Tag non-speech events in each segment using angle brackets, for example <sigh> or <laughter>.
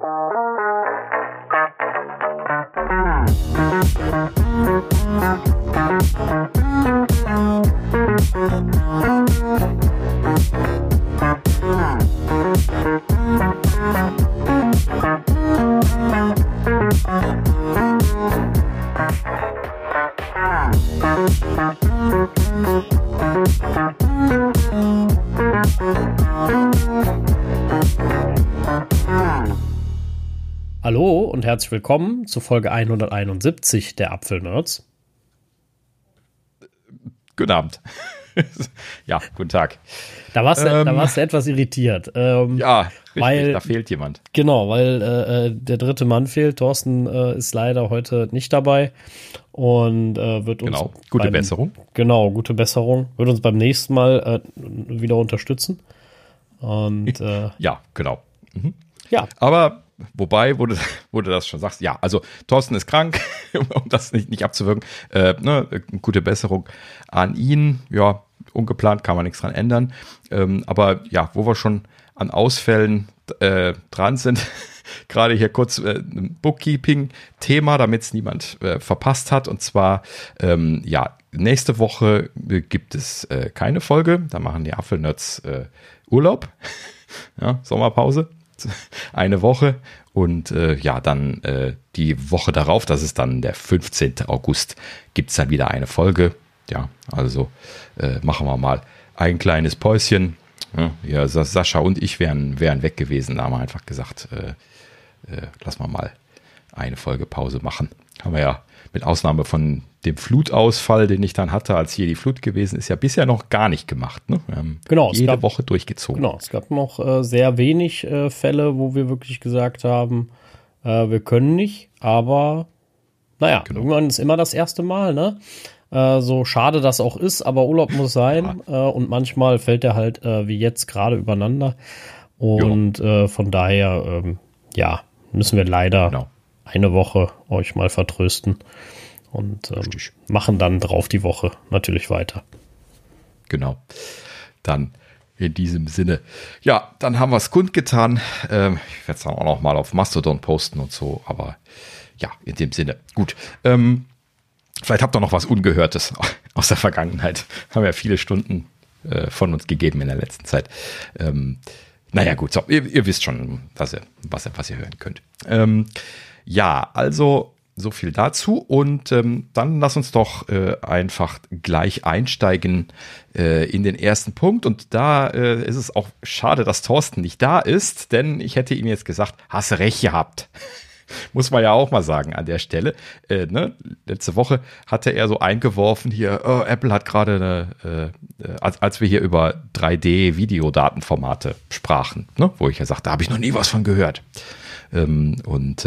Bye. Herzlich willkommen zu Folge 171 der Apfelnerds. Guten Abend. <laughs> ja, guten Tag. Da warst, ähm, du, da warst du etwas irritiert. Ähm, ja, richtig, weil, da fehlt jemand. Genau, weil äh, äh, der dritte Mann fehlt. Thorsten äh, ist leider heute nicht dabei und äh, wird uns. Genau, gute beim, Besserung. Genau, gute Besserung. Wird uns beim nächsten Mal äh, wieder unterstützen. Und, <laughs> äh, ja, genau. Mhm. Ja. Aber Wobei, wo du, wo das schon sagst, ja, also Thorsten ist krank, <laughs> um das nicht, nicht abzuwirken. Äh, ne, gute Besserung an ihn. Ja, ungeplant kann man nichts dran ändern. Ähm, aber ja, wo wir schon an Ausfällen äh, dran sind, <laughs> gerade hier kurz äh, ein Bookkeeping-Thema, damit es niemand äh, verpasst hat. Und zwar, ähm, ja, nächste Woche gibt es äh, keine Folge. Da machen die Apfelnerds äh, Urlaub. <laughs> ja, Sommerpause. <laughs> eine Woche und äh, ja, dann äh, die Woche darauf, das ist dann der 15. August, gibt es dann wieder eine Folge. Ja, also äh, machen wir mal ein kleines Päuschen. Ja, Sascha und ich wären, wären weg gewesen. Da haben wir einfach gesagt, äh, äh, lass mal mal eine Folge Pause machen. Haben wir ja mit Ausnahme von dem Flutausfall, den ich dann hatte, als hier die Flut gewesen ist, ja bisher noch gar nicht gemacht. Ne? Wir haben genau, jede gab, Woche durchgezogen. Genau, es gab noch äh, sehr wenig äh, Fälle, wo wir wirklich gesagt haben, äh, wir können nicht, aber naja, genau. irgendwann ist immer das erste Mal, ne? Äh, so schade das auch ist, aber Urlaub muss sein ja. Äh, und manchmal fällt der halt äh, wie jetzt gerade übereinander. Und von daher, ähm, ja, müssen wir leider genau. eine Woche euch mal vertrösten und ähm, machen dann drauf die Woche natürlich weiter. Genau. Dann in diesem Sinne. Ja, dann haben wir es kundgetan. Ähm, ich werde es dann auch noch mal auf Mastodon posten und so, aber ja, in dem Sinne. Gut. Ähm, vielleicht habt ihr noch was Ungehörtes <laughs> aus der Vergangenheit. Haben ja viele Stunden äh, von uns gegeben in der letzten Zeit. Ähm, naja, gut, so, ihr, ihr, wisst schon, was ihr, was, was ihr hören könnt. Ähm, ja, also so viel dazu. Und ähm, dann lass uns doch äh, einfach gleich einsteigen äh, in den ersten Punkt. Und da äh, ist es auch schade, dass Thorsten nicht da ist, denn ich hätte ihm jetzt gesagt, hast recht gehabt. <laughs> Muss man ja auch mal sagen an der Stelle. Äh, ne? Letzte Woche hatte er so eingeworfen hier, oh, Apple hat gerade eine, äh, als, als wir hier über 3D-Videodatenformate sprachen, ne? wo ich ja sagte, da habe ich noch nie was von gehört. Ähm, und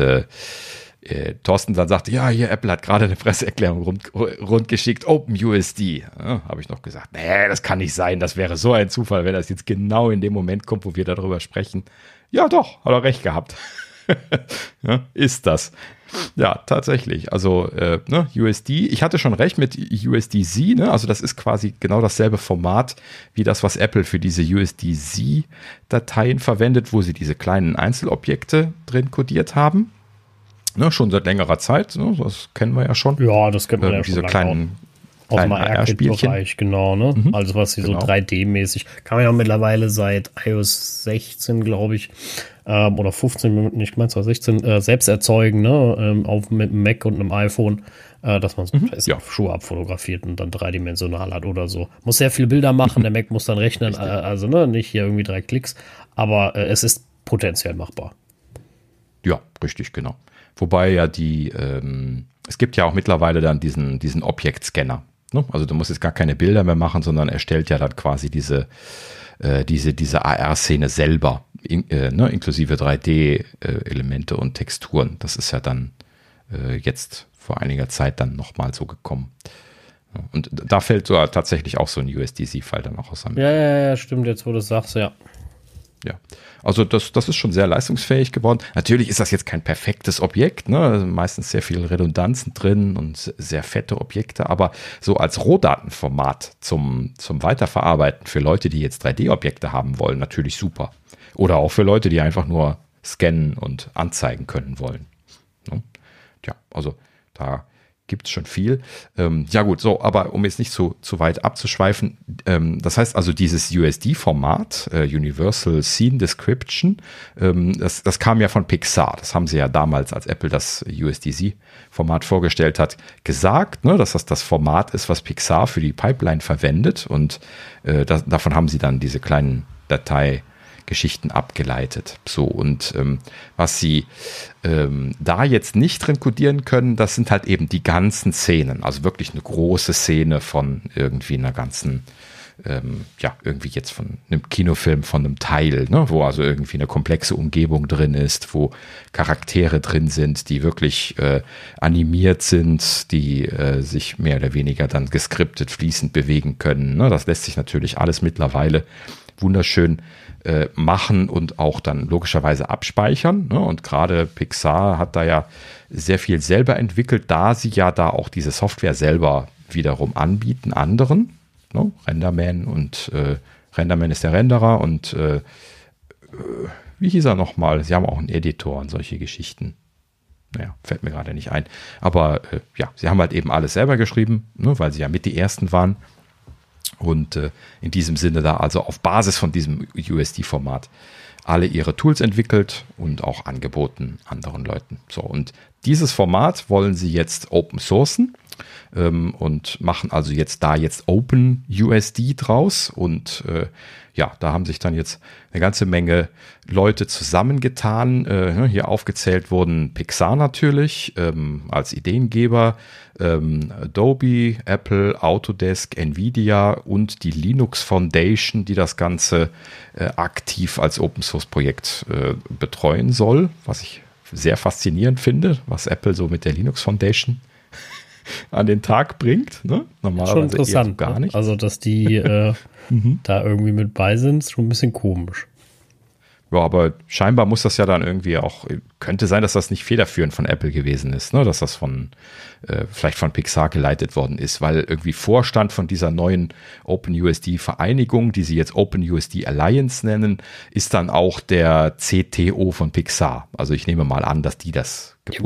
äh, Thorsten dann sagte, ja, hier Apple hat gerade eine Presseerklärung rund, rundgeschickt, OpenUSD. Ja, Habe ich noch gesagt, nee, das kann nicht sein, das wäre so ein Zufall, wenn das jetzt genau in dem Moment kommt, wo wir darüber sprechen. Ja, doch, hat er recht gehabt. <laughs> ja, ist das. Ja, tatsächlich. Also äh, ne, USD, ich hatte schon recht mit USDZ, ne? also das ist quasi genau dasselbe Format wie das, was Apple für diese USDZ-Dateien verwendet, wo sie diese kleinen Einzelobjekte drin kodiert haben. Ne, schon seit längerer Zeit, ne, das kennen wir ja schon. Ja, das kennt man äh, ja diese schon. Diese kleinen, aus dem AR-Bereich, genau, ne? Mhm. Also was sie genau. so 3D-mäßig, kann man ja mittlerweile seit iOS 16, glaube ich, ähm, oder 15, ich meine zwar 16, äh, selbst erzeugen, ne? Ähm, auf, mit einem Mac und einem iPhone, äh, dass man mhm. ja. Schuhe abfotografiert und dann dreidimensional hat oder so. Muss sehr viele Bilder machen, der Mac muss dann rechnen, äh, also ne, nicht hier irgendwie drei Klicks, aber äh, es ist potenziell machbar. Ja, richtig, genau. Wobei ja die, ähm, es gibt ja auch mittlerweile dann diesen, diesen Objektscanner. Ne? Also du musst jetzt gar keine Bilder mehr machen, sondern erstellt ja dann quasi diese, äh, diese, diese AR-Szene selber, in, äh, ne? inklusive 3D-Elemente äh, und Texturen. Das ist ja dann äh, jetzt vor einiger Zeit dann nochmal so gekommen. Und da fällt so tatsächlich auch so ein USDC-File dann auch aus. Ja, ja, ja, stimmt, jetzt wo du es sagst, ja. Ja. Also das, das ist schon sehr leistungsfähig geworden. Natürlich ist das jetzt kein perfektes Objekt, ne? Also meistens sehr viel Redundanzen drin und sehr fette Objekte, aber so als Rohdatenformat zum, zum Weiterverarbeiten für Leute, die jetzt 3D-Objekte haben wollen, natürlich super. Oder auch für Leute, die einfach nur scannen und anzeigen können wollen. Ne? Ja, also da gibt es schon viel. Ähm, ja gut, so, aber um jetzt nicht zu, zu weit abzuschweifen, ähm, das heißt also dieses USD-Format, äh, Universal Scene Description, ähm, das, das kam ja von Pixar. Das haben sie ja damals, als Apple das USDC-Format vorgestellt hat, gesagt, ne, dass das das Format ist, was Pixar für die Pipeline verwendet und äh, das, davon haben sie dann diese kleinen Datei Geschichten abgeleitet. So, und ähm, was sie ähm, da jetzt nicht drin kodieren können, das sind halt eben die ganzen Szenen. Also wirklich eine große Szene von irgendwie einer ganzen, ähm, ja, irgendwie jetzt von einem Kinofilm, von einem Teil, ne, wo also irgendwie eine komplexe Umgebung drin ist, wo Charaktere drin sind, die wirklich äh, animiert sind, die äh, sich mehr oder weniger dann geskriptet fließend bewegen können. Ne? Das lässt sich natürlich alles mittlerweile wunderschön äh, machen und auch dann logischerweise abspeichern. Ne? Und gerade Pixar hat da ja sehr viel selber entwickelt, da sie ja da auch diese Software selber wiederum anbieten, anderen. Ne? Renderman und äh, Renderman ist der Renderer und äh, äh wie hieß er nochmal? Sie haben auch einen Editor und solche Geschichten. Naja, fällt mir gerade nicht ein. Aber äh, ja, sie haben halt eben alles selber geschrieben, ne, weil sie ja mit die ersten waren. Und äh, in diesem Sinne da also auf Basis von diesem USD-Format alle ihre Tools entwickelt und auch angeboten anderen Leuten. So, und dieses Format wollen sie jetzt open sourcen ähm, und machen also jetzt da jetzt Open USD draus und äh, ja, da haben sich dann jetzt eine ganze Menge Leute zusammengetan. Äh, hier aufgezählt wurden Pixar natürlich ähm, als Ideengeber, ähm, Adobe, Apple, Autodesk, Nvidia und die Linux Foundation, die das Ganze äh, aktiv als Open Source Projekt äh, betreuen soll, was ich sehr faszinierend finde, was Apple so mit der Linux Foundation <laughs> an den Tag bringt. Ne? Normalerweise schon interessant, gar ne? nicht. Also, dass die äh, mhm. da irgendwie mit bei sind, ist schon ein bisschen komisch. Ja, aber scheinbar muss das ja dann irgendwie auch, könnte sein, dass das nicht federführend von Apple gewesen ist, ne? dass das von, äh, vielleicht von Pixar geleitet worden ist, weil irgendwie Vorstand von dieser neuen OpenUSD-Vereinigung, die sie jetzt OpenUSD Alliance nennen, ist dann auch der CTO von Pixar. Also ich nehme mal an, dass die das ja.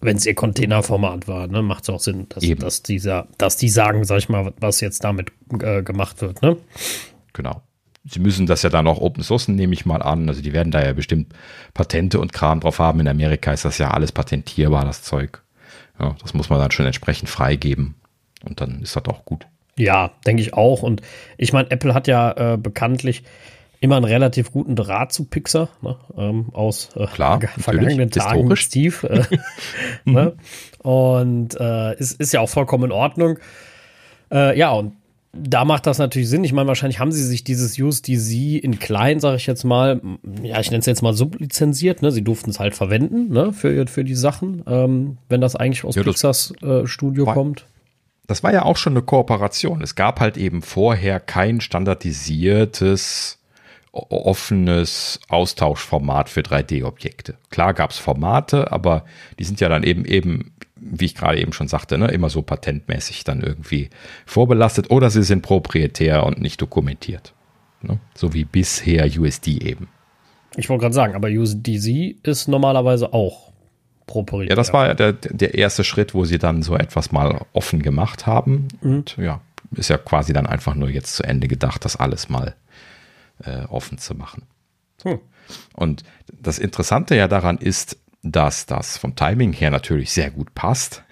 Wenn es ihr Containerformat war, ne? macht es auch Sinn, dass, dass, dieser, dass die sagen, sag ich mal, was jetzt damit äh, gemacht wird. Ne? Genau sie müssen das ja dann auch open sourcen, nehme ich mal an. Also die werden da ja bestimmt Patente und Kram drauf haben. In Amerika ist das ja alles patentierbar, das Zeug. Ja, das muss man dann schon entsprechend freigeben. Und dann ist das auch gut. Ja, denke ich auch. Und ich meine, Apple hat ja äh, bekanntlich immer einen relativ guten Draht zu Pixar, ne? ähm, aus äh, Klar, <laughs> vergangenen Tagen mit Steve. Äh, <laughs> <laughs> ne? Und äh, ist, ist ja auch vollkommen in Ordnung. Äh, ja, und da macht das natürlich Sinn. Ich meine, wahrscheinlich haben sie sich dieses USDZ in klein, sage ich jetzt mal, ja, ich nenne es jetzt mal sublizenziert, ne? Sie durften es halt verwenden, ne, für, für die Sachen, ähm, wenn das eigentlich aus ja, Pixars äh, Studio war, kommt. Das war ja auch schon eine Kooperation. Es gab halt eben vorher kein standardisiertes, offenes Austauschformat für 3D-Objekte. Klar gab es Formate, aber die sind ja dann eben eben wie ich gerade eben schon sagte, ne, immer so patentmäßig dann irgendwie vorbelastet oder sie sind proprietär und nicht dokumentiert. Ne? So wie bisher USD eben. Ich wollte gerade sagen, aber USDC ist normalerweise auch proprietär. Ja, das war ja der, der erste Schritt, wo sie dann so etwas mal offen gemacht haben. Mhm. Und ja, ist ja quasi dann einfach nur jetzt zu Ende gedacht, das alles mal äh, offen zu machen. Hm. Und das Interessante ja daran ist, dass das vom Timing her natürlich sehr gut passt.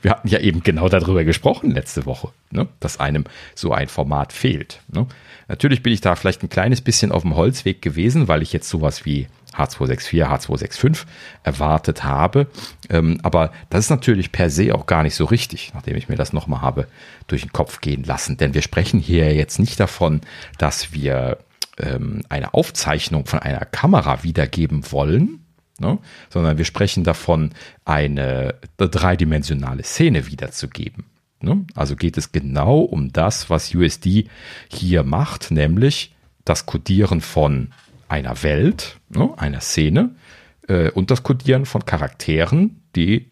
Wir hatten ja eben genau darüber gesprochen letzte Woche, ne? dass einem so ein Format fehlt. Ne? Natürlich bin ich da vielleicht ein kleines bisschen auf dem Holzweg gewesen, weil ich jetzt sowas wie H264, H265 erwartet habe. Ähm, aber das ist natürlich per se auch gar nicht so richtig, nachdem ich mir das nochmal habe durch den Kopf gehen lassen. Denn wir sprechen hier jetzt nicht davon, dass wir ähm, eine Aufzeichnung von einer Kamera wiedergeben wollen, ne? sondern wir sprechen davon, eine dreidimensionale Szene wiederzugeben. Ne? Also geht es genau um das, was USD hier macht, nämlich das Codieren von einer Welt, ne? einer Szene äh, und das Codieren von Charakteren, die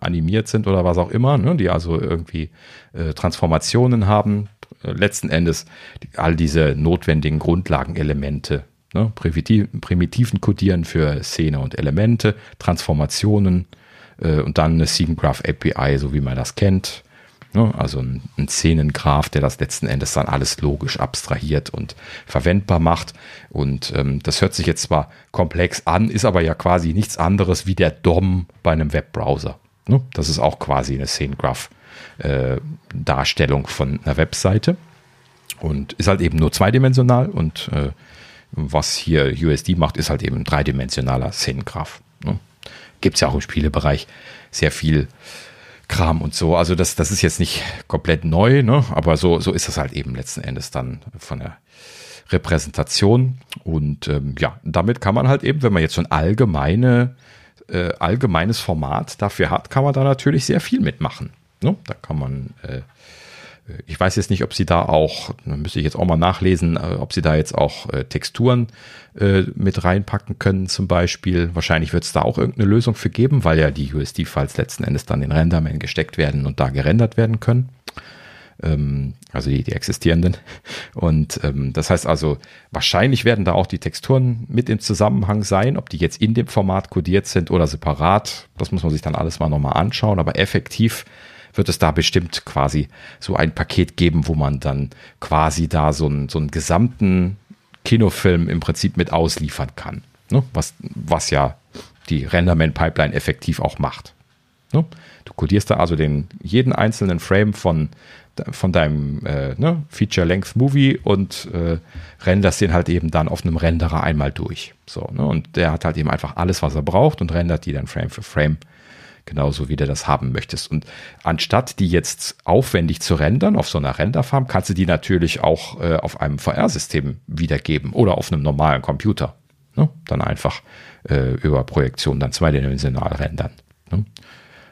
animiert sind oder was auch immer, ne? die also irgendwie äh, Transformationen haben. Äh, letzten Endes all diese notwendigen Grundlagenelemente Ne? Primitiv, Primitiven codieren für Szene und Elemente, Transformationen äh, und dann eine Scene Graph API, so wie man das kennt. Ne? Also ein, ein Szenengraph, der das letzten Endes dann alles logisch abstrahiert und verwendbar macht. Und ähm, das hört sich jetzt zwar komplex an, ist aber ja quasi nichts anderes wie der DOM bei einem Webbrowser. Ne? Das ist auch quasi eine Szenengraph-Darstellung äh, von einer Webseite und ist halt eben nur zweidimensional und äh, was hier USD macht, ist halt eben ein dreidimensionaler Szenengraph. Ne? Gibt es ja auch im Spielebereich sehr viel Kram und so. Also das, das ist jetzt nicht komplett neu, ne? aber so, so ist das halt eben letzten Endes dann von der Repräsentation. Und ähm, ja, damit kann man halt eben, wenn man jetzt so ein allgemeine, äh, allgemeines Format dafür hat, kann man da natürlich sehr viel mitmachen. Ne? Da kann man äh, ich weiß jetzt nicht, ob sie da auch, müsste ich jetzt auch mal nachlesen, äh, ob sie da jetzt auch äh, Texturen äh, mit reinpacken können zum Beispiel. Wahrscheinlich wird es da auch irgendeine Lösung für geben, weil ja die USD-Files letzten Endes dann in Renderman gesteckt werden und da gerendert werden können. Ähm, also die, die existierenden. Und ähm, das heißt also, wahrscheinlich werden da auch die Texturen mit im Zusammenhang sein, ob die jetzt in dem Format codiert sind oder separat. Das muss man sich dann alles mal nochmal anschauen. Aber effektiv wird es da bestimmt quasi so ein Paket geben, wo man dann quasi da so einen, so einen gesamten Kinofilm im Prinzip mit ausliefern kann. Ne? Was, was ja die Renderman-Pipeline effektiv auch macht. Ne? Du kodierst da also den, jeden einzelnen Frame von, von deinem äh, ne, Feature-Length-Movie und äh, renderst den halt eben dann auf einem Renderer einmal durch. So, ne? Und der hat halt eben einfach alles, was er braucht und rendert die dann Frame für Frame genauso wie du das haben möchtest. Und anstatt die jetzt aufwendig zu rendern auf so einer Renderfarm, kannst du die natürlich auch äh, auf einem VR-System wiedergeben oder auf einem normalen Computer. Ne? Dann einfach äh, über Projektion dann zweidimensional rendern. Ne?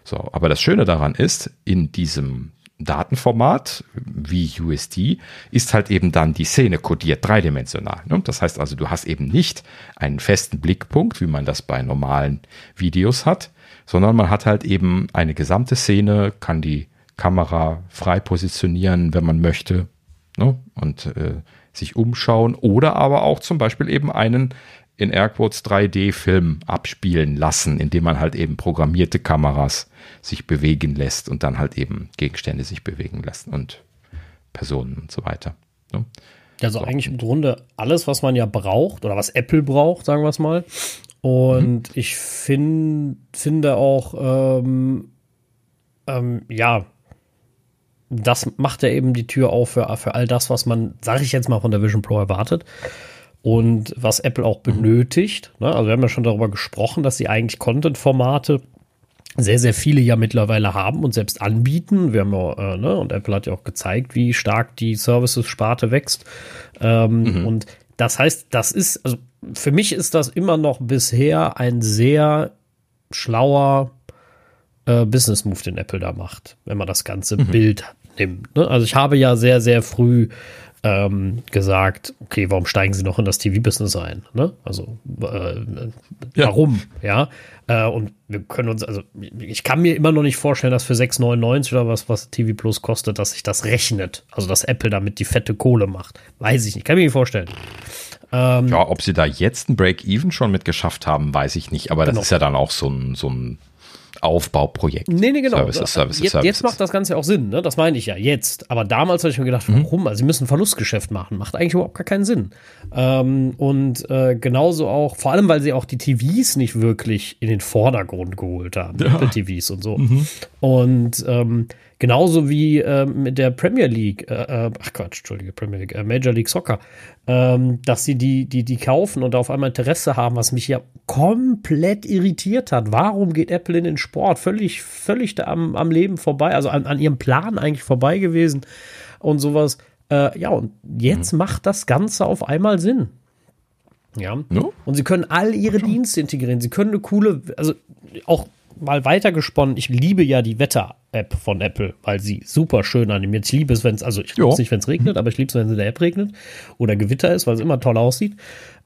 So, aber das Schöne daran ist, in diesem Datenformat wie USD ist halt eben dann die Szene kodiert dreidimensional. Ne? Das heißt also, du hast eben nicht einen festen Blickpunkt, wie man das bei normalen Videos hat, sondern man hat halt eben eine gesamte Szene, kann die Kamera frei positionieren, wenn man möchte, ne? und äh, sich umschauen oder aber auch zum Beispiel eben einen in Airquotes 3D-Film abspielen lassen, indem man halt eben programmierte Kameras sich bewegen lässt und dann halt eben Gegenstände sich bewegen lässt und Personen und so weiter. Ne? Also so. eigentlich im Grunde alles, was man ja braucht oder was Apple braucht, sagen wir es mal, und mhm. ich find, finde auch, ähm, ähm, ja, das macht ja eben die Tür auf für, für all das, was man, sage ich jetzt mal, von der Vision Pro erwartet. Und was Apple auch benötigt. Ne? Also wir haben ja schon darüber gesprochen, dass sie eigentlich Content-Formate sehr, sehr viele ja mittlerweile haben und selbst anbieten. Wir haben ja, äh, ne, und Apple hat ja auch gezeigt, wie stark die Services-Sparte wächst. Ähm, mhm. Und das heißt, das ist, also für mich ist das immer noch bisher ein sehr schlauer äh, Business-Move, den Apple da macht, wenn man das ganze mhm. Bild nimmt. Ne? Also ich habe ja sehr, sehr früh ähm, gesagt, okay, warum steigen sie noch in das TV-Business ein? Ne? Also äh, ja. warum? Ja. Äh, und wir können uns, also ich kann mir immer noch nicht vorstellen, dass für 6,99 oder was, was TV Plus kostet, dass sich das rechnet. Also dass Apple damit die fette Kohle macht. Weiß ich nicht. Kann mir nicht vorstellen. Ähm, ja, ob sie da jetzt ein Break-Even schon mit geschafft haben, weiß ich nicht. Aber das genau. ist ja dann auch so ein, so ein Aufbauprojekt. Nee, nee, genau. Services, Services, jetzt, Services. jetzt macht das Ganze auch Sinn, ne? Das meine ich ja jetzt. Aber damals habe ich mir gedacht, mhm. warum? Also sie müssen ein Verlustgeschäft machen. Macht eigentlich überhaupt gar keinen Sinn. Ähm, und äh, genauso auch, vor allem, weil sie auch die TVs nicht wirklich in den Vordergrund geholt haben. Ja. Apple TVs und so. Mhm. Und ähm, Genauso wie äh, mit der Premier League, äh, äh, ach Quatsch, Entschuldige, Premier League, äh, Major League Soccer, ähm, dass sie die, die, die kaufen und auf einmal Interesse haben, was mich ja komplett irritiert hat. Warum geht Apple in den Sport? Völlig, völlig da am, am Leben vorbei, also an, an ihrem Plan eigentlich vorbei gewesen und sowas. Äh, ja, und jetzt mhm. macht das Ganze auf einmal Sinn. Ja. No? Und sie können all ihre Dienste integrieren. Sie können eine coole, also auch mal weitergesponnen, ich liebe ja die Wetter-App von Apple, weil sie super schön animiert. Ich liebe es, wenn es, also ich liebe es nicht, wenn es regnet, aber ich liebe es, wenn es in der App regnet oder Gewitter ist, weil es immer toll aussieht.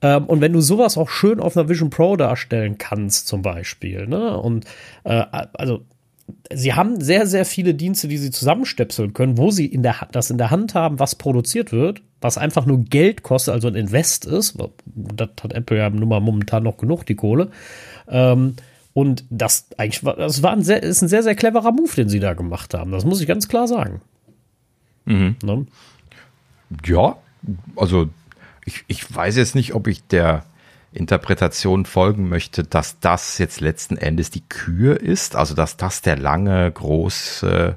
Ähm, und wenn du sowas auch schön auf einer Vision Pro darstellen kannst, zum Beispiel, ne? Und äh, also sie haben sehr, sehr viele Dienste, die sie zusammenstöpseln können, wo sie in der, das in der Hand haben, was produziert wird, was einfach nur Geld kostet, also ein Invest ist. Das hat Apple ja nun mal momentan noch genug, die Kohle. Ähm, und das eigentlich war, das war ein sehr, ist ein sehr, sehr cleverer Move, den sie da gemacht haben. Das muss ich ganz klar sagen. Mhm. Ne? Ja, also ich, ich weiß jetzt nicht, ob ich der Interpretation folgen möchte, dass das jetzt letzten Endes die Kür ist, also dass das der lange, große,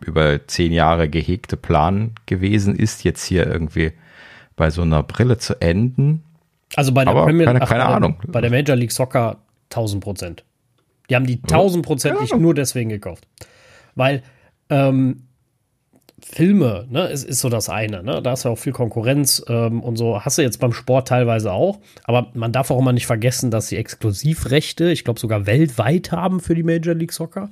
über zehn Jahre gehegte Plan gewesen ist, jetzt hier irgendwie bei so einer Brille zu enden. Also bei der Premier, keine, keine ach, Ahnung. Bei der Major League Soccer 1000 Prozent. Die haben die 1000 Prozent nicht nur deswegen gekauft. Weil ähm, Filme, ne, ist, ist so das eine, ne? Da hast du auch viel Konkurrenz ähm, und so. Hast du jetzt beim Sport teilweise auch. Aber man darf auch immer nicht vergessen, dass sie Exklusivrechte, ich glaube sogar weltweit haben für die Major League Soccer.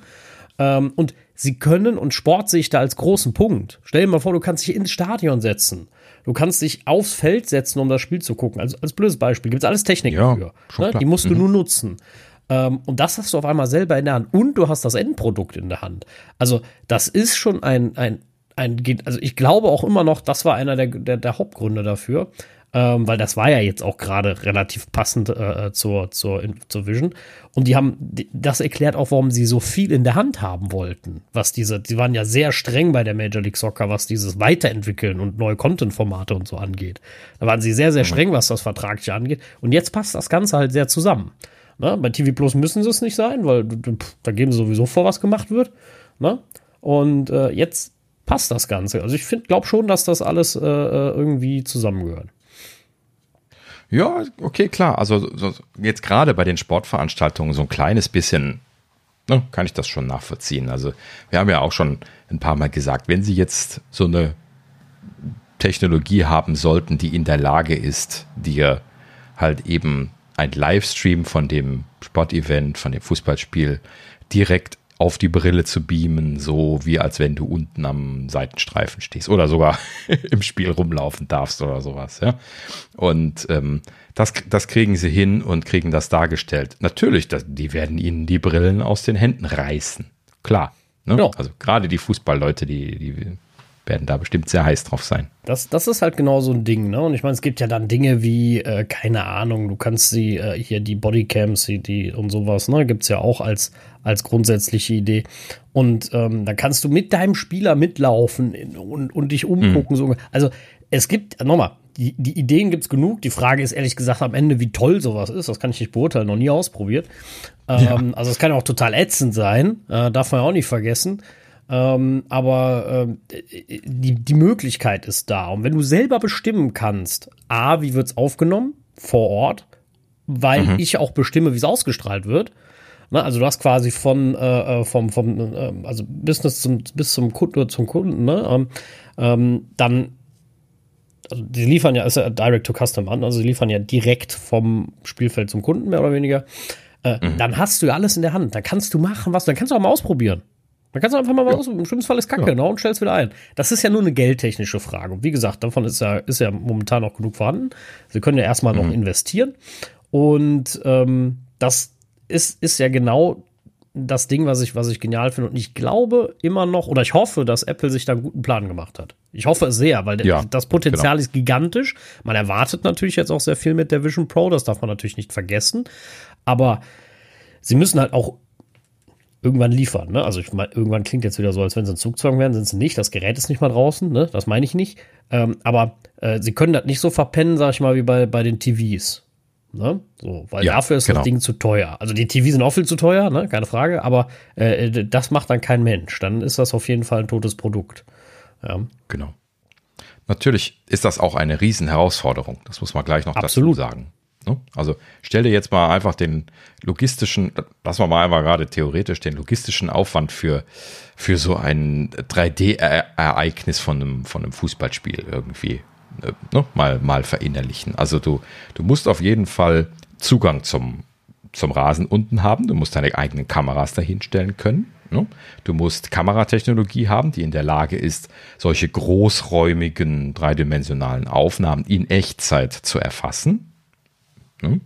Ähm, und sie können, und Sport sehe ich da als großen Punkt. Stell dir mal vor, du kannst dich ins Stadion setzen. Du kannst dich aufs Feld setzen, um das Spiel zu gucken. Also als blödes Beispiel. Gibt es alles Technik Ja, dafür. Ne? Die musst du Mhm. nur nutzen. Ähm, und das hast du auf einmal selber in der Hand. Und du hast das Endprodukt in der Hand. Also, das ist schon ein, ein, ein also ich glaube auch immer noch, das war einer der, der, der Hauptgründe dafür. Ähm, weil das war ja jetzt auch gerade relativ passend äh, zur, zur, zur Vision. Und die haben, das erklärt auch, warum sie so viel in der Hand haben wollten. Was diese, die waren ja sehr streng bei der Major League Soccer, was dieses Weiterentwickeln und neue Content-Formate und so angeht. Da waren sie sehr, sehr streng, was das Vertragliche angeht. Und jetzt passt das Ganze halt sehr zusammen. Ne? Bei TV Plus müssen sie es nicht sein, weil pff, da geben sie sowieso vor, was gemacht wird. Ne? Und äh, jetzt passt das Ganze. Also ich finde, glaube schon, dass das alles äh, äh, irgendwie zusammengehört. Ja, okay, klar. Also so, jetzt gerade bei den Sportveranstaltungen so ein kleines bisschen ne, kann ich das schon nachvollziehen. Also wir haben ja auch schon ein paar Mal gesagt, wenn Sie jetzt so eine Technologie haben sollten, die in der Lage ist, dir halt eben ein Livestream von dem Sportevent, von dem Fußballspiel direkt auf die Brille zu beamen, so wie als wenn du unten am Seitenstreifen stehst oder sogar <laughs> im Spiel rumlaufen darfst oder sowas. Ja? Und ähm, das, das kriegen sie hin und kriegen das dargestellt. Natürlich, das, die werden ihnen die Brillen aus den Händen reißen. Klar. Ne? Ja. Also gerade die Fußballleute, die, die werden da bestimmt sehr heiß drauf sein. Das, das ist halt genau so ein Ding, ne? Und ich meine, es gibt ja dann Dinge wie, äh, keine Ahnung, du kannst sie, äh, hier die Bodycams, die, die und sowas, ne, gibt's ja auch als, als grundsätzliche Idee. Und ähm, dann kannst du mit deinem Spieler mitlaufen in, und, und dich umgucken. So. Also es gibt, nochmal, die, die Ideen gibt's genug. Die Frage ist ehrlich gesagt am Ende, wie toll sowas ist. Das kann ich nicht beurteilen, noch nie ausprobiert. Ähm, Also es kann auch total ätzend sein, äh, darf man ja auch nicht vergessen. Ähm, aber ähm, die, die Möglichkeit ist da. Und wenn du selber bestimmen kannst, A, wie wird's aufgenommen vor Ort, weil ich auch bestimme, wie es ausgestrahlt wird. Ne, also du hast quasi von äh, äh, vom, vom äh, also Business zum, bis zum Kunden, zum Kunden, ne? ähm, ähm, dann also die liefern ja, ist ja Direct to Custom an, also sie liefern ja direkt vom Spielfeld zum Kunden, mehr oder weniger. Äh, Dann hast du ja alles in der Hand. Dann kannst du machen, was, dann kannst du auch mal ausprobieren. Dann kannst du einfach mal was ausprobieren. Im schlimmsten Fall ist Kacke, ne? Und stellst wieder ein. Das ist ja nur eine geldtechnische Frage. Und wie gesagt, davon ist ja, ist ja momentan noch genug vorhanden. Sie können ja erstmal noch investieren. Und ähm, das ist, ist ja genau das Ding, was ich, was ich genial finde. Und ich glaube immer noch, oder ich hoffe, dass Apple sich da einen guten Plan gemacht hat. Ich hoffe es sehr, weil Ja, das Potenzial ist gigantisch. Man erwartet natürlich jetzt auch sehr viel mit der Vision Pro, das darf man natürlich nicht vergessen. Aber sie müssen halt auch irgendwann liefern. Ne? Also ich meine, irgendwann klingt jetzt wieder so, als wenn sie ein Zugzwang wären, sind sie nicht. Das Gerät ist nicht mal draußen, ne? das meine ich nicht. Ähm, aber äh, sie können das nicht so verpennen, sag ich mal, wie bei, bei den TVs. Ne? So, weil Ja, dafür ist genau. das Ding zu teuer. Also die TVs sind auch viel zu teuer, ne? keine Frage, aber äh, das macht dann kein Mensch. Dann ist das auf jeden Fall ein totes Produkt. Ja. Genau. Natürlich ist das auch eine Riesenherausforderung. Das muss man gleich noch Absolut. dazu sagen. Ne? Also stell dir jetzt mal einfach den logistischen, lassen wir mal einfach gerade theoretisch den logistischen Aufwand für, für so ein 3D-Ereignis von einem, von einem Fußballspiel irgendwie äh, ne? mal, mal verinnerlichen. Also du, du musst auf jeden Fall Zugang zum, zum Rasen unten haben. Du musst deine eigenen Kameras dahinstellen können. Ne? Du musst Kameratechnologie haben, die in der Lage ist, solche großräumigen dreidimensionalen Aufnahmen in Echtzeit zu erfassen. Ne?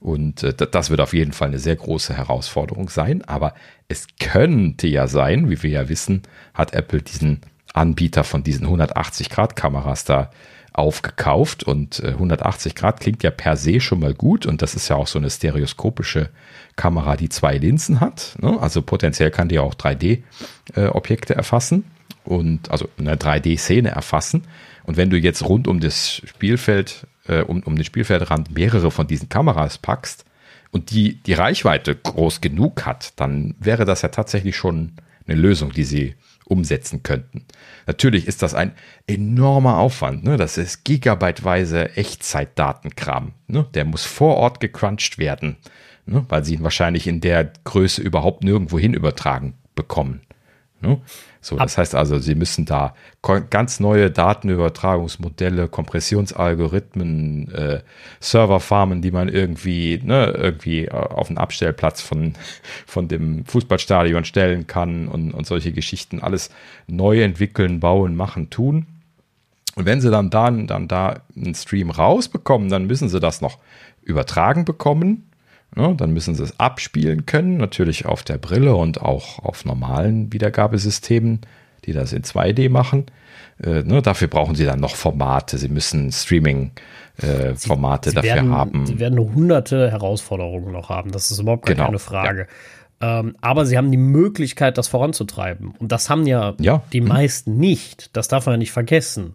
Und äh, das wird auf jeden Fall eine sehr große Herausforderung sein. Aber es könnte ja sein, wie wir ja wissen, hat Apple diesen Anbieter von diesen 180-Grad-Kameras da aufgekauft. Und äh, 180 Grad klingt ja per se schon mal gut. Und das ist ja auch so eine stereoskopische Kamera, die zwei Linsen hat. Ne? Also potenziell kann die auch 3D-Objekte äh, erfassen und also eine 3D-Szene erfassen. Und wenn du jetzt rund um das Spielfeld äh, um, um den Spielfeldrand mehrere von diesen Kameras packst und die die Reichweite groß genug hat, dann wäre das ja tatsächlich schon eine Lösung, die sie umsetzen könnten. Natürlich ist das ein enormer Aufwand. Ne? Das ist gigabyteweise Echtzeitdatenkram. Ne? Der muss vor Ort gecrunched werden, ne? weil sie ihn wahrscheinlich in der Größe überhaupt nirgendwo hin übertragen bekommen. Ne? So, das heißt also, Sie müssen da ganz neue Datenübertragungsmodelle, Kompressionsalgorithmen, äh, Serverfarmen, die man irgendwie, ne, irgendwie äh, auf einen Abstellplatz von, <laughs> von dem Fußballstadion stellen kann und, und solche Geschichten alles neu entwickeln, bauen, machen, tun. Und wenn sie dann, dann, dann da einen Stream rausbekommen, dann müssen sie das noch übertragen bekommen Ne, dann müssen sie es abspielen können, natürlich auf der Brille und auch auf normalen Wiedergabesystemen, die das in 2D machen. Äh, ne, dafür brauchen sie dann noch Formate. Sie müssen Streaming-Formate äh, dafür werden, haben. Sie werden hunderte Herausforderungen noch haben. Das ist überhaupt genau. keine Frage. Ja. Ähm, aber sie haben die Möglichkeit, das voranzutreiben. Und das haben ja, ja. die mhm. meisten nicht. Das darf man ja nicht vergessen.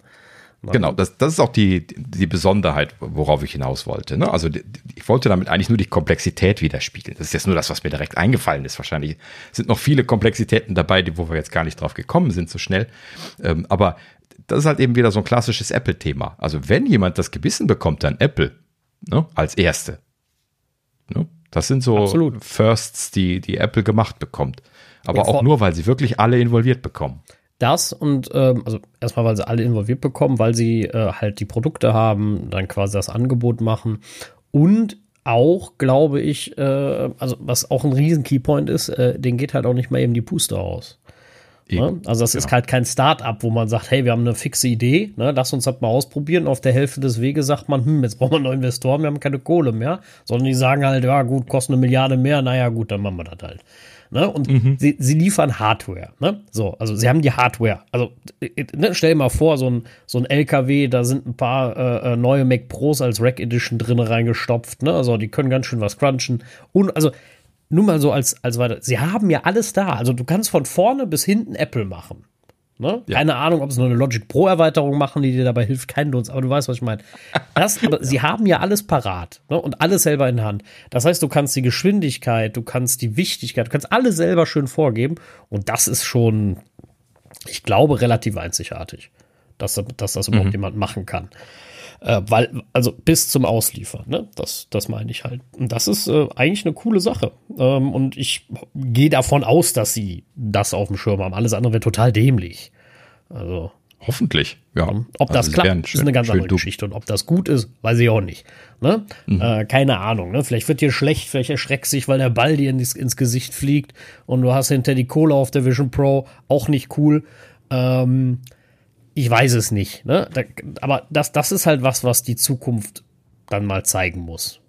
Genau, das, das ist auch die, die Besonderheit, worauf ich hinaus wollte. Ne? Also ich wollte damit eigentlich nur die Komplexität widerspiegeln. Das ist jetzt nur das, was mir direkt eingefallen ist. Wahrscheinlich sind noch viele Komplexitäten dabei, die, wo wir jetzt gar nicht drauf gekommen sind so schnell. Ähm, aber das ist halt eben wieder so ein klassisches Apple-Thema. Also wenn jemand das Gebissen bekommt, dann Apple ne? als Erste. Ne? Das sind so Absolut. Firsts, die, die Apple gemacht bekommt. Aber ja, auch nur, weil sie wirklich alle involviert bekommen. Das und ähm, also erstmal, weil sie alle involviert bekommen, weil sie äh, halt die Produkte haben, dann quasi das Angebot machen und auch, glaube ich, äh, also was auch ein riesen Keypoint ist, äh, den geht halt auch nicht mal eben die Puste aus. Ne? Also das ja. ist halt kein Start-up, wo man sagt, hey, wir haben eine fixe Idee, ne? lass uns das mal ausprobieren. Auf der Hälfte des Weges sagt man, hm, jetzt brauchen wir neue Investoren, wir haben keine Kohle mehr. Sondern die sagen halt, ja gut, kostet eine Milliarde mehr, naja gut, dann machen wir das halt. Ne? Und mhm. sie, sie liefern Hardware. Ne? So, also sie haben die Hardware. Also ne, stell dir mal vor, so ein, so ein LKW, da sind ein paar äh, äh, neue Mac Pros als Rack Edition drin reingestopft. Ne? Also die können ganz schön was crunchen. Und also nur mal so als, als weiter. Sie haben ja alles da. Also du kannst von vorne bis hinten Apple machen. Ne? Ja. Keine Ahnung, ob sie nur eine Logic Pro Erweiterung machen, die dir dabei hilft, kein Dunst, aber du weißt, was ich meine. Das, <laughs> aber sie haben ja alles parat ne? und alles selber in der Hand. Das heißt, du kannst die Geschwindigkeit, du kannst die Wichtigkeit, du kannst alles selber schön vorgeben und das ist schon, ich glaube, relativ einzigartig, dass, dass das überhaupt mhm. jemand machen kann. Äh, weil, also bis zum Ausliefern, ne? Das, das meine ich halt. Und das ist äh, eigentlich eine coole Sache. Ähm, und ich gehe davon aus, dass sie das auf dem Schirm haben. Alles andere wäre total dämlich. Also. Hoffentlich, ja. Ob also das klappt, ist eine ganz andere Geschichte. Und ob das gut ist, weiß ich auch nicht. Ne? Mhm. Äh, keine Ahnung. Ne? Vielleicht wird dir schlecht, vielleicht erschreckst dich, weil der Ball dir ins, ins Gesicht fliegt und du hast hinter die Kohle auf der Vision Pro. Auch nicht cool. Ähm, ich weiß es nicht. Ne? Da, aber das, das ist halt was, was die Zukunft dann mal zeigen muss.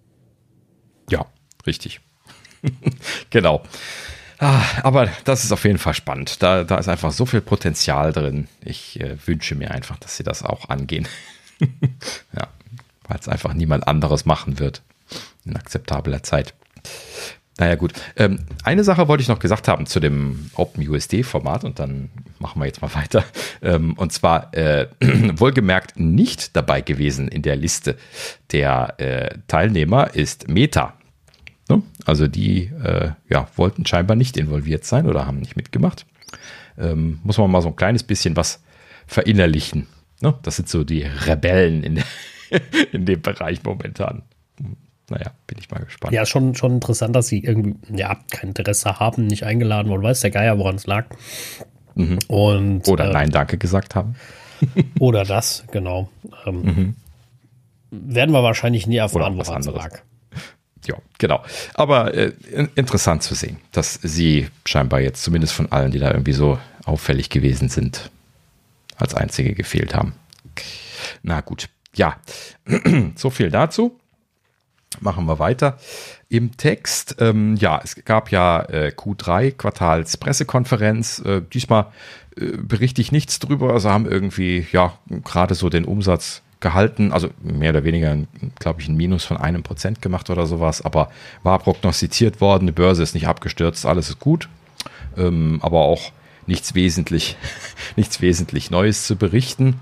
Ja, richtig. <laughs> genau. Ah, aber das ist auf jeden Fall spannend. Da, da ist einfach so viel Potenzial drin. Ich äh, wünsche mir einfach, dass sie das auch angehen. <laughs> ja, weil es einfach niemand anderes machen wird in akzeptabler Zeit. Naja, gut. Ähm, eine Sache wollte ich noch gesagt haben zu dem OpenUSD-Format und dann machen wir jetzt mal weiter. Ähm, und zwar äh, <clears throat> wohlgemerkt nicht dabei gewesen in der Liste der äh, Teilnehmer ist Meta. Ne? Also die äh, ja, wollten scheinbar nicht involviert sein oder haben nicht mitgemacht. Ähm, muss man mal so ein kleines bisschen was verinnerlichen. Ne? Das sind so die Rebellen in, <laughs> in dem Bereich momentan naja, bin ich mal gespannt. Ja, schon, schon interessant, dass sie irgendwie, ja, kein Interesse haben, nicht eingeladen wurden. Weiß der Geier, woran es lag. Mhm. Und, oder äh, Nein, danke gesagt haben. <laughs> oder das, genau. Ähm, mhm. Werden wir wahrscheinlich nie erfahren, woran es lag. <laughs> Ja, genau. Aber äh, interessant zu sehen, dass sie scheinbar jetzt zumindest von allen, die da irgendwie so auffällig gewesen sind, als einzige gefehlt haben. Na gut, ja, <clears throat> so viel dazu. Machen wir weiter im Text. Ähm, ja, es gab ja äh, Q3 Quartalspressekonferenz. Äh, diesmal äh, berichte ich nichts drüber. Also haben irgendwie ja gerade so den Umsatz gehalten, also mehr oder weniger, glaube ich, ein Minus von einem Prozent gemacht oder sowas, aber war prognostiziert worden, die Börse ist nicht abgestürzt, alles ist gut, ähm, aber auch nichts wesentlich, <laughs> nichts wesentlich Neues zu berichten,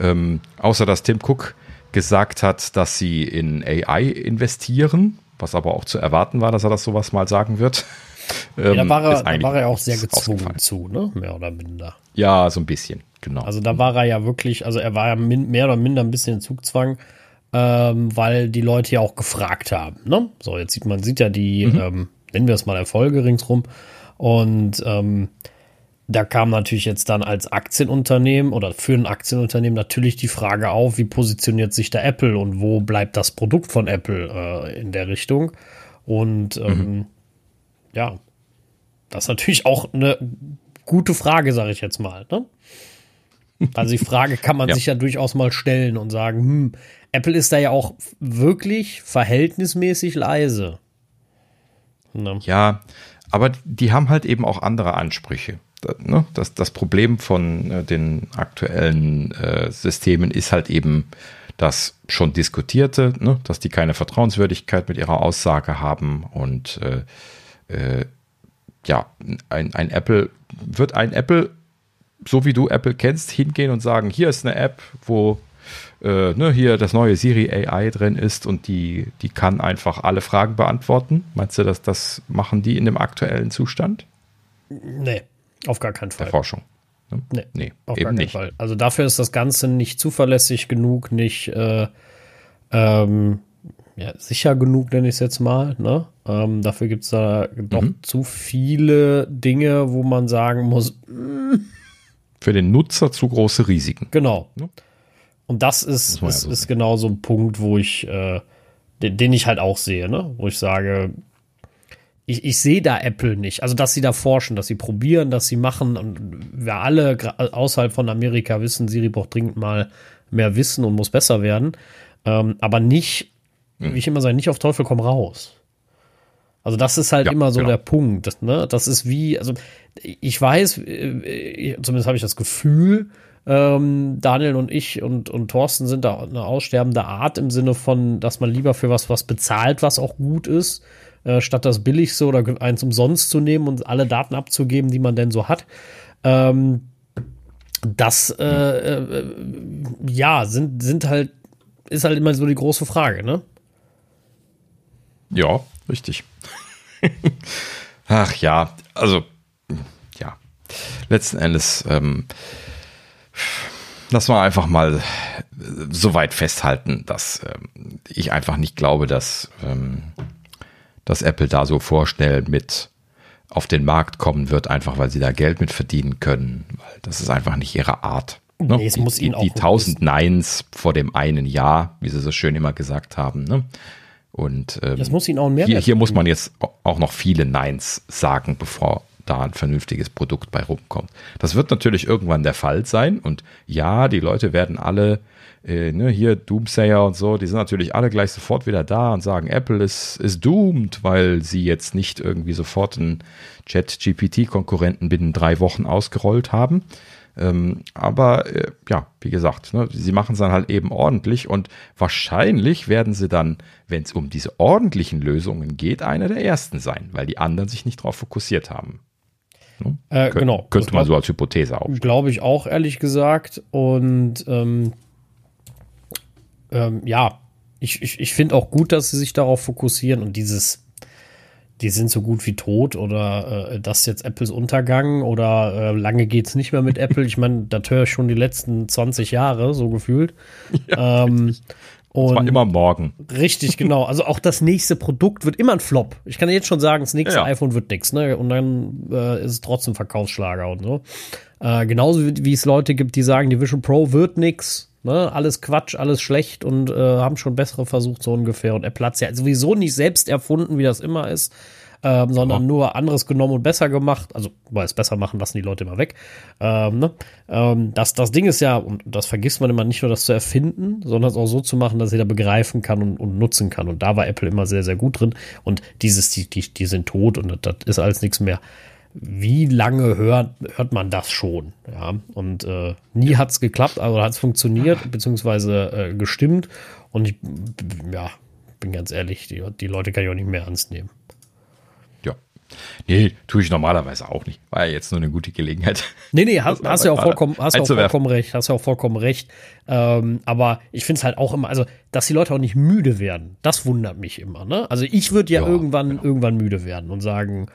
ähm, außer dass Tim Cook gesagt hat, dass sie in AI investieren, was aber auch zu erwarten war, dass er das sowas mal sagen wird. <laughs> Ja, da ähm, war er, da war er auch sehr gezwungen zu, ne? mehr oder minder. Ja, so ein bisschen, genau. Also da war er ja wirklich, also er war ja mehr oder minder ein bisschen in Zugzwang, ähm, weil die Leute ja auch gefragt haben. Ne? So, jetzt sieht man, sieht ja die, mhm. ähm, nennen wir es mal Erfolge ringsrum. Und ähm, da kam natürlich jetzt dann als Aktienunternehmen oder für ein Aktienunternehmen natürlich die Frage auf, wie positioniert sich da Apple und wo bleibt das Produkt von Apple äh, in der Richtung. Und ähm, mhm. ja, das ist natürlich auch eine gute Frage, sage ich jetzt mal. Ne? Also die Frage kann man ja. sich ja durchaus mal stellen und sagen, hm, Apple ist da ja auch wirklich verhältnismäßig leise. Ne? Ja, aber die haben halt eben auch andere Ansprüche. Ne? Das, das Problem von äh, den aktuellen äh, Systemen ist halt eben das schon diskutierte, ne? dass die keine Vertrauenswürdigkeit mit ihrer Aussage haben und äh, äh ja, ein, ein Apple, wird ein Apple, so wie du Apple kennst, hingehen und sagen, hier ist eine App, wo äh, ne, hier das neue Siri AI drin ist und die, die kann einfach alle Fragen beantworten. Meinst du, dass das machen die in dem aktuellen Zustand? Nee, auf gar keinen Fall. Der Forschung. Ne? Nee, nee auf eben gar keinen nicht. Fall. Also dafür ist das Ganze nicht zuverlässig genug, nicht äh, ähm, ja, sicher genug, nenne ich es jetzt mal. Ne? Ähm, dafür gibt es da doch mhm. zu viele Dinge, wo man sagen muss. Mm. Für den Nutzer zu große Risiken. Genau. Ja. Und das ist, das ist, ja so ist genau so ein Punkt, wo ich, äh, den, den, ich halt auch sehe, ne? wo ich sage, ich, ich sehe da Apple nicht. Also, dass sie da forschen, dass sie probieren, dass sie machen. Und wir alle außerhalb von Amerika wissen, Siri braucht dringend mal mehr Wissen und muss besser werden. Ähm, aber nicht wie ich immer sage, nicht auf Teufel komm raus. Also das ist halt ja, immer so genau. der Punkt. Ne? Das ist wie, also ich weiß, äh, zumindest habe ich das Gefühl, ähm, Daniel und ich und, und Thorsten sind da eine aussterbende Art im Sinne von, dass man lieber für was was bezahlt, was auch gut ist, äh, statt das billigste oder eins umsonst zu nehmen und alle Daten abzugeben, die man denn so hat. Ähm, das äh, äh, ja sind sind halt ist halt immer so die große Frage, ne? Ja, richtig. Ach ja, also ja, letzten Endes ähm, lass mal einfach mal so weit festhalten, dass ähm, ich einfach nicht glaube, dass, ähm, dass Apple da so vorschnell mit auf den Markt kommen wird, einfach weil sie da Geld mit verdienen können. Weil das ist einfach nicht ihre Art. Ne? Nee, es muss die, ihnen die, 1000 Neins vor dem einen Jahr, wie sie so schön immer gesagt haben, ne? Und ähm, das muss ihn auch mehr hier, hier muss man jetzt auch noch viele Neins sagen, bevor da ein vernünftiges Produkt bei rumkommt. Das wird natürlich irgendwann der Fall sein. Und ja, die Leute werden alle, äh, ne, hier Doomsayer und so, die sind natürlich alle gleich sofort wieder da und sagen, Apple ist, ist doomed, weil sie jetzt nicht irgendwie sofort einen Chat-GPT-Konkurrenten binnen drei Wochen ausgerollt haben. Ähm, aber äh, ja, wie gesagt, ne, sie machen es dann halt eben ordentlich und wahrscheinlich werden sie dann, wenn es um diese ordentlichen Lösungen geht, einer der ersten sein, weil die anderen sich nicht darauf fokussiert haben. Ne? Äh, Kön genau. Könnte man so als Hypothese auch. Glaube ich auch, ehrlich gesagt. Und ähm, ähm, ja, ich, ich, ich finde auch gut, dass sie sich darauf fokussieren und dieses die sind so gut wie tot oder äh, das ist jetzt Apples Untergang oder äh, lange es nicht mehr mit Apple. Ich meine, das höre ich schon die letzten 20 Jahre, so gefühlt. <laughs> Ja, ähm, und war immer morgen. Richtig, <laughs> genau. Also auch das nächste Produkt wird immer ein Flop. Ich kann jetzt schon sagen, das nächste ja. iPhone wird nix, ne? Und dann äh, ist es trotzdem Verkaufsschlager und so. Äh, genauso wie, wie es Leute gibt, die sagen, die Vision Pro wird nix. Ne, alles Quatsch, alles schlecht und äh, haben schon bessere versucht, so ungefähr. Und Apple hat es ja sowieso nicht selbst erfunden, wie das immer ist. Ähm, sondern oh. nur anderes genommen und besser gemacht. Also, weil es besser machen, lassen die Leute immer weg. Ähm, ne? ähm, das, das Ding ist ja, und das vergisst man immer nicht nur das zu erfinden, sondern es auch so zu machen, dass jeder begreifen kann und, und nutzen kann. Und da war Apple immer sehr, sehr gut drin. Und dieses, die, die, die sind tot und das ist alles nichts mehr wie lange hört, hört man das schon? Ja, und äh, nie hat es geklappt, also hat es funktioniert, beziehungsweise äh, gestimmt. Und ich, ja, bin ganz ehrlich, die, die Leute kann ich auch nicht mehr ernst nehmen. Nee, tue ich normalerweise auch nicht. War ja jetzt nur eine gute Gelegenheit. Nee, nee, hast, hast ja auch vollkommen, hast auch vollkommen recht, hast ja auch vollkommen recht. Ähm, aber ich finde es halt auch immer, also, dass die Leute auch nicht müde werden, das wundert mich immer, ne? Also ich würde ja, ja, irgendwann, genau. irgendwann müde werden und sagen,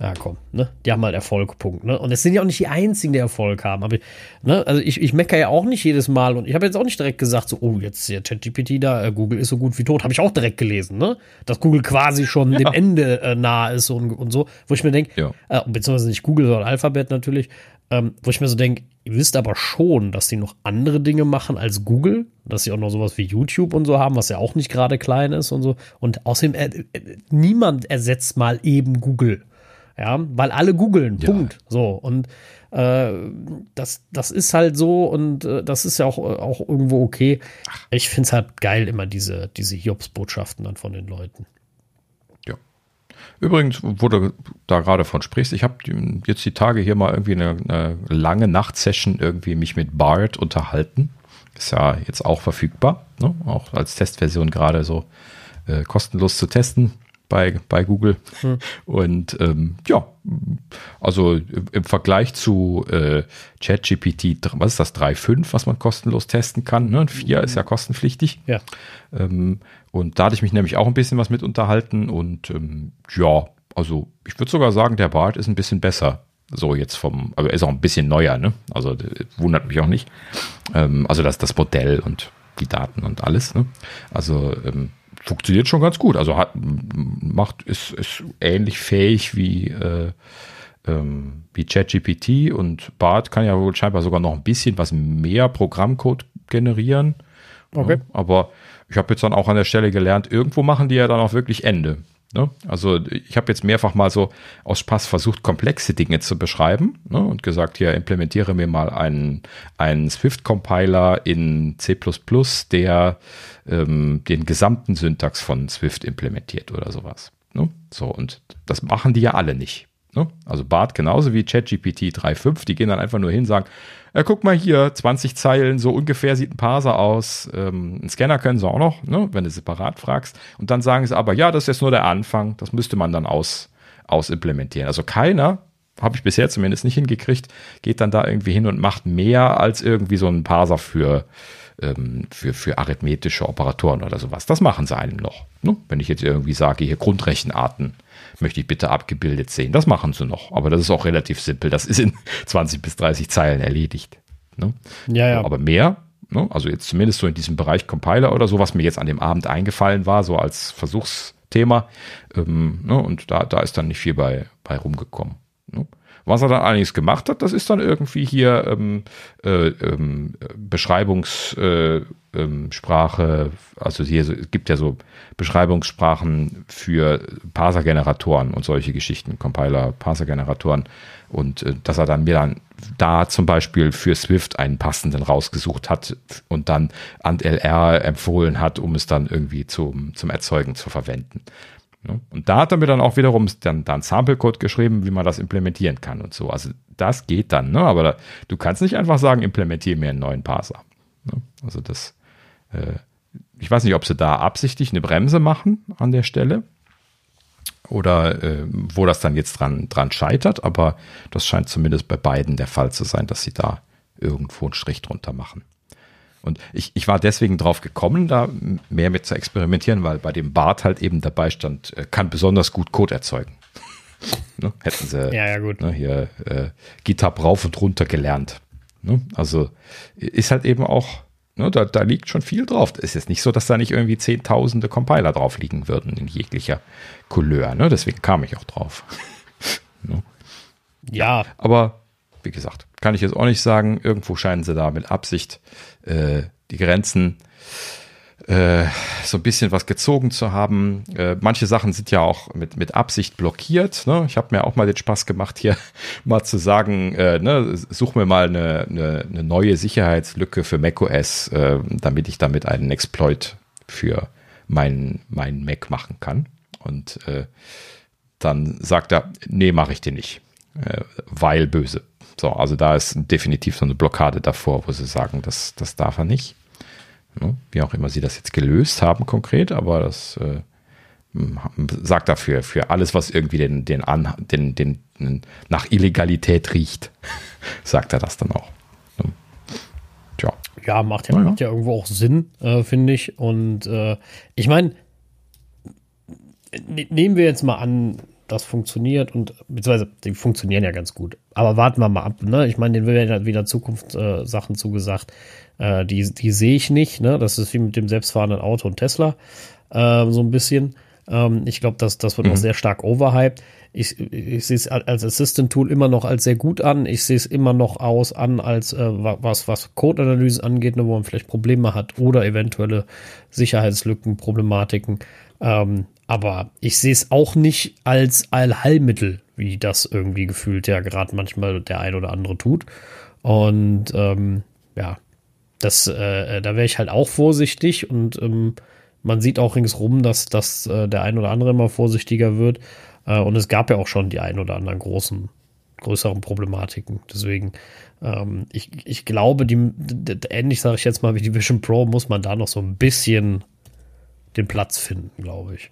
ja, komm, ne? Die haben halt Erfolg, Punkt, ne? Und es sind ja auch nicht die einzigen, die Erfolg haben. Aber, ne? Also ich, ich meckere ja auch nicht jedes Mal und ich habe jetzt auch nicht direkt gesagt, so, oh, jetzt ist ja ChatGPT da, äh, Google ist so gut wie tot. Habe ich auch direkt gelesen, ne? Dass Google quasi schon ja. dem Ende äh, nah ist und, und so, wo ich mir denke, ja. äh, beziehungsweise nicht Google, sondern Alphabet natürlich, ähm, wo ich mir so denke, ihr wisst aber schon, dass sie noch andere Dinge machen als Google, dass sie auch noch sowas wie YouTube und so haben, was ja auch nicht gerade klein ist und so. Und außerdem, äh, äh niemand ersetzt mal eben Google. Ja, weil alle googeln. Ja. Punkt. So. Und äh, das, das ist halt so und äh, das ist ja auch, auch irgendwo okay. Ich finde es halt geil, immer diese, diese Hiobs-Botschaften dann von den Leuten. Ja. Übrigens, wo du da gerade von sprichst, ich habe jetzt die Tage hier mal irgendwie eine, eine lange Nachtsession irgendwie mich mit Bart unterhalten. Ist ja jetzt auch verfügbar, ne? auch als Testversion gerade so äh, kostenlos zu testen bei, bei Google. Hm. Und ähm, ja, also im Vergleich zu äh, ChatGPT, was ist das, 3.5, was man kostenlos testen kann. Ne? 4 ist ja kostenpflichtig. Ja. Ähm, und da hatte ich mich nämlich auch ein bisschen was mit unterhalten. Und ähm, ja, also ich würde sogar sagen, der Bart ist ein bisschen besser. So jetzt vom, aber er ist auch ein bisschen neuer, ne? Also wundert mich auch nicht. Ähm, also das, das Modell und die Daten und alles, ne? Also ähm, funktioniert schon ganz gut. Also hat, macht, ist, ist ähnlich fähig wie, äh, ähm, wie ChatGPT und BART kann ja wohl scheinbar sogar noch ein bisschen was mehr Programmcode generieren. Okay. Ja, aber ich habe jetzt dann auch an der Stelle gelernt, irgendwo machen die ja dann auch wirklich Ende. Ne? Also ich habe jetzt mehrfach mal so aus Spaß versucht, komplexe Dinge zu beschreiben ne? und gesagt, hier implementiere mir mal einen, einen Swift-Compiler in C++, der ähm, den gesamten Syntax von Swift implementiert oder sowas. Ne? So, und das machen die ja alle nicht. Ne? Also BART genauso wie ChatGPT 3.5, die gehen dann einfach nur hin und sagen, äh, guck mal hier, 20 Zeilen, so ungefähr sieht ein Parser aus. Ähm, einen Scanner können sie auch noch, ne, wenn du separat fragst. Und dann sagen sie aber, ja, das ist jetzt nur der Anfang, das müsste man dann aus, ausimplementieren. Also keiner, habe ich bisher zumindest nicht hingekriegt, geht dann da irgendwie hin und macht mehr als irgendwie so ein Parser für, ähm, für, für arithmetische Operatoren oder sowas. Das machen sie einem noch. Ne? Wenn ich jetzt irgendwie sage, hier Grundrechenarten möchte ich bitte abgebildet sehen. Das machen sie noch. Aber das ist auch relativ simpel. Das ist in <laughs> 20 bis 30 Zeilen erledigt. Ne? Ja, ja. Aber mehr, ne? also jetzt zumindest so in diesem Bereich Compiler oder so, was mir jetzt an dem Abend eingefallen war, so als Versuchsthema. Ähm, ne? Und da, da ist dann nicht viel bei, bei rumgekommen. Was er dann allerdings gemacht hat, das ist dann irgendwie hier ähm, äh, ähm, Beschreibungssprache, äh, ähm, also hier so, es gibt ja so Beschreibungssprachen für Parser-Generatoren und solche Geschichten, Compiler, Parser-Generatoren und äh, dass er dann mir dann da zum Beispiel für Swift einen passenden rausgesucht hat und dann an LR empfohlen hat, um es dann irgendwie zum, zum Erzeugen zu verwenden. Ne? Und da hat er mir dann auch wiederum dann, dann Sample-Code geschrieben, wie man das implementieren kann und so. Also das geht dann, ne? aber da, du kannst nicht einfach sagen, implementiere mir einen neuen Parser. Ne? Also das, äh, ich weiß nicht, ob sie da absichtlich eine Bremse machen an der Stelle oder äh, wo das dann jetzt dran, dran scheitert, aber das scheint zumindest bei beiden der Fall zu sein, dass sie da irgendwo einen Strich drunter machen. Und ich, ich war deswegen drauf gekommen, da mehr mit zu experimentieren, weil bei dem Bart halt eben dabei stand, äh, kann besonders gut Code erzeugen. <laughs> ne? Hätten sie ja, ja. Ne, hier äh, GitHub rauf und runter gelernt. Ne? Also ist halt eben auch, ne, da, da liegt schon viel drauf. Es ist jetzt nicht so, dass da nicht irgendwie zehntausende Compiler drauf liegen würden in jeglicher Couleur. Ne? Deswegen kam ich auch drauf. <laughs> ne? Ja. Aber wie gesagt, kann ich jetzt auch nicht sagen. Irgendwo scheinen sie da mit Absicht äh, die Grenzen äh, so ein bisschen was gezogen zu haben. Äh, manche Sachen sind ja auch mit, mit Absicht blockiert. Ne? Ich habe mir auch mal den Spaß gemacht, hier <laughs> mal zu sagen, äh, ne, such mir mal eine, eine, eine neue Sicherheitslücke für macOS, äh, damit ich damit einen Exploit für meinen mein Mac machen kann. Und äh, dann sagt er, nee, mache ich den nicht, äh, weil böse. So, also da ist definitiv so eine Blockade davor, wo sie sagen, das, das darf er nicht. Ne? Wie auch immer sie das jetzt gelöst haben konkret, aber das äh, sagt dafür, für alles, was irgendwie den, den, An, den, den, den nach Illegalität riecht, <laughs> sagt er das dann auch. Ne? Tja. Ja, macht ja, ja. macht ja irgendwo auch Sinn, äh, finde ich. Und äh, ich meine, ne, nehmen wir jetzt mal an, das funktioniert und beziehungsweise die funktionieren ja ganz gut. Aber warten wir mal ab, ne? Ich meine, den werden ja wieder Zukunftssachen äh, zugesagt. Äh, die die sehe ich nicht, ne? Das ist wie mit dem selbstfahrenden Auto und Tesla, äh, so ein bisschen. Ähm, ich glaube, das, das wird mhm. auch sehr stark overhyped. Ich, ich sehe es als Assistant-Tool immer noch als sehr gut an. Ich sehe es immer noch aus an, als äh, was, was Code-Analyse angeht, ne, wo man vielleicht Probleme hat oder eventuelle Sicherheitslücken, Problematiken. Ähm, aber ich sehe es auch nicht als Allheilmittel, wie das irgendwie gefühlt ja gerade manchmal der ein oder andere tut. Und ähm, ja, das, äh, da wäre ich halt auch vorsichtig und ähm, man sieht auch ringsrum, dass, dass äh, der ein oder andere immer vorsichtiger wird. Äh, und es gab ja auch schon die ein oder anderen großen, größeren Problematiken. Deswegen, ähm, ich, ich glaube, die, ähnlich sage ich jetzt mal wie die Vision Pro, muss man da noch so ein bisschen den Platz finden, glaube ich.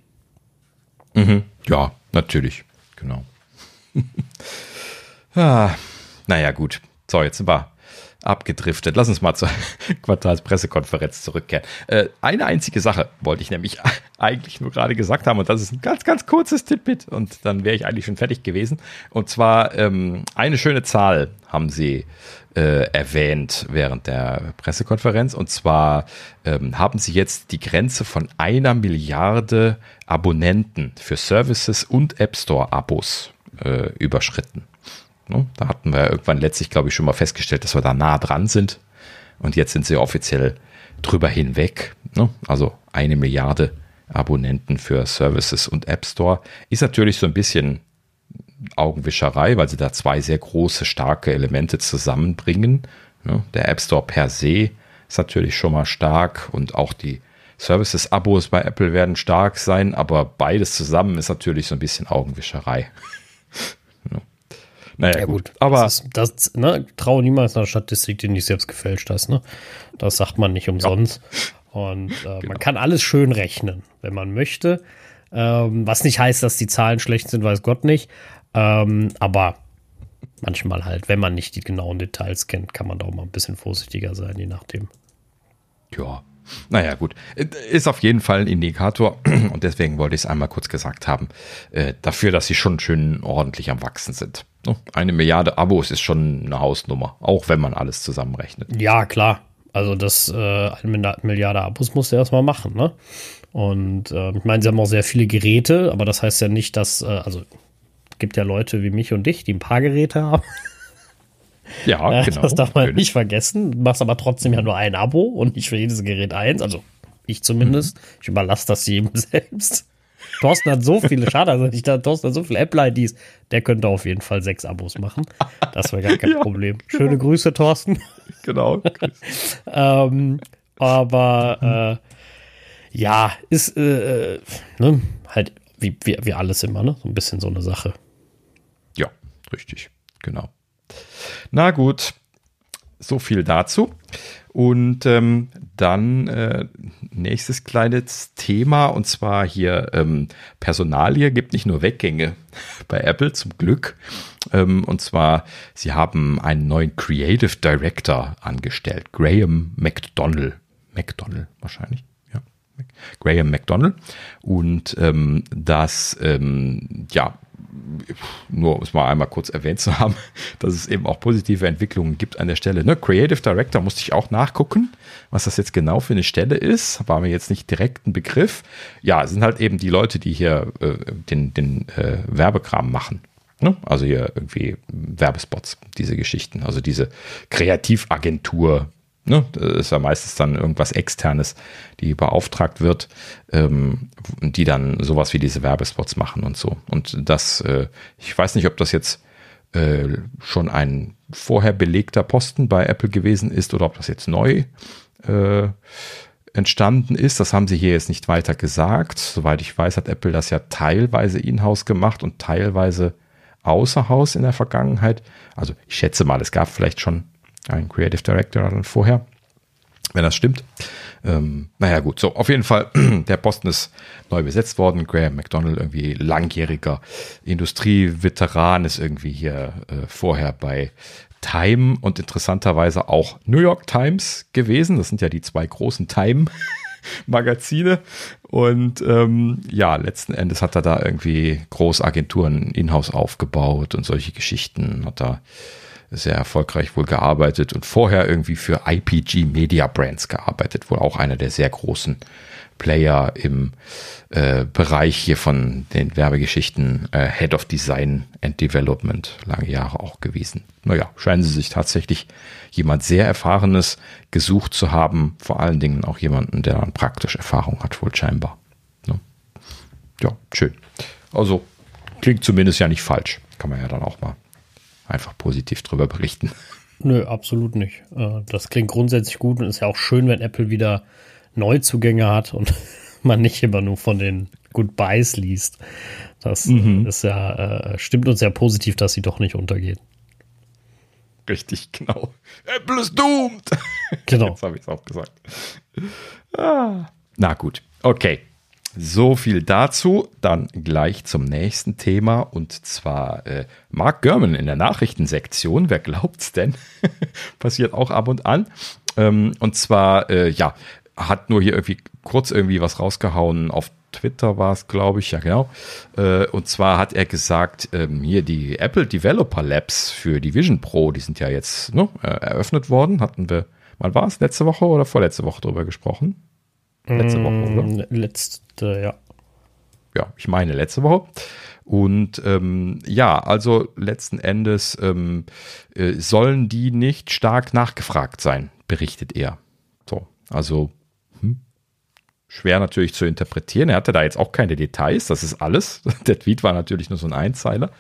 Mhm. Ja, natürlich. Genau. <laughs> ah, naja, gut. So, jetzt sind wir abgedriftet. Lass uns mal zur <laughs> Quartalspressekonferenz zurückkehren. Äh, eine einzige Sache wollte ich nämlich <laughs> eigentlich nur gerade gesagt haben und das ist ein ganz, ganz kurzes Tidbit und dann wäre ich eigentlich schon fertig gewesen. Und zwar ähm, eine schöne Zahl haben sie äh, erwähnt während der Pressekonferenz und zwar ähm, haben sie jetzt die Grenze von einer Milliarde Abonnenten für Services und App Store Abos äh, überschritten. Ne? Da hatten wir irgendwann letztlich, glaube ich, schon mal festgestellt, dass wir da nah dran sind. Und jetzt sind sie offiziell drüber hinweg. Ne? Also eine Milliarde Abonnenten für Services und App Store. Ist natürlich so ein bisschen Augenwischerei, weil sie da zwei sehr große, starke Elemente zusammenbringen. Ne? Der App Store per se ist natürlich schon mal stark und auch die Services-Abos bei Apple werden stark sein, aber beides zusammen ist natürlich so ein bisschen Augenwischerei. <laughs> Naja, ja, gut. Aber das, ist, das ne, traue niemals einer Statistik, die nicht selbst gefälscht hast. Ne? Das sagt man nicht umsonst. Ja. Und äh, genau. man kann alles schön rechnen, wenn man möchte. Ähm, was nicht heißt, dass die Zahlen schlecht sind, weiß Gott nicht. Ähm, aber manchmal halt, wenn man nicht die genauen Details kennt, kann man da auch mal ein bisschen vorsichtiger sein, je nachdem. Ja, naja, gut. Ist auf jeden Fall ein Indikator <clears throat> und deswegen wollte ich es einmal kurz gesagt haben, äh, dafür, dass sie schon schön ordentlich am Wachsen sind. Ne? Eine Milliarde Abos ist schon eine Hausnummer, auch wenn man alles zusammenrechnet. Ja, klar. Also das äh, eine Milliarde Abos musst du erstmal machen, ne? Und äh, ich meine, sie haben auch sehr viele Geräte, aber das heißt ja nicht, dass, äh, also gibt ja Leute wie mich und dich, die ein paar Geräte haben. <laughs> Ja, <laughs> genau. Das darf man natürlich. nicht vergessen. Du machst aber trotzdem ja nur ein Abo und nicht für jedes Gerät eins. Also ich zumindest. Mhm. Ich überlasse das jedem <laughs> selbst. Thorsten hat so viele, schade, also ich da, Thorsten hat so viele Apple-IDs, der könnte auf jeden Fall sechs Abos machen. Das wäre gar kein ja, Problem. Genau. Schöne Grüße, Thorsten. Genau. ähm, aber äh, ja, ist äh, äh, ne, halt wie, wie, wie alles immer, ne? So ein bisschen so eine Sache. Richtig, genau. Na gut, so viel dazu. Und ähm, dann äh, nächstes kleines Thema und zwar hier ähm, Personalie gibt nicht nur Weggänge <laughs> bei Apple zum Glück. Ähm, und zwar, sie haben einen neuen Creative Director angestellt, Graham McDonnell. McDonnell wahrscheinlich. Ja. Graham McDonnell. Und ähm, das, ähm, ja, nur um es mal einmal kurz erwähnt zu haben, <laughs> dass es eben auch positive Entwicklungen gibt an der Stelle. Ne? Creative Director musste ich auch nachgucken, was das jetzt genau für eine Stelle ist. War mir jetzt nicht direkt ein Begriff. Ja, sind halt eben die Leute, die hier äh, den, den äh, Werbekram machen. Ne? Also hier irgendwie Werbespots, diese Geschichten. Also diese Kreativagentur ne, ist ja meistens dann irgendwas Externes, die beauftragt wird, ähm, die dann sowas wie diese Werbespots machen und so. Und das, äh, ich weiß nicht, ob das jetzt äh, schon ein vorher belegter Posten bei Apple gewesen ist oder ob das jetzt neu äh, entstanden ist. Das haben sie hier jetzt nicht weiter gesagt. Soweit ich weiß, hat Apple das ja teilweise in-house gemacht und teilweise außer Haus in der Vergangenheit. Also ich schätze mal, es gab vielleicht schon einen Creative Director dann vorher, wenn das stimmt. Ähm, naja, gut, so auf jeden Fall, <clears throat> der Posten ist neu besetzt worden. Graham McDonald, irgendwie langjähriger Industrieveteran, ist irgendwie hier äh, vorher bei Time und interessanterweise auch New York Times gewesen. Das sind ja die zwei großen Time. Magazine und ähm, ja, letzten Endes hat er da irgendwie Großagenturen in-house aufgebaut und solche Geschichten, hat da sehr erfolgreich wohl gearbeitet und vorher irgendwie für IPG Media Brands gearbeitet, wohl auch einer der sehr großen Player im äh, Bereich hier von den Werbegeschichten, äh, Head of Design and Development, lange Jahre auch gewesen. Naja, scheinen sie sich tatsächlich jemand sehr Erfahrenes gesucht zu haben, vor allen Dingen auch jemanden, der dann praktisch Erfahrung hat, wohl scheinbar. Ne? Ja, schön. Also klingt zumindest ja nicht falsch. Kann man ja dann auch mal einfach positiv drüber berichten. Nö, absolut nicht. Äh, das klingt grundsätzlich gut und ist ja auch schön, wenn Apple wieder Neuzugänge hat und <laughs> man nicht immer nur von den Goodbyes liest. Das mhm. ist ja, äh, stimmt uns ja positiv, dass sie doch nicht untergeht. Richtig, genau. Apple ist doomed. Genau. <laughs> Jetzt habe ich es auch gesagt. Ah. Na gut, okay. So viel dazu. Dann gleich zum nächsten Thema und zwar äh, Mark Gurman in der Nachrichtensektion. Wer glaubt's denn? <laughs> Passiert auch ab und an. Ähm, und zwar, äh, ja, hat nur hier irgendwie kurz irgendwie was rausgehauen. Auf Twitter war es, glaube ich, ja genau. Äh, und zwar hat er gesagt, ähm, hier die Apple Developer Labs für die Vision Pro, die sind ja jetzt ne, äh, eröffnet worden. Hatten wir, wann war es? Letzte Woche oder vorletzte Woche drüber gesprochen? Letzte Woche, oder? Mm, letzte, ja. Ja, ich meine letzte Woche. Und ähm, ja, also letzten Endes ähm, äh, sollen die nicht stark nachgefragt sein, berichtet er. So, also hm, schwer natürlich zu interpretieren. Er hatte da jetzt auch keine Details, das ist alles. <laughs> Der Tweet war natürlich nur so ein Einzeiler.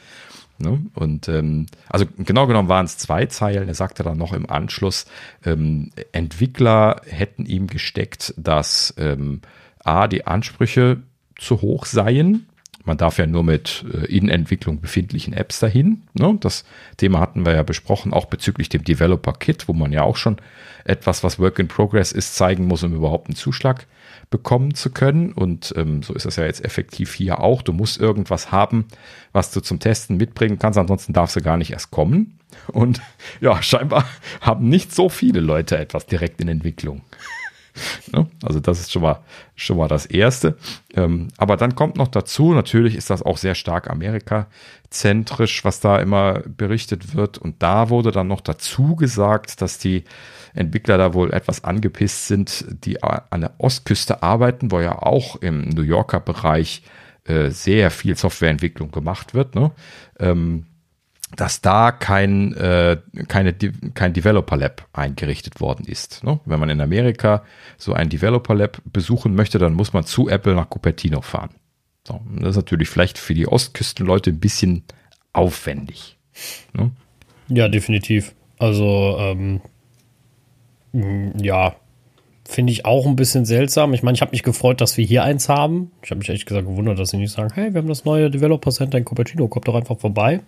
Ne? Und ähm, also genau genommen waren es zwei Zeilen. Er sagte dann noch im Anschluss, ähm, Entwickler hätten ihm gesteckt, dass ähm, A, die Ansprüche zu hoch seien. Man darf ja nur mit äh, in Entwicklung befindlichen Apps dahin. Ne? Das Thema hatten wir ja besprochen, auch bezüglich dem Developer Kit, wo man ja auch schon etwas, was Work in Progress ist, zeigen muss, um überhaupt einen Zuschlag bekommen zu können. Und ähm, so ist es ja jetzt effektiv hier auch. Du musst irgendwas haben, was du zum Testen mitbringen kannst, ansonsten darfst du gar nicht erst kommen. Und ja, scheinbar haben nicht so viele Leute etwas direkt in Entwicklung. Ne? Also das ist schon mal, schon mal das Erste. Ähm, aber dann kommt noch dazu, natürlich ist das auch sehr stark Amerika-zentrisch, was da immer berichtet wird. Und da wurde dann noch dazu gesagt, dass die Entwickler da wohl etwas angepisst sind, die an der Ostküste arbeiten, wo ja auch im New Yorker Bereich äh, sehr viel Softwareentwicklung gemacht wird. Ne? Ähm, dass da kein, äh, keine, kein Developer Lab eingerichtet worden ist. Ne? Wenn man in Amerika so ein Developer Lab besuchen möchte, dann muss man zu Apple nach Cupertino fahren. So, das ist natürlich vielleicht für die Ostküstenleute ein bisschen aufwendig. Ne? Ja, definitiv. Also, ähm, ja, finde ich auch ein bisschen seltsam. Ich meine, ich habe mich gefreut, dass wir hier eins haben. Ich habe mich echt gesagt gewundert, dass sie nicht sagen, hey, wir haben das neue Developer Center in Cupertino, kommt doch einfach vorbei.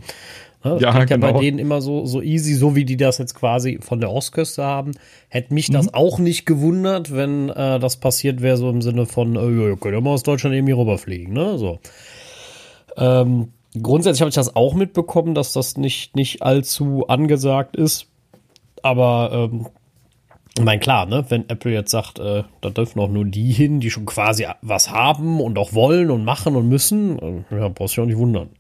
Ne? Ja, klingt genau. ja bei denen immer so, so easy, so wie die das jetzt quasi von der Ostküste haben. Hätte mich mhm. das auch nicht gewundert, wenn äh, das passiert wäre, so im Sinne von, äh, können ja mal aus Deutschland eben hier rüberfliegen, ne? So. Ähm, grundsätzlich habe ich das auch mitbekommen, dass das nicht, nicht allzu angesagt ist. Aber ähm, ich meine, klar, ne, wenn Apple jetzt sagt, äh, da dürfen auch nur die hin, die schon quasi was haben und auch wollen und machen und müssen, äh, ja, brauchst du dich auch nicht wundern.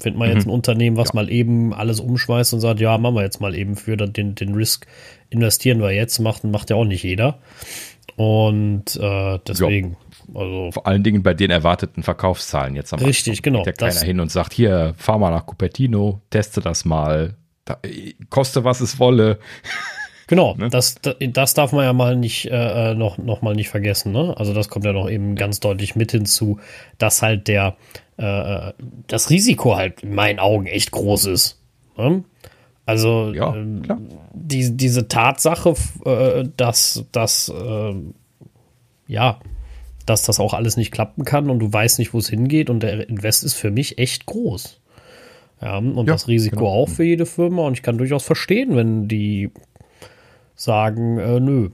Findet man jetzt mhm. ein Unternehmen, was ja. mal eben alles umschmeißt und sagt, ja, machen wir jetzt mal eben für den, den Risk, investieren wir jetzt, macht, macht ja auch nicht jeder. Und äh, deswegen. Ja. Also, Vor allen Dingen bei den erwarteten Verkaufszahlen jetzt am Richtig, Anfang. genau. Geht ja keiner hin und sagt, hier, fahr mal nach Cupertino, teste das mal, da, koste was es wolle. Genau, ne? das, das darf man ja mal nicht äh, noch, noch mal nicht vergessen. Ne? Also das kommt ja noch eben ganz deutlich mit hinzu, dass halt der äh, das Risiko halt in meinen Augen echt groß ist. Ne? Also ja, ähm, die, diese Tatsache, äh, dass, dass äh, ja, dass das auch alles nicht klappen kann und du weißt nicht, wo es hingeht und der Invest ist für mich echt groß. Ja, und ja, das Risiko genau. auch für jede Firma und ich kann durchaus verstehen, wenn die sagen, äh, nö.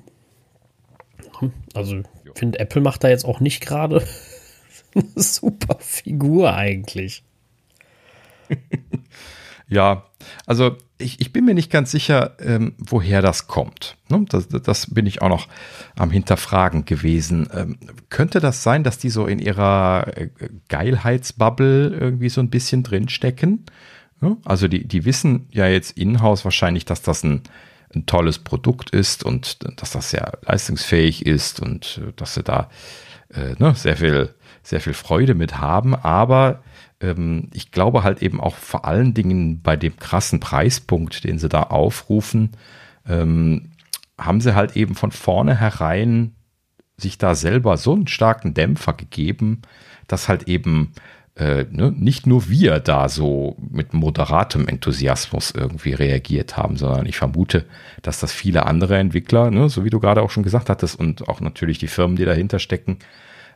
Also ich finde, Apple macht da jetzt auch nicht gerade <laughs> eine super Figur eigentlich. <laughs> ja, also ich, ich bin mir nicht ganz sicher, ähm, woher das kommt. Ne? Das, das, bin ich auch noch am Hinterfragen gewesen. Ähm, könnte das sein, dass die so in ihrer äh, Geilheitsbubble irgendwie so ein bisschen drinstecken? Ne? Also die, die wissen ja jetzt in-house wahrscheinlich, dass das ein, ein tolles Produkt ist und dass das sehr leistungsfähig ist und äh, dass sie da äh, ne, sehr viel, sehr viel Freude mit haben. Aber ähm, ich glaube halt eben auch vor allen Dingen bei dem krassen Preispunkt, den sie da aufrufen, ähm, haben sie halt eben von vornherein sich da selber so einen starken Dämpfer gegeben, dass halt eben äh, ne, nicht nur wir da so mit moderatem Enthusiasmus irgendwie reagiert haben, sondern ich vermute, dass das viele andere Entwickler, ne, so wie du gerade auch schon gesagt hattest, und auch natürlich die Firmen, die dahinter stecken,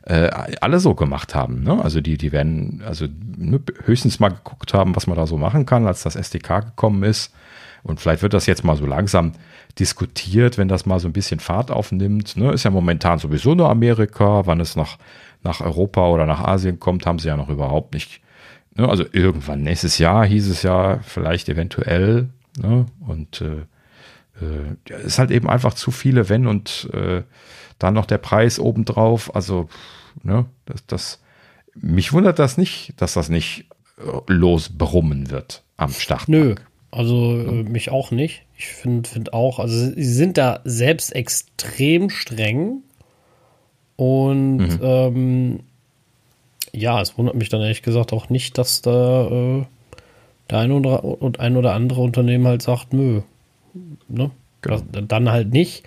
äh, alle so gemacht haben. Ne? Also die, die werden also ne, höchstens mal geguckt haben, was man da so machen kann, als das SDK gekommen ist. Und vielleicht wird das jetzt mal so langsam diskutiert, wenn das mal so ein bisschen Fahrt aufnimmt. Ne? Ist ja momentan sowieso nur Amerika. Wann es nach, nach Europa oder nach Asien kommt, haben sie ja noch überhaupt nicht. Ne? Also irgendwann nächstes Jahr hieß es ja vielleicht eventuell. Ne? Und äh, äh, ist halt eben einfach zu viele Wenn und äh, dann noch der Preis obendrauf. Also, ne, das, das, mich wundert das nicht, dass das nicht äh, losbrummen wird am Start. Nö, also äh, mich auch nicht. Ich finde find auch, also sie sind da selbst extrem streng. Und mhm. ähm, ja, es wundert mich dann ehrlich gesagt auch nicht, dass da äh, der ein oder, und ein oder andere Unternehmen halt sagt, nö. Ne? Genau. Dann halt nicht.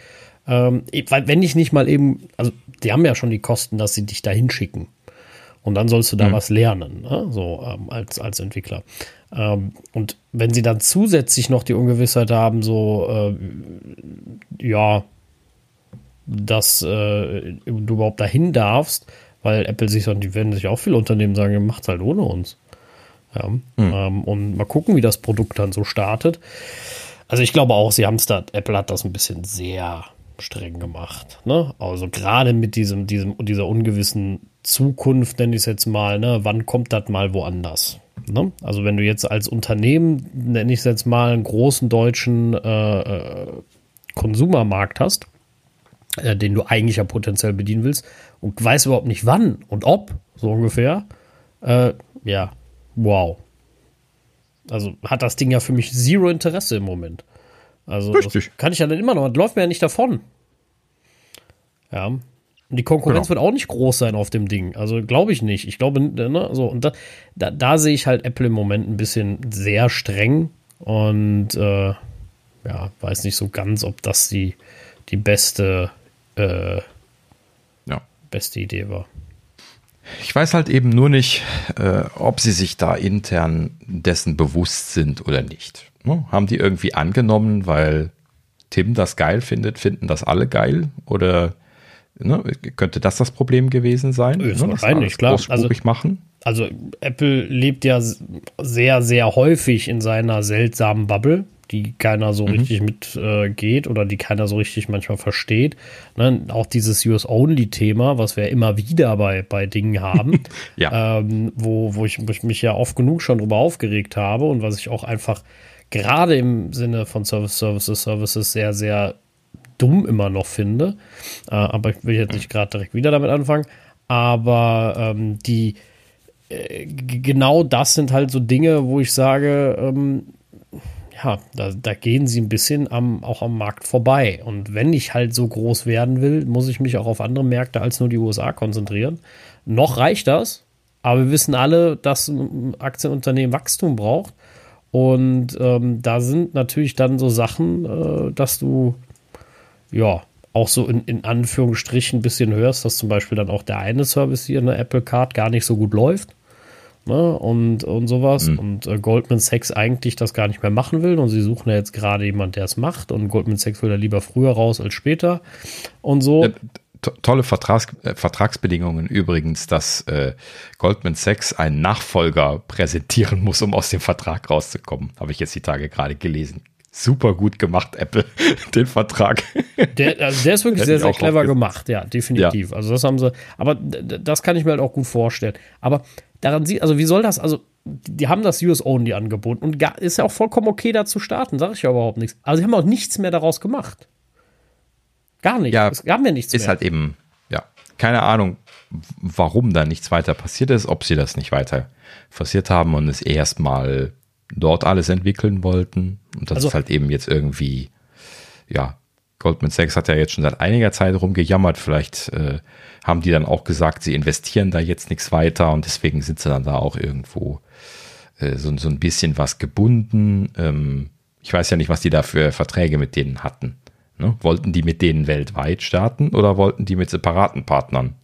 Ähm, weil wenn ich nicht mal eben, also die haben ja schon die Kosten, dass sie dich da hinschicken. Und dann sollst du da mhm. was lernen, ne? so ähm, als, als Entwickler. Ähm, und wenn sie dann zusätzlich noch die Ungewissheit haben, so, äh, ja, dass äh, du überhaupt dahin darfst, weil Apple sich, und die werden sich auch viele Unternehmen sagen, macht's halt ohne uns. Ja, mhm. und mal gucken, wie das Produkt dann so startet. Also ich glaube auch, sie haben es da, Apple hat das ein bisschen sehr streng gemacht. Ne? Also gerade mit diesem, diesem, dieser ungewissen Zukunft, nenne ich es jetzt mal, ne? wann kommt das mal woanders? Ne? Also wenn du jetzt als Unternehmen, nenne ich es jetzt mal, einen großen deutschen äh, äh, Konsumermarkt hast, äh, den du eigentlich ja potenziell bedienen willst und weißt überhaupt nicht wann und ob, so ungefähr, äh, ja, wow. Also hat das Ding ja für mich zero Interesse im Moment. Also kann ich ja dann immer noch. Das läuft mir ja nicht davon. Ja. Und die Konkurrenz genau. wird auch nicht groß sein auf dem Ding. Also glaube ich nicht. Ich glaube, ne, so, und da, da, da, sehe ich halt Apple im Moment ein bisschen sehr streng und äh, ja, weiß nicht so ganz, ob das die, die beste, äh, ja. beste Idee war. Ich weiß halt eben nur nicht, äh, ob sie sich da intern dessen bewusst sind oder nicht. Ne? Haben die irgendwie angenommen, weil Tim das geil findet, finden das alle geil? Oder ne, könnte das das Problem gewesen sein? Ist ne? wahrscheinlich, klar. Also, machen? also Apple lebt ja sehr, sehr häufig in seiner seltsamen Bubble die keiner so mhm. richtig mitgeht äh, oder die keiner so richtig manchmal versteht. Ne? Auch dieses US-Only-Thema, was wir immer wieder bei, bei Dingen haben, <laughs> ja. ähm, wo, wo, ich, wo ich mich ja oft genug schon drüber aufgeregt habe und was ich auch einfach gerade im Sinne von Service Services Services sehr, sehr dumm immer noch finde. Äh, aber ich will jetzt nicht gerade direkt wieder damit anfangen. Aber ähm, die äh, genau das sind halt so Dinge, wo ich sage, ähm, ja, da, da gehen sie ein bisschen am, auch am Markt vorbei. Und wenn ich halt so groß werden will, muss ich mich auch auf andere Märkte als nur die USA konzentrieren. Noch reicht das, aber wir wissen alle, dass ein Aktienunternehmen Wachstum braucht. Und ähm, da sind natürlich dann so Sachen, äh, dass du ja auch so in, in Anführungsstrichen ein bisschen hörst, dass zum Beispiel dann auch der eine Service hier in der Apple Card gar nicht so gut läuft. Ne, und, und sowas. Mhm. Und äh, Goldman Sachs eigentlich das gar nicht mehr machen will. Und sie suchen ja jetzt gerade jemand, der es macht. Und Goldman Sachs will da lieber früher raus als später. Und so. Ja, tolle Vertrags, äh, Vertragsbedingungen übrigens, dass äh, Goldman Sachs einen Nachfolger präsentieren muss, um aus dem Vertrag rauszukommen. Habe ich jetzt die Tage gerade gelesen. Super gut gemacht, Apple, <laughs> den Vertrag. Der, also der ist wirklich sehr, sehr clever gemacht, ja, definitiv. Ja. Also das haben sie, aber das kann ich mir halt auch gut vorstellen. Aber daran sieht, also wie soll das, also die haben das US-Only angeboten und ist ja auch vollkommen okay, da zu starten, sage ich ja überhaupt nichts. Aber sie haben auch nichts mehr daraus gemacht. Gar nicht. Ja, es gab ja nichts ist mehr. halt eben, ja, keine Ahnung, warum da nichts weiter passiert ist, ob sie das nicht weiter forciert haben und es erstmal dort alles entwickeln wollten. Und das also, ist halt eben jetzt irgendwie, ja, Goldman Sachs hat ja jetzt schon seit einiger Zeit rumgejammert. Vielleicht äh, haben die dann auch gesagt, sie investieren da jetzt nichts weiter und deswegen sind sie dann da auch irgendwo äh, so, so ein bisschen was gebunden. Ähm, ich weiß ja nicht, was die da für Verträge mit denen hatten. Ne? Wollten die mit denen weltweit starten oder wollten die mit separaten Partnern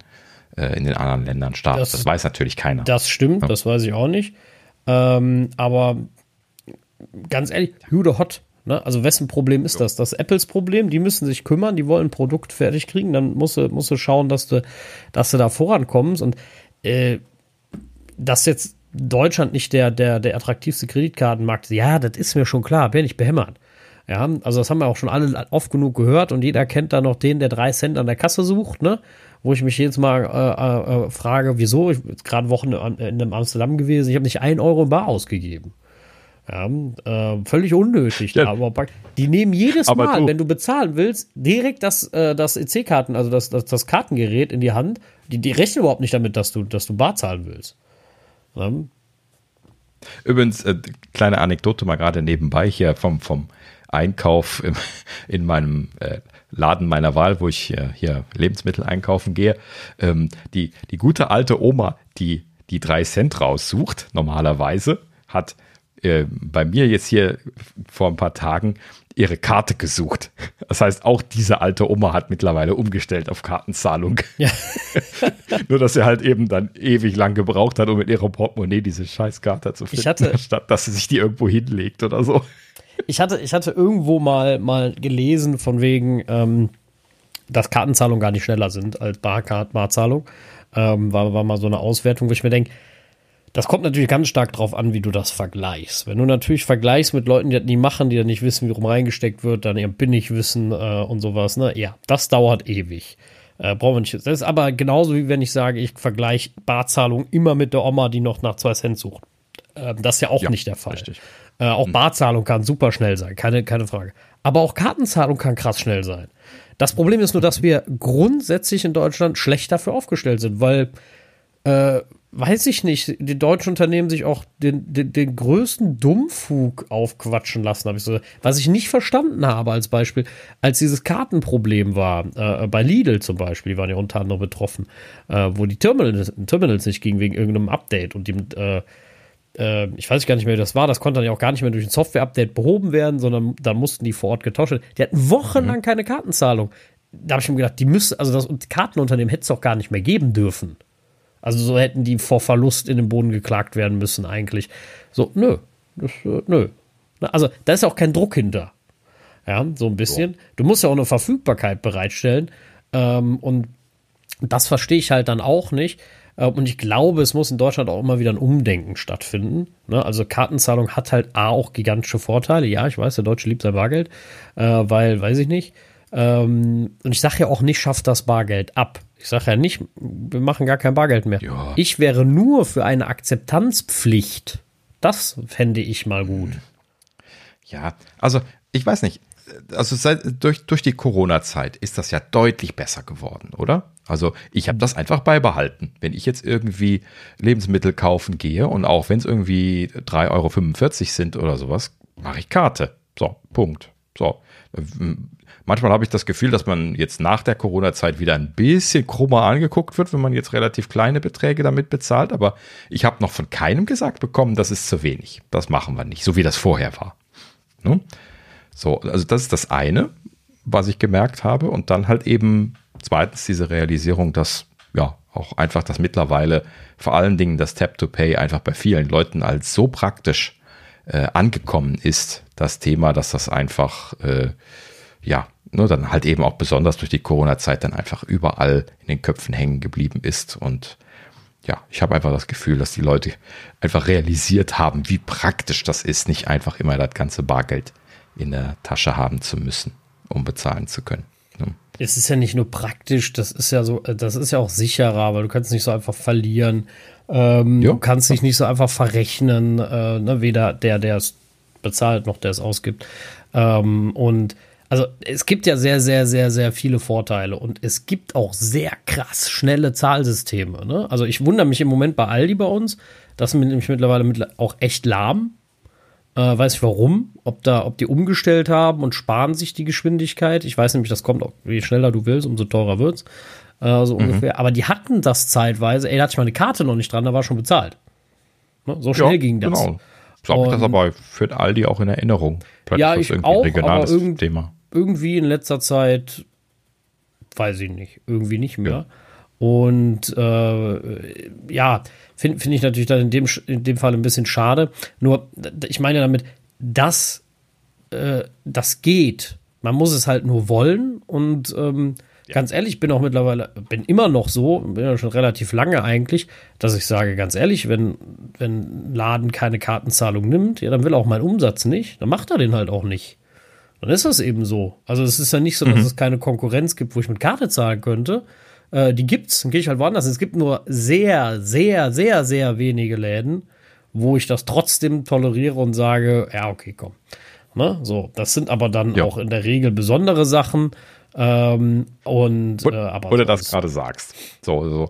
äh, in den anderen Ländern starten? Das, das, weiß natürlich keiner. Das stimmt, ja. das weiß ich auch nicht. Ähm, aber ganz ehrlich, Jude Hot. Ne? Also wessen Problem ist das? Das Apples Problem, die müssen sich kümmern, die wollen ein Produkt fertig kriegen, dann musst du, musst du schauen, dass du, dass du da vorankommst. Und äh, dass jetzt Deutschland nicht der, der, der attraktivste Kreditkartenmarkt ist, ja, das ist mir schon klar, bin ich behämmert. Ja, also das haben wir auch schon alle oft genug gehört und jeder kennt da noch den, der drei Cent an der Kasse sucht, ne? Wo ich mich jedes Mal äh, äh, frage, wieso? Ich bin gerade Wochen in Amsterdam gewesen, ich habe nicht ein Euro Bar ausgegeben. Ja, äh, völlig unnötig. Ja. Aber die nehmen jedes aber Mal, du. wenn du bezahlen willst, direkt das, äh, das EC-Karten, also das, das, das, Kartengerät in die Hand. Die, die rechnen überhaupt nicht damit, dass du, dass du bar zahlen willst. Ja. Übrigens, äh, kleine Anekdote mal gerade nebenbei hier vom, vom Einkauf im, <laughs> in meinem äh, Laden meiner Wahl, wo ich hier, hier Lebensmittel einkaufen gehe. Ähm, die, die gute alte Oma, die die drei Cent raussucht, normalerweise, hat äh, bei mir jetzt hier vor ein paar Tagen ihre Karte gesucht. Das heißt, auch diese alte Oma hat mittlerweile umgestellt auf Kartenzahlung. <laughs> Ja. <laughs> Nur, dass sie halt eben dann ewig lang gebraucht hat, um mit ihrem Portemonnaie diese Scheißkarte zu finden, hatte, statt dass sie sich die irgendwo hinlegt oder so. Ich hatte, ich hatte irgendwo mal, mal gelesen, von wegen, ähm, dass Kartenzahlungen gar nicht schneller sind als Barcard, Barzahlung. Ähm, war, war mal so eine Auswertung, wo ich mir denke, das kommt natürlich ganz stark drauf an, wie du das vergleichst. Wenn du natürlich vergleichst mit Leuten, die das nie machen, die dann nicht wissen, wie rum reingesteckt wird, dann eher binnig wissen äh, und sowas, ne? Ja, das dauert ewig. Äh, brauchen wir nicht. Das ist aber genauso wie wenn ich sage, ich vergleiche Barzahlung immer mit der Oma, die noch nach zwei Cent sucht. Äh, das ist ja auch ja, nicht der Fall. Richtig. Äh, auch hm. Barzahlung kann super schnell sein, keine, keine Frage. Aber auch Kartenzahlung kann krass schnell sein. Das Problem ist nur, dass wir grundsätzlich in Deutschland schlecht dafür aufgestellt sind, weil äh, weiß ich nicht, die deutschen Unternehmen sich auch den, den, den größten Dummfug aufquatschen lassen, habe ich so. Was ich nicht verstanden habe als Beispiel, als dieses Kartenproblem war, äh, bei Lidl zum Beispiel, die waren ja unter anderem betroffen, äh, wo die Terminals, Terminals nicht gingen wegen irgendeinem Update und die, äh, äh, ich weiß gar nicht mehr, wie das war, das konnte dann ja auch gar nicht mehr durch ein Software-Update behoben werden, sondern dann mussten die vor Ort getauscht werden. Die hatten wochenlang mhm. keine Kartenzahlung. Da habe ich mir gedacht, die müssen, also das Kartenunternehmen hätte es doch gar nicht mehr geben dürfen. Also so hätten die vor Verlust in den Boden geklagt werden müssen eigentlich. So, nö. Das, äh, nö. Also da ist auch kein Druck hinter. Ja, so ein bisschen. So. Du musst ja auch eine Verfügbarkeit bereitstellen. Ähm, und das verstehe ich halt dann auch nicht. Ähm, und ich glaube, es muss in Deutschland auch immer wieder ein Umdenken stattfinden. Ne? Also Kartenzahlung hat halt A auch gigantische Vorteile. Ja, ich weiß, der Deutsche liebt sein Bargeld, äh, weil, weiß ich nicht. Ähm, und ich sage ja auch nicht, schafft das Bargeld ab. Ich sage ja nicht, wir machen gar kein Bargeld mehr. Ja. Ich wäre nur für eine Akzeptanzpflicht. Das fände ich mal gut. Ja, also ich weiß nicht. Also seit, durch, durch die Corona-Zeit ist das ja deutlich besser geworden, oder? Also ich habe das einfach beibehalten. Wenn ich jetzt irgendwie Lebensmittel kaufen gehe und auch wenn es irgendwie 3,45 Euro sind oder sowas, mache ich Karte. So, Punkt. So. Manchmal habe ich das Gefühl, dass man jetzt nach der Corona-Zeit wieder ein bisschen krummer angeguckt wird, wenn man jetzt relativ kleine Beträge damit bezahlt. Aber ich habe noch von keinem gesagt bekommen, das ist zu wenig. Das machen wir nicht, so wie das vorher war. Ne? So, also das ist das eine, was ich gemerkt habe. Und dann halt eben zweitens diese Realisierung, dass ja auch einfach das mittlerweile vor allen Dingen das Tap-to-Pay einfach bei vielen Leuten als so praktisch äh, angekommen ist, das Thema, dass das einfach äh, ja nur ne, dann halt eben auch besonders durch die Corona-Zeit dann einfach überall in den Köpfen hängen geblieben ist. Und ja, ich habe einfach das Gefühl, dass die Leute einfach realisiert haben, wie praktisch das ist, nicht einfach immer das ganze Bargeld in der Tasche haben zu müssen, um bezahlen zu können. Ne? Es ist ja nicht nur praktisch, das ist ja so, das ist ja auch sicherer, weil du kannst nicht so einfach verlieren. Ähm, du kannst dich nicht so einfach verrechnen, äh, ne? weder der, der es bezahlt, noch der es ausgibt. Ähm, und also es gibt ja sehr, sehr, sehr, sehr viele Vorteile und es gibt auch sehr krass schnelle Zahlsysteme. Ne? Also ich wundere mich im Moment bei Aldi bei uns, das sind nämlich mittlerweile auch echt lahm. Äh, weiß ich warum, ob da, ob die umgestellt haben und sparen sich die Geschwindigkeit. Ich weiß nämlich, das kommt auch, je schneller du willst, umso teurer wird's. Äh, so mhm. ungefähr. Aber die hatten das zeitweise, ey, da hatte ich meine Karte noch nicht dran, da war schon bezahlt. Ne? So schnell ja, ging das. Genau. Ich das aber für Aldi auch in Erinnerung. Vielleicht ja, ich auch, regionales aber Thema irgendwie in letzter Zeit, weiß ich nicht, irgendwie nicht mehr. Ja. Und äh, ja, finde find ich natürlich dann in dem, in dem Fall ein bisschen schade. Nur, ich meine damit, dass äh, das geht. Man muss es halt nur wollen. Und ähm, ja. ganz ehrlich, ich bin auch mittlerweile, bin immer noch so, bin ja schon relativ lange eigentlich, dass ich sage, ganz ehrlich, wenn, wenn ein Laden keine Kartenzahlung nimmt, ja, dann will auch mein Umsatz nicht, dann macht er den halt auch nicht dann ist das eben so. Also es ist ja nicht so, dass mhm. es keine Konkurrenz gibt, wo ich mit Karte zahlen könnte. Äh, die gibt's, dann gehe ich halt woanders. Es gibt nur sehr, sehr, sehr, sehr wenige Läden, wo ich das trotzdem toleriere und sage, ja, okay, komm. Ne? So, das sind aber dann ja. auch in der Regel besondere Sachen. Ähm, und äh, aber oder das gerade sagst. So, so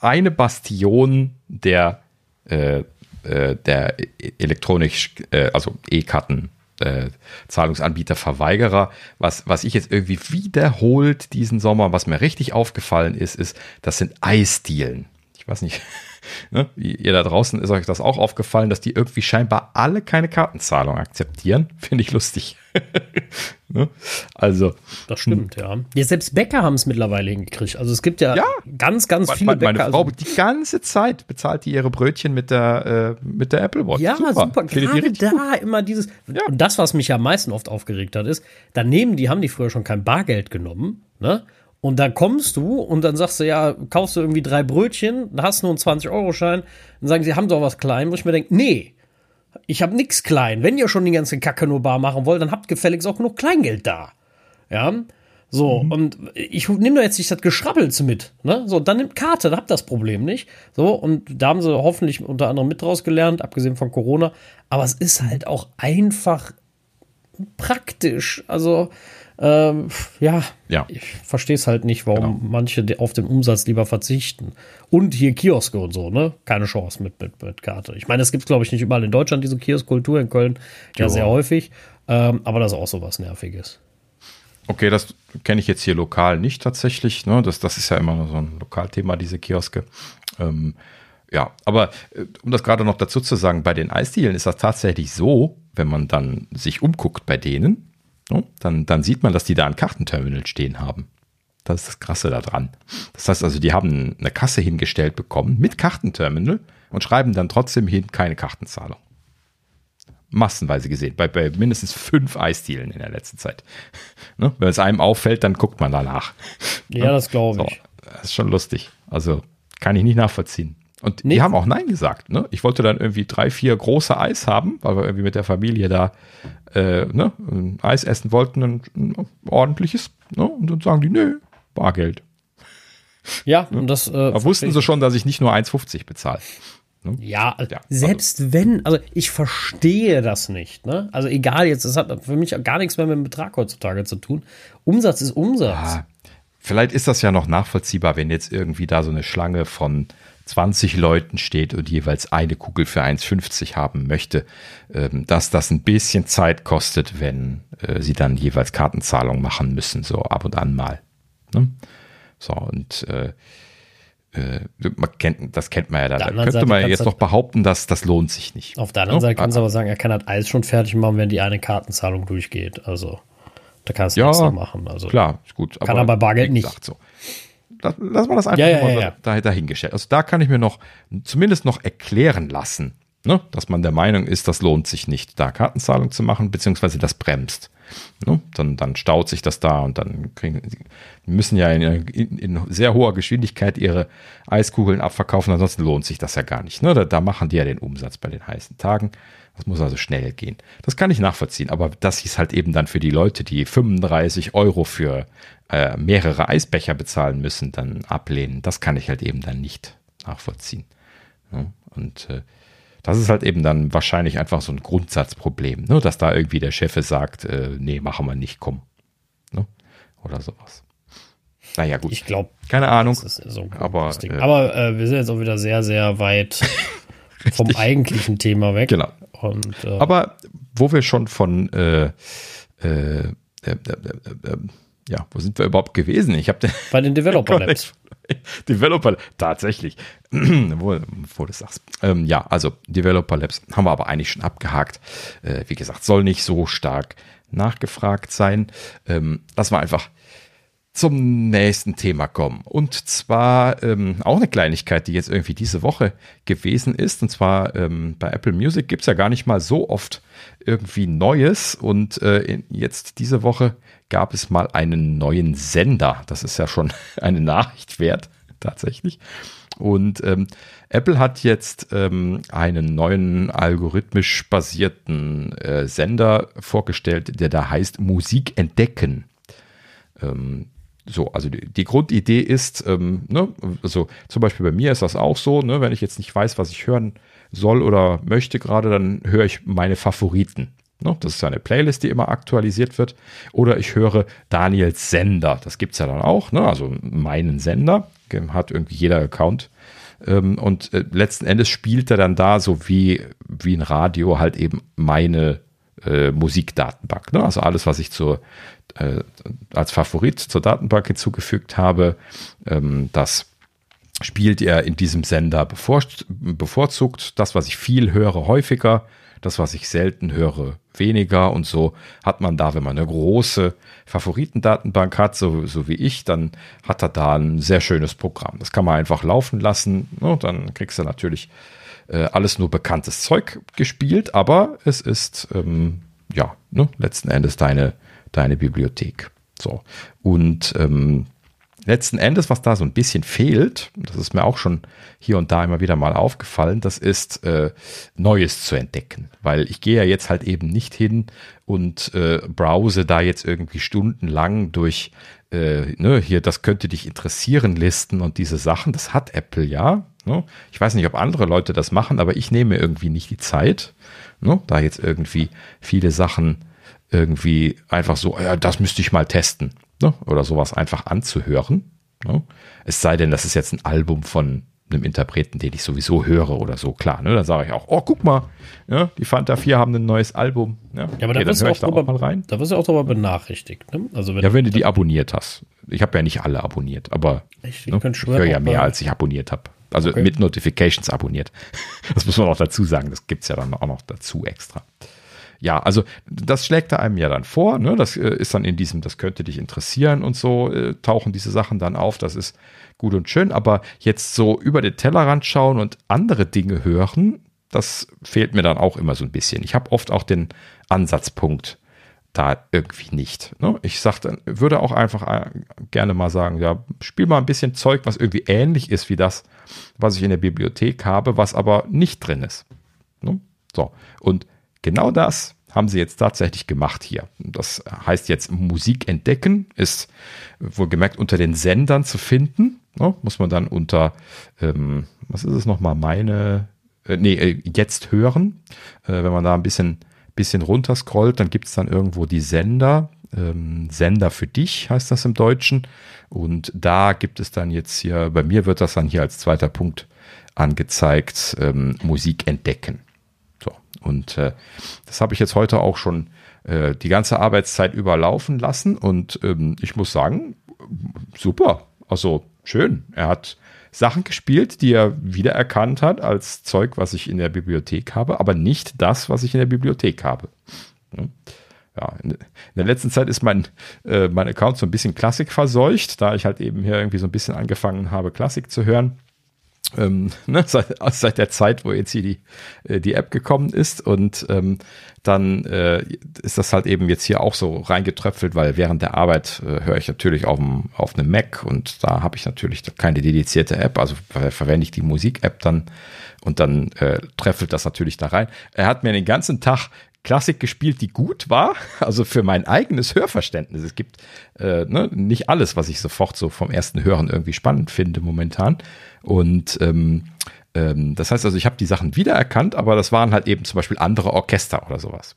eine Bastion der äh, äh der e-, elektronisch, äh, also E-Karten äh, Zahlungsanbieter-Verweigerer. Was, was ich jetzt irgendwie wiederholt diesen Sommer, was mir richtig aufgefallen ist, ist, das sind Eisdielen. Ich weiß nicht, <laughs> ne, ihr da draußen ist euch das auch aufgefallen, dass die irgendwie scheinbar alle keine Kartenzahlung akzeptieren. <laughs> Finde ich lustig. <laughs> ne? Also. Das stimmt, ja. ja. Selbst Bäcker haben es mittlerweile hingekriegt. Also es gibt ja, ja ganz, ganz viele meine Bäcker. Meine Frau, also, die ganze Zeit bezahlt die ihre Brötchen mit der, äh, mit der Apple Watch. Ja, super. super. Gerade da gut. immer dieses. Ja. Und das, was mich ja am meisten oft aufgeregt hat, ist, daneben, die haben die früher schon kein Bargeld genommen, ne? Und dann kommst du und dann sagst du, ja, kaufst du irgendwie drei Brötchen, hast nur einen 20-Euro-Schein, dann sagen sie, haben doch was klein, wo ich mir denke, nee, ich habe nix klein. Wenn ihr schon die ganze Kacke nur bar machen wollt, dann habt gefälligst auch genug Kleingeld da. Ja, so, mhm. und ich nehme da jetzt nicht das Geschrabbelz mit, ne? So, dann nimmt Karte, da habt das Problem nicht. So, und da haben sie hoffentlich unter anderem mit draus gelernt, abgesehen von Corona. Aber es ist halt auch einfach praktisch. Also, ähm, ja, ja, ich verstehe es halt nicht, warum genau. manche auf den Umsatz lieber verzichten. Und hier Kioske und so, ne? Keine Chance mit, mit, mit Karte. Ich meine, es gibt, glaube ich, nicht überall in Deutschland diese Kioskkultur, in Köln ja, sehr häufig. Ähm, aber das ist auch so was Nerviges. Okay, das kenne ich jetzt hier lokal nicht tatsächlich. Ne? Das, das ist ja immer so ein Lokalthema, diese Kioske. Ähm, ja, aber äh, um das gerade noch dazu zu sagen, bei den Eisdielen ist das tatsächlich so, wenn man dann sich umguckt bei denen, Ne? Dann, dann sieht man, dass die da ein Kartenterminal stehen haben. Das ist das Krasse daran. Das heißt also, die haben eine Kasse hingestellt bekommen mit Kartenterminal und schreiben dann trotzdem hin keine Kartenzahlung. Massenweise gesehen, bei, bei mindestens fünf Eisdielen in der letzten Zeit. <laughs> Ne? Wenn es einem auffällt, dann guckt man danach. Ja, ne? das glaube ich. So, das ist schon lustig. Also kann ich nicht nachvollziehen. Und nee. die haben auch Nein gesagt. Ne? Ich wollte dann irgendwie drei, vier große Eis haben, weil wir irgendwie mit der Familie da äh, ne, Eis essen wollten, ein, ein ordentliches. Ne? Und dann sagen die, nö, Bargeld. Ja, ne? und das. Äh, da wussten sie schon, dass ich nicht nur 1,50 bezahle. Ne? Ja, ja, selbst also. wenn, also ich verstehe das nicht. Ne? Also egal jetzt, das hat für mich gar nichts mehr mit dem Betrag heutzutage zu tun. Umsatz ist Umsatz. Ja, vielleicht ist das ja noch nachvollziehbar, wenn jetzt irgendwie da so eine Schlange von 20 Leuten steht und jeweils eine Kugel für 1,50 haben möchte, ähm, dass das ein bisschen Zeit kostet, wenn äh, sie dann jeweils Kartenzahlung machen müssen, so ab und an mal. Ne? So, und äh, äh, man kennt, das kennt man ja dann. Da könnte Seite man jetzt doch behaupten, dass das lohnt sich nicht. Auf der anderen no? Seite kannst du aber sagen, er kann das Eis schon fertig machen, wenn die eine Kartenzahlung durchgeht. Also da kannst du ja, nichts machen. Also, klar, ist gut. Kann aber, aber Bargeld nicht. So. Lass mal das einfach ja, ja, ja, da, dahingestellt. Also da kann ich mir noch zumindest noch erklären lassen, ne, dass man der Meinung ist, das lohnt sich nicht, da Kartenzahlung zu machen, beziehungsweise das bremst. Ne? Dann, dann staut sich das da und dann kriegen, müssen ja in, in, in, sehr hoher Geschwindigkeit ihre Eiskugeln abverkaufen, ansonsten lohnt sich das ja gar nicht. Ne? Da, da machen die ja den Umsatz bei den heißen Tagen. Das muss also schnell gehen. Das kann ich nachvollziehen, aber das ist halt eben dann für die Leute, die 35 Euro für äh, mehrere Eisbecher bezahlen müssen, dann ablehnen. Das kann ich halt eben dann nicht nachvollziehen. Ja? Und äh, das ist halt eben dann wahrscheinlich einfach so ein Grundsatzproblem, ne? dass da irgendwie der Chef sagt, äh, nee, machen wir nicht, komm. Ne? Oder sowas. Naja, gut. Ich glaube. Keine Ahnung. So aber äh, aber äh, wir sind jetzt auch wieder sehr, sehr weit <laughs> vom eigentlichen Thema weg. Genau. Und, äh, aber wo wir schon von äh, äh, ja, wo sind wir überhaupt gewesen? Ich habe bei den <laughs> Developer Labs. Developer, tatsächlich, <clears throat> wo, wo du sagst. Ähm, ja, also Developer Labs haben wir aber eigentlich schon abgehakt. Äh, wie gesagt, soll nicht so stark nachgefragt sein. Ähm, lass mal einfach zum nächsten Thema kommen. Und zwar ähm, auch eine Kleinigkeit, die jetzt irgendwie diese Woche gewesen ist. Und zwar ähm, bei Apple Music gibt es ja gar nicht mal so oft irgendwie Neues. Und äh, jetzt diese Woche gab es mal einen neuen Sender. Das ist ja schon <laughs> eine Nachricht wert, tatsächlich. Und ähm, Apple hat jetzt ähm, einen neuen algorithmisch basierten äh, Sender vorgestellt, der da heißt Musik entdecken. Ähm, so, also die, die Grundidee ist, ähm, ne, also zum Beispiel bei mir ist das auch so, ne, wenn ich jetzt nicht weiß, was ich hören soll oder möchte gerade, dann höre ich meine Favoriten. Ne? Das ist eine Playlist, die immer aktualisiert wird. Oder ich höre Daniels Sender. Das gibt es ja dann auch. Ne? Also meinen Sender. Hat irgendwie jeder Account. Ähm, und äh, letzten Endes spielt er dann da so wie, wie ein Radio halt eben meine äh, Musikdatenbank. Ne? Also alles, was ich zur, äh, als Favorit zur Datenbank hinzugefügt habe, ähm, das spielt er in diesem Sender bevorzugt. Das, was ich viel höre, häufiger das, was ich selten höre, weniger. Und so hat man da, wenn man eine große Favoritendatenbank hat, so, so wie ich, dann hat er da ein sehr schönes Programm. Das kann man einfach laufen lassen. Ne? dann kriegst du natürlich äh, alles nur bekanntes Zeug gespielt, aber es ist ähm, ja ne, letzten Endes deine, deine Bibliothek. So. Und ähm, letzten Endes, was da so ein bisschen fehlt, das ist mir auch schon hier und da immer wieder mal aufgefallen, das ist äh, Neues zu entdecken. Weil ich gehe ja jetzt halt eben nicht hin und äh, browse da jetzt irgendwie stundenlang durch, äh, ne, hier, das könnte dich interessieren, Listen und diese Sachen. Das hat Apple ja. Ne? Ich weiß nicht, ob andere Leute das machen, aber ich nehme irgendwie nicht die Zeit, ne, da jetzt irgendwie viele Sachen irgendwie einfach so, ja, das müsste ich mal testen ne? oder sowas einfach anzuhören. Ne? Es sei denn, das ist jetzt ein Album von einem Interpreten, den ich sowieso höre oder so, klar. Ne? Dann sage ich auch, oh, guck mal, ja, die Fanta 4 haben ein neues Album. Ja, ja aber okay, da wirst du auch, da auch mal rein. Da wirst du auch darüber benachrichtigt. Ne? Also wenn ja, wenn du die abonniert hast. Ich habe ja nicht alle abonniert, aber ich, ich, ne? ich höre ja mehr, als ich abonniert habe. Also okay. mit Notifications abonniert. <laughs> Das muss man auch dazu sagen. Das gibt es ja dann auch noch dazu extra ja, also das schlägt er einem ja dann vor. Ne? Das äh, ist dann in diesem, das könnte dich interessieren und so, äh, tauchen diese Sachen dann auf. Das ist gut und schön. Aber jetzt so über den Tellerrand schauen und andere Dinge hören, das fehlt mir dann auch immer so ein bisschen. Ich habe oft auch den Ansatzpunkt da irgendwie nicht. Ne? Ich sag würde auch einfach äh, gerne mal sagen, ja, spiel mal ein bisschen Zeug, was irgendwie ähnlich ist wie das, was ich in der Bibliothek habe, was aber nicht drin ist. Ne? So. Und Genau das haben sie jetzt tatsächlich gemacht hier. Das heißt jetzt Musik entdecken, ist wohlgemerkt unter den Sendern zu finden. Ne? Muss man dann unter, ähm, was ist es nochmal, meine, äh, nee, äh, jetzt hören. Äh, wenn man da ein bisschen, bisschen runterscrollt, dann gibt es dann irgendwo die Sender. Ähm, Sender für dich heißt das im Deutschen. Und da gibt es dann jetzt hier, bei mir wird das dann hier als zweiter Punkt angezeigt, ähm, Musik entdecken. So, und äh, das habe ich jetzt heute auch schon äh, die ganze Arbeitszeit überlaufen lassen. Und ähm, ich muss sagen, super, also schön. Er hat Sachen gespielt, die er wiedererkannt hat als Zeug, was ich in der Bibliothek habe, aber nicht das, was ich in der Bibliothek habe. Ja, in, der letzten Zeit ist mein, äh, mein Account so ein bisschen Klassik verseucht, da ich halt eben hier irgendwie so ein bisschen angefangen habe, Klassik zu hören ähm, ne, seit, seit der Zeit, wo jetzt hier die, äh, die App gekommen ist. Und ähm, dann äh, ist das halt eben jetzt hier auch so reingetröpfelt, weil während der Arbeit äh, höre ich natürlich auf, dem, auf einem Mac und da habe ich natürlich keine dedizierte App, also verwende ich die Musik-App dann und dann äh, treffelt das natürlich da rein. Er hat mir den ganzen Tag Klassik gespielt, die gut war, <laughs> also für mein eigenes Hörverständnis. Es gibt äh, ne, nicht alles, was ich sofort so vom ersten Hören irgendwie spannend finde momentan. Und ähm, ähm, das heißt also, ich habe die Sachen wiedererkannt, aber das waren halt eben zum Beispiel andere Orchester oder sowas.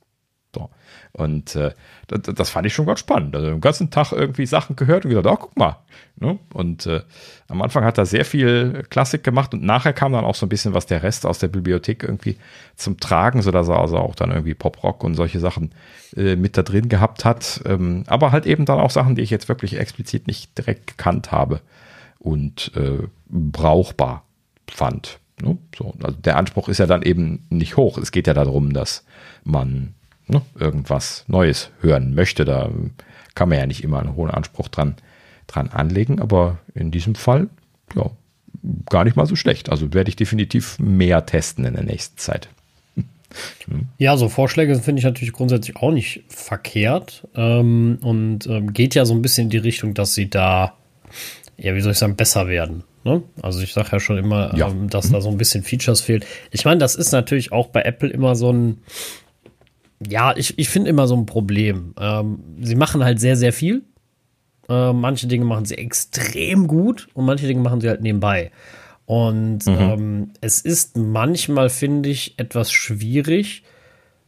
So. Und äh, das, das, fand ich schon ganz spannend. Also den ganzen Tag irgendwie Sachen gehört und gesagt, oh, guck mal. Ne? Und äh, am Anfang hat er sehr viel Klassik gemacht und nachher kam dann auch so ein bisschen was der Rest aus der Bibliothek irgendwie zum Tragen, sodass er also auch dann irgendwie Pop-Rock und solche Sachen äh, mit da drin gehabt hat. Ähm, aber halt eben dann auch Sachen, die ich jetzt wirklich explizit nicht direkt gekannt habe und äh, brauchbar fand. Ne? So, also der Anspruch ist ja dann eben nicht hoch. Es geht ja darum, dass man ne, irgendwas Neues hören möchte. Da kann man ja nicht immer einen hohen Anspruch dran, dran anlegen, aber in diesem Fall, ja, gar nicht mal so schlecht. Also werde ich definitiv mehr testen in der nächsten Zeit. <laughs> Ja, so Vorschläge finde ich natürlich grundsätzlich auch nicht verkehrt ähm, und ähm, geht ja so ein bisschen in die Richtung, dass sie da ja, wie soll ich sagen, besser werden. Ne? Also ich sage ja schon immer, ja. ähm, dass mhm. da so ein bisschen Features fehlt. Ich meine, das ist natürlich auch bei Apple immer so ein, ja, ich, ich finde immer so ein Problem. Ähm, sie machen halt sehr, sehr viel. Äh, manche Dinge machen sie extrem gut und manche Dinge machen sie halt nebenbei. Und mhm. ähm, es ist manchmal, finde ich, etwas schwierig,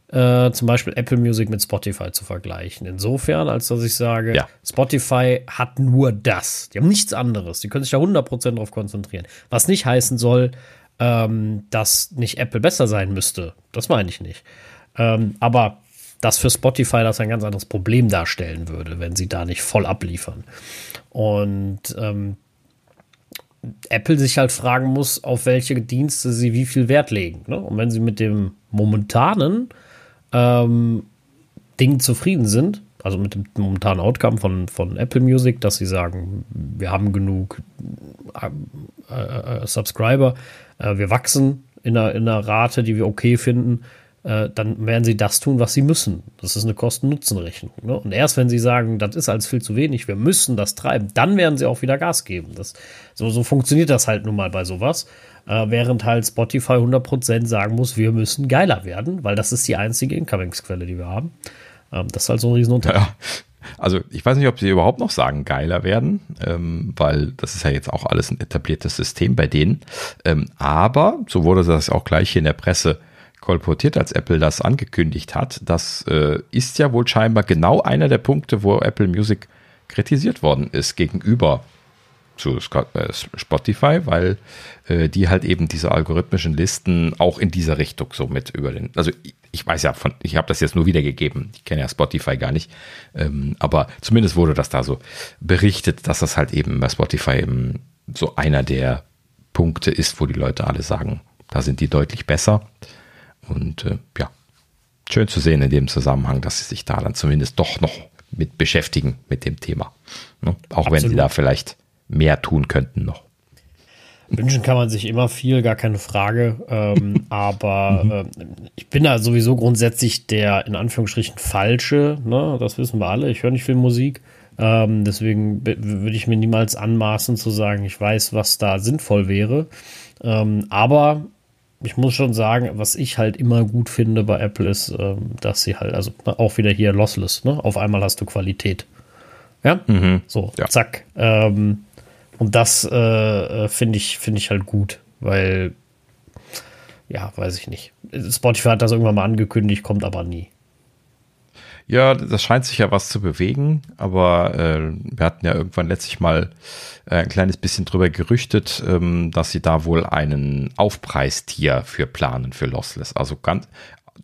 äh, zum Beispiel Apple Music mit Spotify zu vergleichen. Insofern, als dass ich sage, ja. Spotify hat nur das. Die haben nichts anderes. Die können sich da 100% drauf konzentrieren. Was nicht heißen soll, ähm, dass nicht Apple besser sein müsste. Das meine ich nicht. Ähm, aber dass für Spotify das ein ganz anderes Problem darstellen würde, wenn sie da nicht voll abliefern. Und ähm, Apple sich halt fragen muss, auf welche Dienste sie wie viel Wert legen. Ne? Und wenn sie mit dem momentanen ähm, Dingen zufrieden sind, also mit dem momentanen Outcome von, von Apple Music, dass sie sagen, wir haben genug äh, äh, Subscriber, äh, wir wachsen in einer, in einer Rate, die wir okay finden, äh, dann werden sie das tun, was sie müssen. Das ist eine Kosten-Nutzen-Rechnung. Ne? Und erst wenn sie sagen, das ist alles viel zu wenig, wir müssen das treiben, dann werden sie auch wieder Gas geben. Das, so, so funktioniert das halt nun mal bei sowas. Äh, während halt Spotify 100% sagen muss, wir müssen geiler werden, weil das ist die einzige Incomings-Quelle, die wir haben. Ähm, das ist halt so ein Riesenunterschied. Ja. Also ich weiß nicht, ob sie überhaupt noch sagen, geiler werden, ähm, weil das ist ja jetzt auch alles ein etabliertes System bei denen. Ähm, aber, so wurde das auch gleich hier in der Presse kolportiert, als Apple das angekündigt hat, das äh, ist ja wohl scheinbar genau einer der Punkte, wo Apple Music kritisiert worden ist gegenüber zu äh, Spotify, weil äh, die halt eben diese algorithmischen Listen auch in dieser Richtung so mit über den, also ich, weiß ja von, ich habe das jetzt nur wiedergegeben, ich kenne ja Spotify gar nicht, ähm, aber zumindest wurde das da so berichtet, dass das halt eben bei Spotify eben so einer der Punkte ist, wo die Leute alle sagen, da sind die deutlich besser und äh, ja, schön zu sehen in dem Zusammenhang, dass sie sich da dann zumindest doch noch mit beschäftigen mit dem Thema. Ne? Auch Absolut. wenn sie da vielleicht mehr tun könnten noch. Wünschen kann man sich immer viel, gar keine Frage. Ähm, <laughs> aber äh, ich bin da sowieso grundsätzlich der in Anführungsstrichen falsche. Ne? Das wissen wir alle. Ich höre nicht viel Musik. Ähm, deswegen würde ich mir niemals anmaßen zu sagen, ich weiß, was da sinnvoll wäre. Ähm, aber ich muss schon sagen, was ich halt immer gut finde bei Apple ist, ähm, dass sie halt, also auch wieder hier lossless, ne? Auf einmal hast du Qualität. Ja? Mhm. So, ja. zack. Ähm, und das äh, äh, finde ich, finde ich halt gut, weil, ja, weiß ich nicht. Spotify hat das irgendwann mal angekündigt, kommt aber nie. Ja, das scheint sich ja was zu bewegen, aber äh, wir hatten ja irgendwann letztlich mal äh, ein kleines bisschen drüber gerüchtet, ähm, dass sie da wohl einen Aufpreistier für planen für Lossless. Also ganz,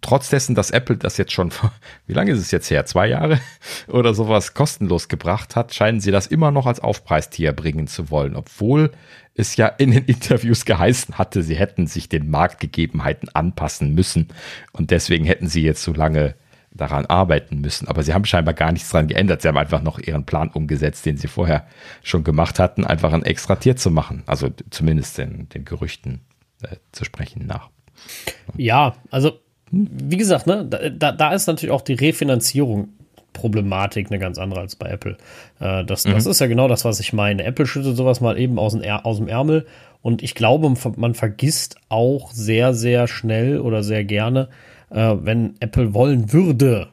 trotz dessen, dass Apple das jetzt schon, <laughs> wie lange ist es jetzt her? Zwei Jahre <laughs> oder sowas kostenlos gebracht hat, scheinen sie das immer noch als Aufpreistier bringen zu wollen, obwohl es ja in den <laughs> Interviews geheißen hatte, sie hätten sich den Marktgegebenheiten anpassen müssen und deswegen hätten sie jetzt so lange daran arbeiten müssen. Aber sie haben scheinbar gar nichts daran geändert. Sie haben einfach noch ihren Plan umgesetzt, den sie vorher schon gemacht hatten, einfach ein extra Tier zu machen. Also zumindest den, den Gerüchten äh, zu sprechen nach. Ja, also wie gesagt, ne, da, da ist natürlich auch die Refinanzierung Problematik eine ganz andere als bei Apple. Äh, das, mhm. das ist ja genau das, was ich meine. Apple schüttet sowas mal eben aus dem, aus dem Ärmel und ich glaube, man vergisst auch sehr, sehr schnell oder sehr gerne, äh, wenn Apple wollen würde,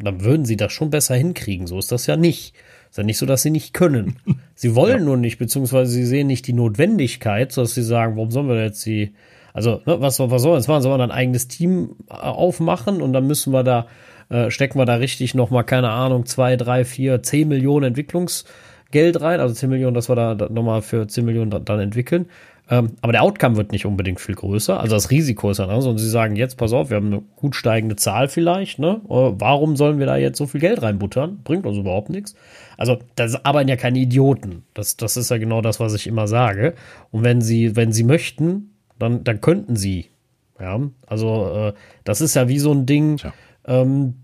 dann würden sie das schon besser hinkriegen. So ist das ja nicht. Ist ja nicht so, dass sie nicht können. <laughs> Sie wollen ja. nur nicht, beziehungsweise sie sehen nicht die Notwendigkeit, sodass sie sagen, warum sollen wir jetzt die, also, ne, was, was sollen wir jetzt machen? Sollen wir ein eigenes Team äh, aufmachen und dann müssen wir da, äh, stecken wir da richtig nochmal, keine Ahnung, zwei, drei, vier, zehn Millionen Entwicklungsgeld rein, also zehn Millionen, dass wir da nochmal für zehn Millionen dann, dann entwickeln. Ähm, aber der Outcome wird nicht unbedingt viel größer. Also das Risiko ist dann anders. Und sie sagen jetzt, pass auf, wir haben eine gut steigende Zahl vielleicht. Ne? Äh, warum sollen wir da jetzt so viel Geld reinbuttern? Bringt uns überhaupt nichts. Also das arbeiten ja keine Idioten. Das, das ist ja genau das, was ich immer sage. Und wenn sie, wenn sie möchten, dann, dann könnten sie. Ja, also äh, das ist ja wie so ein Ding. Ähm,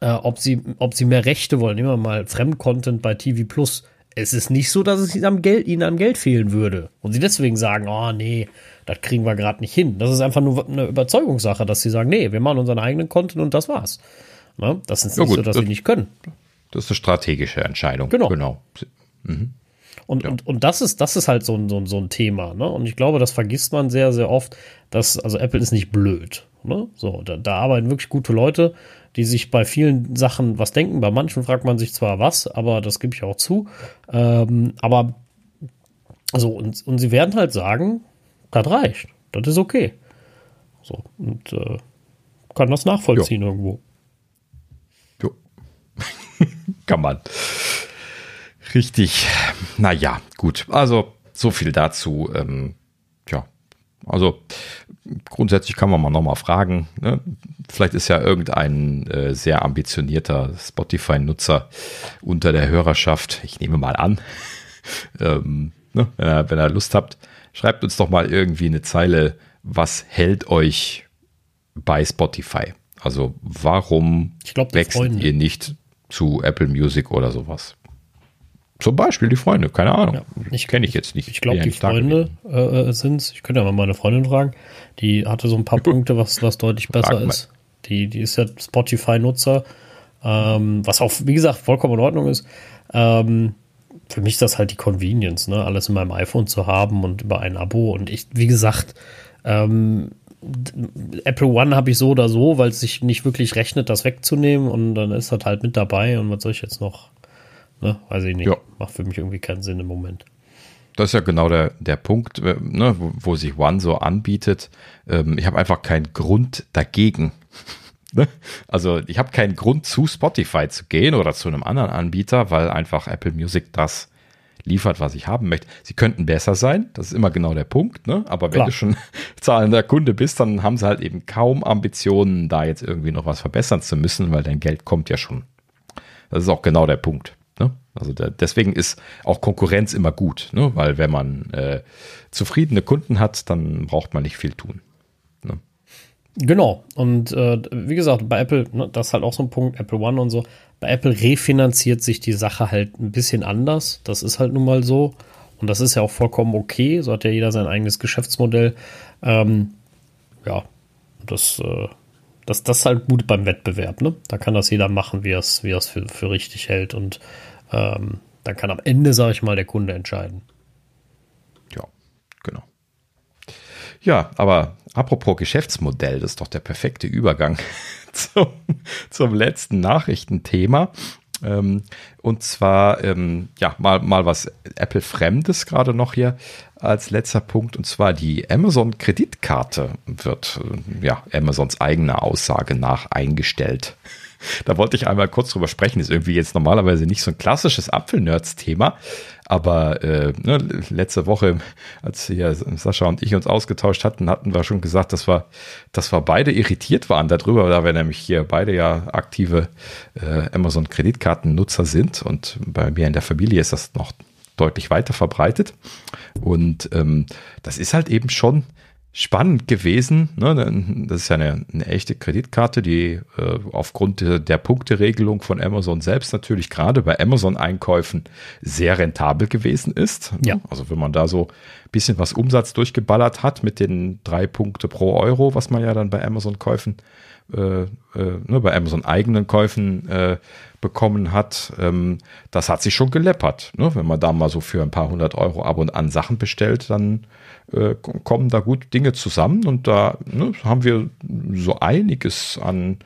äh, ob sie, ob sie mehr Rechte wollen. Nehmen wir mal Fremdcontent bei TV Plus es ist nicht so, dass es ihnen am Geld, ihnen am Geld fehlen würde. Und sie deswegen sagen, oh nee, das kriegen wir gerade nicht hin. Das ist einfach nur eine Überzeugungssache, dass sie sagen, nee, wir machen unseren eigenen Content und das war's. Na, das ist nicht ja, gut, so, dass das, sie nicht können. Das ist eine strategische Entscheidung. Genau. genau. Mhm. Und, ja. und, und das ist, das ist halt so ein, so ein, so ein Thema. Ne? Und ich glaube, das vergisst man sehr, sehr oft, dass, also Apple ist nicht blöd. Ne? So, da, da arbeiten wirklich gute Leute, die sich bei vielen Sachen was denken. Bei manchen fragt man sich zwar was, aber das gebe ich auch zu. Ähm, aber so, und, und sie werden halt sagen, das reicht. Das ist okay. So, und äh, kann das nachvollziehen jo. irgendwo. Jo. <laughs> kann man. Richtig. Naja, gut. Also, so viel dazu. Ähm, also grundsätzlich kann man mal nochmal fragen. Ne? Vielleicht ist ja irgendein äh, sehr ambitionierter Spotify-Nutzer unter der Hörerschaft, ich nehme mal an, <laughs> ähm, ne? wenn, ihr, wenn ihr Lust habt, schreibt uns doch mal irgendwie eine Zeile, was hält euch bei Spotify? Also warum glaub, wechselt ihr nicht zu Apple Music oder sowas? Zum Beispiel die Freunde, keine Ahnung. Ja, ich kenne ich jetzt nicht. Ich glaube, die Freunde äh, sind es. Ich könnte ja mal meine Freundin fragen. Die hatte so ein paar Punkte, was, was deutlich besser ist. Die, die ist ja Spotify-Nutzer, ähm, was auch, wie gesagt, vollkommen in Ordnung ist. Ähm, für mich ist das halt die Convenience, ne? alles in meinem iPhone zu haben und über ein Abo. Und ich, wie gesagt, ähm, Apple One habe ich so oder so, weil es sich nicht wirklich rechnet, das wegzunehmen. Und dann ist das halt mit dabei. Und was soll ich jetzt noch? Ne? Weiß ich nicht. Ja. Macht für mich irgendwie keinen Sinn im Moment. Das ist ja genau der, der Punkt, äh, ne, wo, wo, sich One so anbietet. Ähm, ich habe einfach keinen Grund dagegen. <laughs> Ne? also ich habe keinen Grund zu Spotify zu gehen oder zu einem anderen Anbieter, weil einfach Apple Music das liefert, was ich haben möchte. Sie könnten besser sein, das ist immer genau der Punkt, ne? aber wenn Klar. du schon <laughs> zahlender Kunde bist, dann haben sie halt eben kaum Ambitionen, da jetzt irgendwie noch was verbessern zu müssen, weil dein Geld kommt ja schon. Das ist auch genau der Punkt. Ne? Also der, deswegen ist auch Konkurrenz immer gut, ne? weil wenn man äh, zufriedene Kunden hat, dann braucht man nicht viel tun. Ne? Genau. Und äh, wie gesagt, bei Apple, ne, das ist halt auch so ein Punkt, Apple One und so. Bei Apple refinanziert sich die Sache halt ein bisschen anders. Das ist halt nun mal so. Und das ist ja auch vollkommen okay. So hat ja jeder sein eigenes Geschäftsmodell. Ähm, ja, das, äh, das, das ist halt gut beim Wettbewerb. Ne? Da kann das jeder machen, wie er es wie für, für richtig hält. Und ähm, dann kann am Ende, sage ich mal, der Kunde entscheiden. Ja, genau. Ja, aber apropos Geschäftsmodell, das ist doch der perfekte Übergang <laughs> zum, zum letzten Nachrichtenthema. Ähm, und zwar, ähm, ja, mal, mal was Apple-Fremdes gerade noch hier als letzter Punkt. Und zwar die Amazon-Kreditkarte wird, äh, ja, Amazons eigener Aussage nach eingestellt. Da wollte ich einmal kurz drüber sprechen. Ist irgendwie jetzt normalerweise nicht so ein klassisches Apfelnerds-Thema, aber äh, ne, letzte Woche, als hier Sascha und ich uns ausgetauscht hatten, hatten wir schon gesagt, dass wir, dass wir beide irritiert waren darüber, da wir nämlich hier beide ja aktive äh, Amazon-Kreditkartennutzer sind und bei mir in der Familie ist das noch deutlich weiter verbreitet. Und ähm, das ist halt eben schon spannend gewesen. Ne? Das ist ja eine, eine echte Kreditkarte, die äh, aufgrund der Punkteregelung von Amazon selbst natürlich gerade bei Amazon-Einkäufen sehr rentabel gewesen ist. Ja. Also wenn man da so ein bisschen was Umsatz durchgeballert hat mit den drei Punkte pro Euro, was man ja dann bei Amazon-Käufen, äh, äh, ne, bei Amazon eigenen Käufen äh, bekommen hat, ähm, das hat sich schon geleppert. Ne? Wenn man da mal so für ein paar hundert Euro ab und an Sachen bestellt, dann äh, kommen da gut Dinge zusammen und da ne, haben wir so einiges an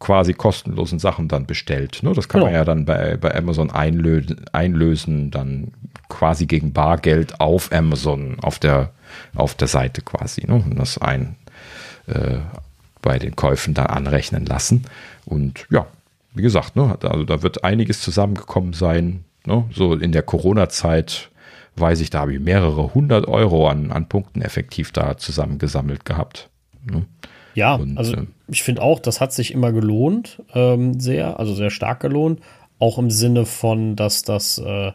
quasi kostenlosen Sachen dann bestellt. Ne? Das kann genau. man ja dann bei, bei Amazon einlösen, einlösen, dann quasi gegen Bargeld auf Amazon, auf der, auf der Seite quasi. Ne? Und das ein äh, bei den Käufen dann anrechnen lassen. Und ja, wie gesagt, ne, also da wird einiges zusammengekommen sein. Ne? So in der Corona-Zeit weiß ich, da habe ich mehrere hundert Euro an, an Punkten effektiv da zusammengesammelt gehabt. Ne? Ja, Und, also äh, ich finde auch, das hat sich immer gelohnt, ähm, sehr, also sehr stark gelohnt. Auch im Sinne von, dass das, äh,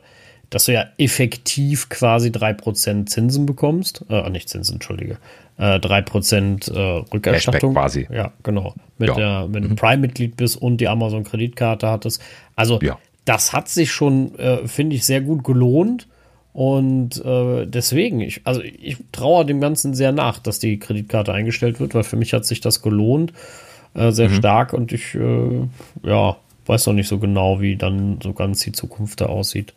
dass du ja effektiv quasi 3% Zinsen bekommst. Äh, nicht Zinsen, entschuldige. Äh, 3% äh, Rückerstattung. quasi. Ja, genau. Mit ja. der, wenn du mhm. Prime-Mitglied bist und die Amazon-Kreditkarte hattest. Also, ja. das hat sich schon, äh, finde ich, sehr gut gelohnt. Und äh, deswegen, ich, also ich traue dem Ganzen sehr nach, dass die Kreditkarte eingestellt wird, weil für mich hat sich das gelohnt, äh, sehr mhm. stark und ich, äh, ja, weiß noch nicht so genau, wie dann so ganz die Zukunft da aussieht.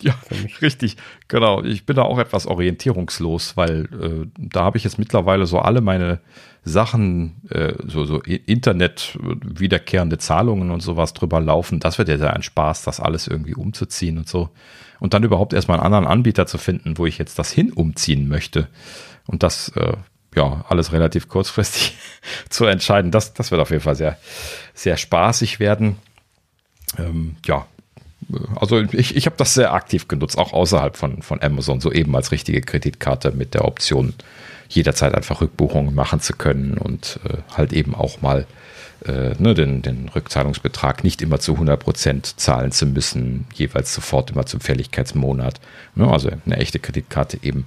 Ja, richtig, genau. Ich bin da auch etwas orientierungslos, weil äh, da habe ich jetzt mittlerweile so alle meine Sachen, äh, so, so Internet, wiederkehrende Zahlungen und sowas drüber laufen. Das wird ja sehr ein Spaß, das alles irgendwie umzuziehen und so und dann überhaupt erstmal einen anderen Anbieter zu finden, wo ich jetzt das hin umziehen möchte und das äh, ja alles relativ kurzfristig <laughs> zu entscheiden, das, das wird auf jeden Fall sehr, sehr spaßig werden. Ähm, ja, also ich, ich habe das sehr aktiv genutzt, auch außerhalb von, von Amazon, so eben als richtige Kreditkarte mit der Option, jederzeit einfach Rückbuchungen machen zu können und äh, halt eben auch mal äh, ne, den, den Rückzahlungsbetrag nicht immer zu 100 Prozent zahlen zu müssen, jeweils sofort immer zum Fälligkeitsmonat. Ne, also eine echte Kreditkarte eben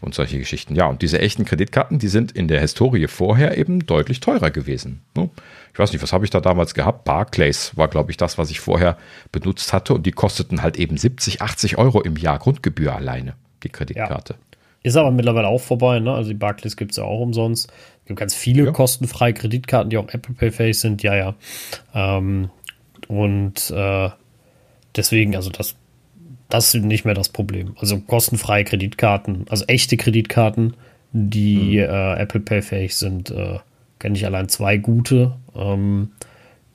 und solche Geschichten. Ja, und diese echten Kreditkarten, die sind in der Historie vorher eben deutlich teurer gewesen. Ne? Ich weiß nicht, was habe ich da damals gehabt? Barclays war, glaube ich, das, was ich vorher benutzt hatte und die kosteten halt eben 70, 80 Euro im Jahr Grundgebühr alleine, die Kreditkarte. Ja. Ist aber mittlerweile auch vorbei, ne? Also die Barclays gibt es ja auch umsonst. Es gibt ganz viele ja. kostenfreie Kreditkarten, die auch Apple Pay Face sind, ja, ja. Ähm, und äh, deswegen, also das, das ist nicht mehr das Problem. Also kostenfreie Kreditkarten, also echte Kreditkarten, die mhm. äh, Apple Pay fähig sind, äh, kenne ich allein zwei gute. Ähm,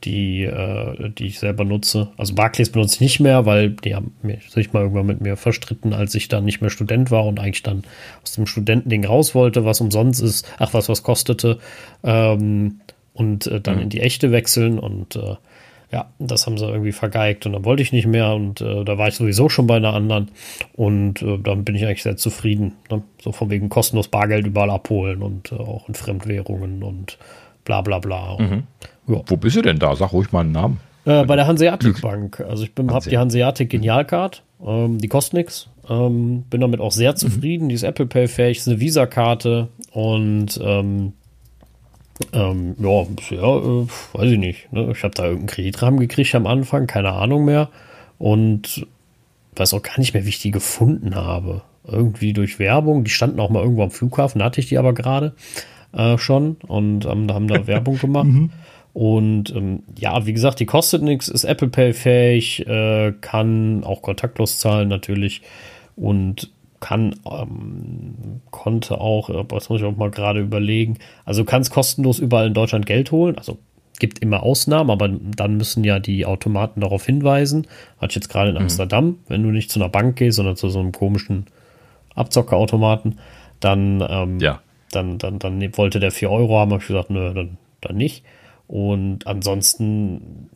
die, äh, die ich selber nutze. Also Barclays benutze ich nicht mehr, weil die haben sich mal irgendwann mit mir verstritten, als ich dann nicht mehr Student war und eigentlich dann aus dem Studentending raus wollte, was umsonst ist, ach was, was kostete, ähm, und äh, dann mhm. in die echte wechseln und äh, ja, das haben sie irgendwie vergeigt und dann wollte ich nicht mehr und äh, da war ich sowieso schon bei einer anderen und äh, dann bin ich eigentlich sehr zufrieden. Ne? So von wegen kostenlos Bargeld überall abholen und äh, auch in Fremdwährungen und bla bla bla. Mhm. Ja. Wo bist du denn da? Sag ruhig mal einen Namen. Äh, bei der Hanseatic Bank. Also ich habe die Hanseatic Genialcard. Ähm, die kostet nichts. Ähm, bin damit auch sehr mhm. zufrieden. Mhm. Die ist Apple Pay fähig, ist eine Visa-Karte und ähm, ähm, ja, bisher, äh, weiß ich nicht. Ne? Ich habe da irgendeinen Kreditrahmen gekriegt am Anfang, keine Ahnung mehr. Und weiß auch gar nicht mehr, wie ich die gefunden habe. Irgendwie durch Werbung. Die standen auch mal irgendwo am Flughafen, hatte ich die aber gerade äh, schon und ähm, haben da <laughs> Werbung gemacht. Und ähm, ja, wie gesagt, die kostet nichts, ist Apple Pay fähig, äh, kann auch kontaktlos zahlen natürlich und kann, ähm, konnte auch, äh, das muss ich auch mal gerade überlegen, also kann es kostenlos überall in Deutschland Geld holen, also gibt immer Ausnahmen, aber dann müssen ja die Automaten darauf hinweisen. Hatte ich jetzt gerade in mhm. Amsterdam, wenn du nicht zu einer Bank gehst, sondern zu so einem komischen Abzockerautomaten, dann, ähm, ja. dann, dann, dann wollte der 4 Euro haben, habe ich gesagt, nö, dann, dann nicht. Und ansonsten,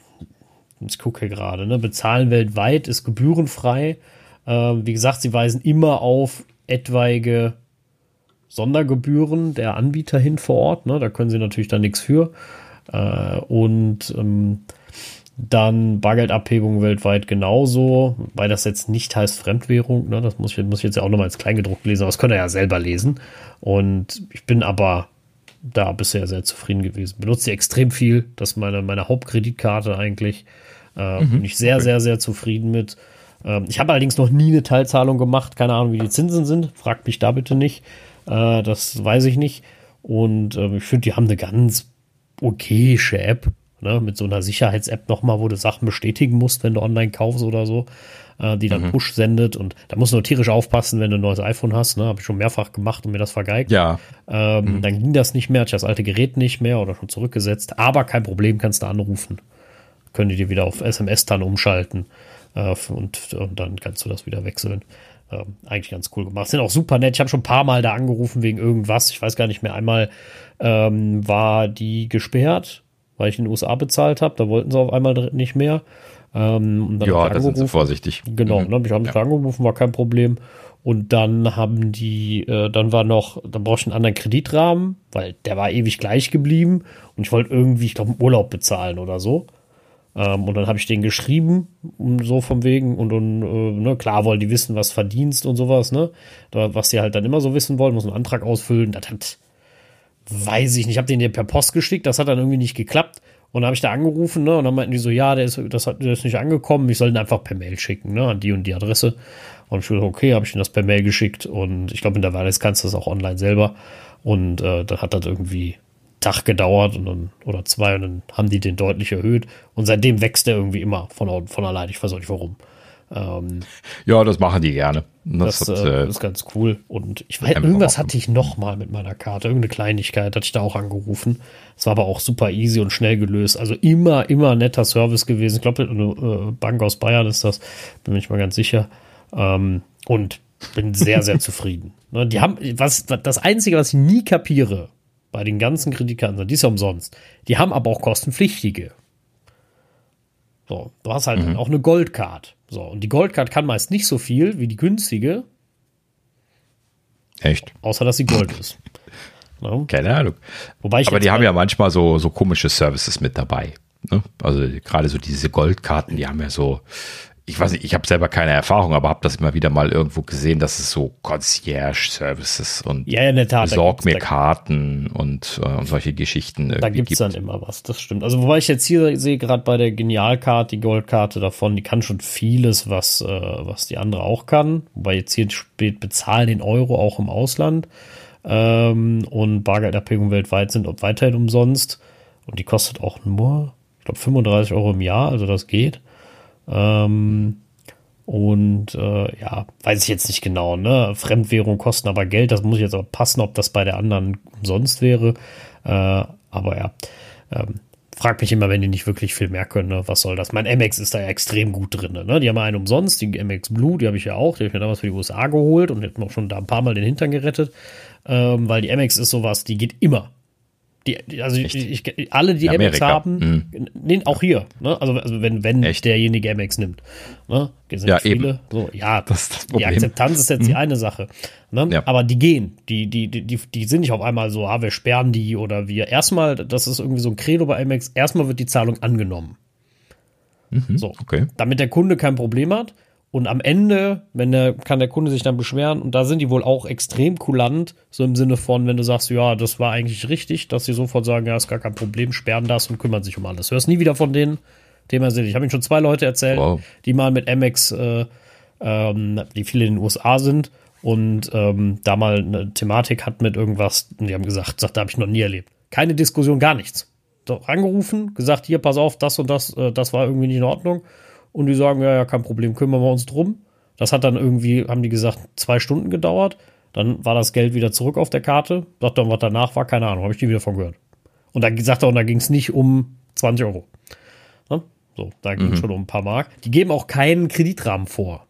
ich gucke gerade, ne, bezahlen weltweit ist gebührenfrei. Äh, wie gesagt, sie weisen immer auf etwaige Sondergebühren der Anbieter hin vor Ort. Ne? Da können sie natürlich dann nichts für. Äh, und ähm, dann Bargeldabhebung weltweit genauso, weil das jetzt nicht heißt Fremdwährung. Ne? Das muss ich, muss ich jetzt ja auch nochmal als Kleingedruckt lesen, aber das könnt ihr ja selber lesen. Und ich bin aber da bisher sehr zufrieden gewesen. Benutze extrem viel. Das ist meine, meine Hauptkreditkarte eigentlich. Äh, mhm. Bin ich sehr, okay. sehr, sehr zufrieden mit. Ähm, ich habe allerdings noch nie eine Teilzahlung gemacht. Keine Ahnung, wie die Zinsen sind. Fragt mich da bitte nicht. Äh, das weiß ich nicht. Und äh, ich finde, die haben eine ganz okayische App. Ne? Mit so einer Sicherheits-App nochmal, wo du Sachen bestätigen musst, wenn du online kaufst oder so. Äh, die dann mhm. Push sendet. Und da musst du nur tierisch aufpassen, wenn du ein neues iPhone hast. Ne? Habe ich schon mehrfach gemacht und mir das vergeigt. Ja. Ähm, mhm. Dann ging das nicht mehr. Hatte ich das alte Gerät nicht mehr oder schon zurückgesetzt. Aber kein Problem, kannst du anrufen. Können die dir wieder auf SMS dann umschalten. Äh, und, und dann kannst du das wieder wechseln. Ähm, eigentlich ganz cool gemacht. Sind auch super nett. Ich habe schon ein paar Mal da angerufen wegen irgendwas. Ich weiß gar nicht mehr. Einmal ähm, war die gesperrt, weil ich in den USA bezahlt habe. Da wollten sie auf einmal nicht mehr. Ähm, ja, da sind sie vorsichtig. Genau, mhm. dann habe ich ja. angerufen, war kein Problem. Und dann haben die, äh, dann war noch, dann brauchte ich einen anderen Kreditrahmen, weil der war ewig gleich geblieben. Und ich wollte irgendwie, ich glaube, einen Urlaub bezahlen oder so. Ähm, und dann habe ich den geschrieben, so vom Wegen. Und, und äh, ne, klar wollen die wissen, was verdienst und sowas, ne? Was sie halt dann immer so wissen wollen, muss einen Antrag ausfüllen. Das hat, weiß ich nicht, ich habe den dir per Post geschickt, das hat dann irgendwie nicht geklappt. Und dann habe ich da angerufen, ne? Und dann meinten die so, ja, der ist, das hat, der ist nicht angekommen, ich soll ihn einfach per Mail schicken, ne? An die und die Adresse. Und ich dachte, okay, habe ich ihm das per Mail geschickt. Und ich glaube, in der mittlerweile kannst du das auch online selber. Und äh, dann hat das irgendwie Tag gedauert und dann, oder zwei und dann haben die den deutlich erhöht. Und seitdem wächst der irgendwie immer von, von allein. Ich weiß auch nicht warum. Ähm, ja, das machen die gerne. Das, das hat, äh, ist ganz cool. Und ich weiß, irgendwas hatte ich noch mal mit meiner Karte. Irgendeine Kleinigkeit hatte ich da auch angerufen. Es war aber auch super easy und schnell gelöst. Also immer, immer netter Service gewesen. Ich glaube, eine äh, Bank aus Bayern ist das. Bin ich mal ganz sicher. Ähm, und bin sehr, sehr <laughs> zufrieden. Ne, die haben, was, das Einzige, was ich nie kapiere, bei den ganzen Kreditkarten, die ist ja umsonst. Die haben aber auch kostenpflichtige. So, du hast halt mhm. auch eine Goldcard. So, und die Goldcard kann meist nicht so viel wie die günstige. Echt? Außer, dass sie Gold ist. Ja. <laughs> Keine Ahnung. Wobei ich aber die haben ja manchmal so, so komische Services mit dabei. Ne? Also gerade so diese Goldkarten, die haben ja so, ich weiß nicht, ich habe selber keine Erfahrung, aber habe das immer wieder mal irgendwo gesehen, dass es so Concierge-Services und ja, ja, Tat, besorg mir Karten und, äh, und solche Geschichten. Da gibt es dann immer was, das stimmt. Also wobei ich jetzt hier sehe, gerade bei der Genialkarte, die Goldkarte davon, die kann schon vieles, was, äh, was die andere auch kann. Wobei jetzt hier steht, bezahlen den Euro auch im Ausland. Ähm, und Bargeldabhebung weltweit sind weiterhin umsonst. Und die kostet auch nur, ich glaube, 35 Euro im Jahr, also das geht. Ähm, und äh, ja, weiß ich jetzt nicht genau, ne? Fremdwährung kosten aber Geld, das muss ich jetzt auch passen, ob das bei der anderen umsonst wäre. Äh, aber ja, ähm, frag mich immer, wenn die nicht wirklich viel mehr können, ne? was soll das? Mein MX ist da ja extrem gut drin. Ne? Die haben einen umsonst, die MX Blue, die habe ich ja auch, die habe ich mir damals für die USA geholt und hätten auch schon da ein paar Mal den Hintern gerettet, ähm, weil die MX ist sowas, die geht immer. Die, also ich, ich, alle, die Amex haben, mhm. nee, auch hier, ne? Also, also wenn, wenn Echt? derjenige Amex nimmt. Ne? Ja, viele, eben. So, ja, <laughs> das ist das Problem. die Akzeptanz ist jetzt mhm. die eine Sache. Ne? Ja. Aber die gehen. Die, die, die, die, die sind nicht auf einmal so, ah, wir sperren die oder wir. Erstmal, das ist irgendwie so ein Credo bei Amex, erstmal wird die Zahlung angenommen. Mhm. So. Okay. Damit der Kunde kein Problem hat. Und am Ende, wenn der, kann der Kunde sich dann beschweren, und da sind die wohl auch extrem kulant, so im Sinne von, wenn du sagst, ja, das war eigentlich richtig, dass sie sofort sagen, ja, ist gar kein Problem, sperren das und kümmern sich um alles. Du hörst nie wieder von denen, Thema sind. Ich habe Ihnen schon zwei Leute erzählt, wow. die mal mit Amex, äh, ähm, die viele in den USA sind und ähm, da mal eine Thematik hat mit irgendwas, und die haben gesagt, sagt, da habe ich noch nie erlebt. Keine Diskussion, gar nichts. Doch angerufen, gesagt, hier, pass auf, das und das, äh, das war irgendwie nicht in Ordnung und die sagen, ja, ja, kein Problem, kümmern wir uns drum. Das hat dann irgendwie, haben die gesagt, zwei Stunden gedauert. Dann war das Geld wieder zurück auf der Karte. Sagt dann, was danach war, keine Ahnung, habe ich nie wieder von gehört. Und da sagt er, und da ging es nicht um 20 Euro. Ne? So, da ging es mhm. schon um ein paar Mark. Die geben auch keinen Kreditrahmen vor.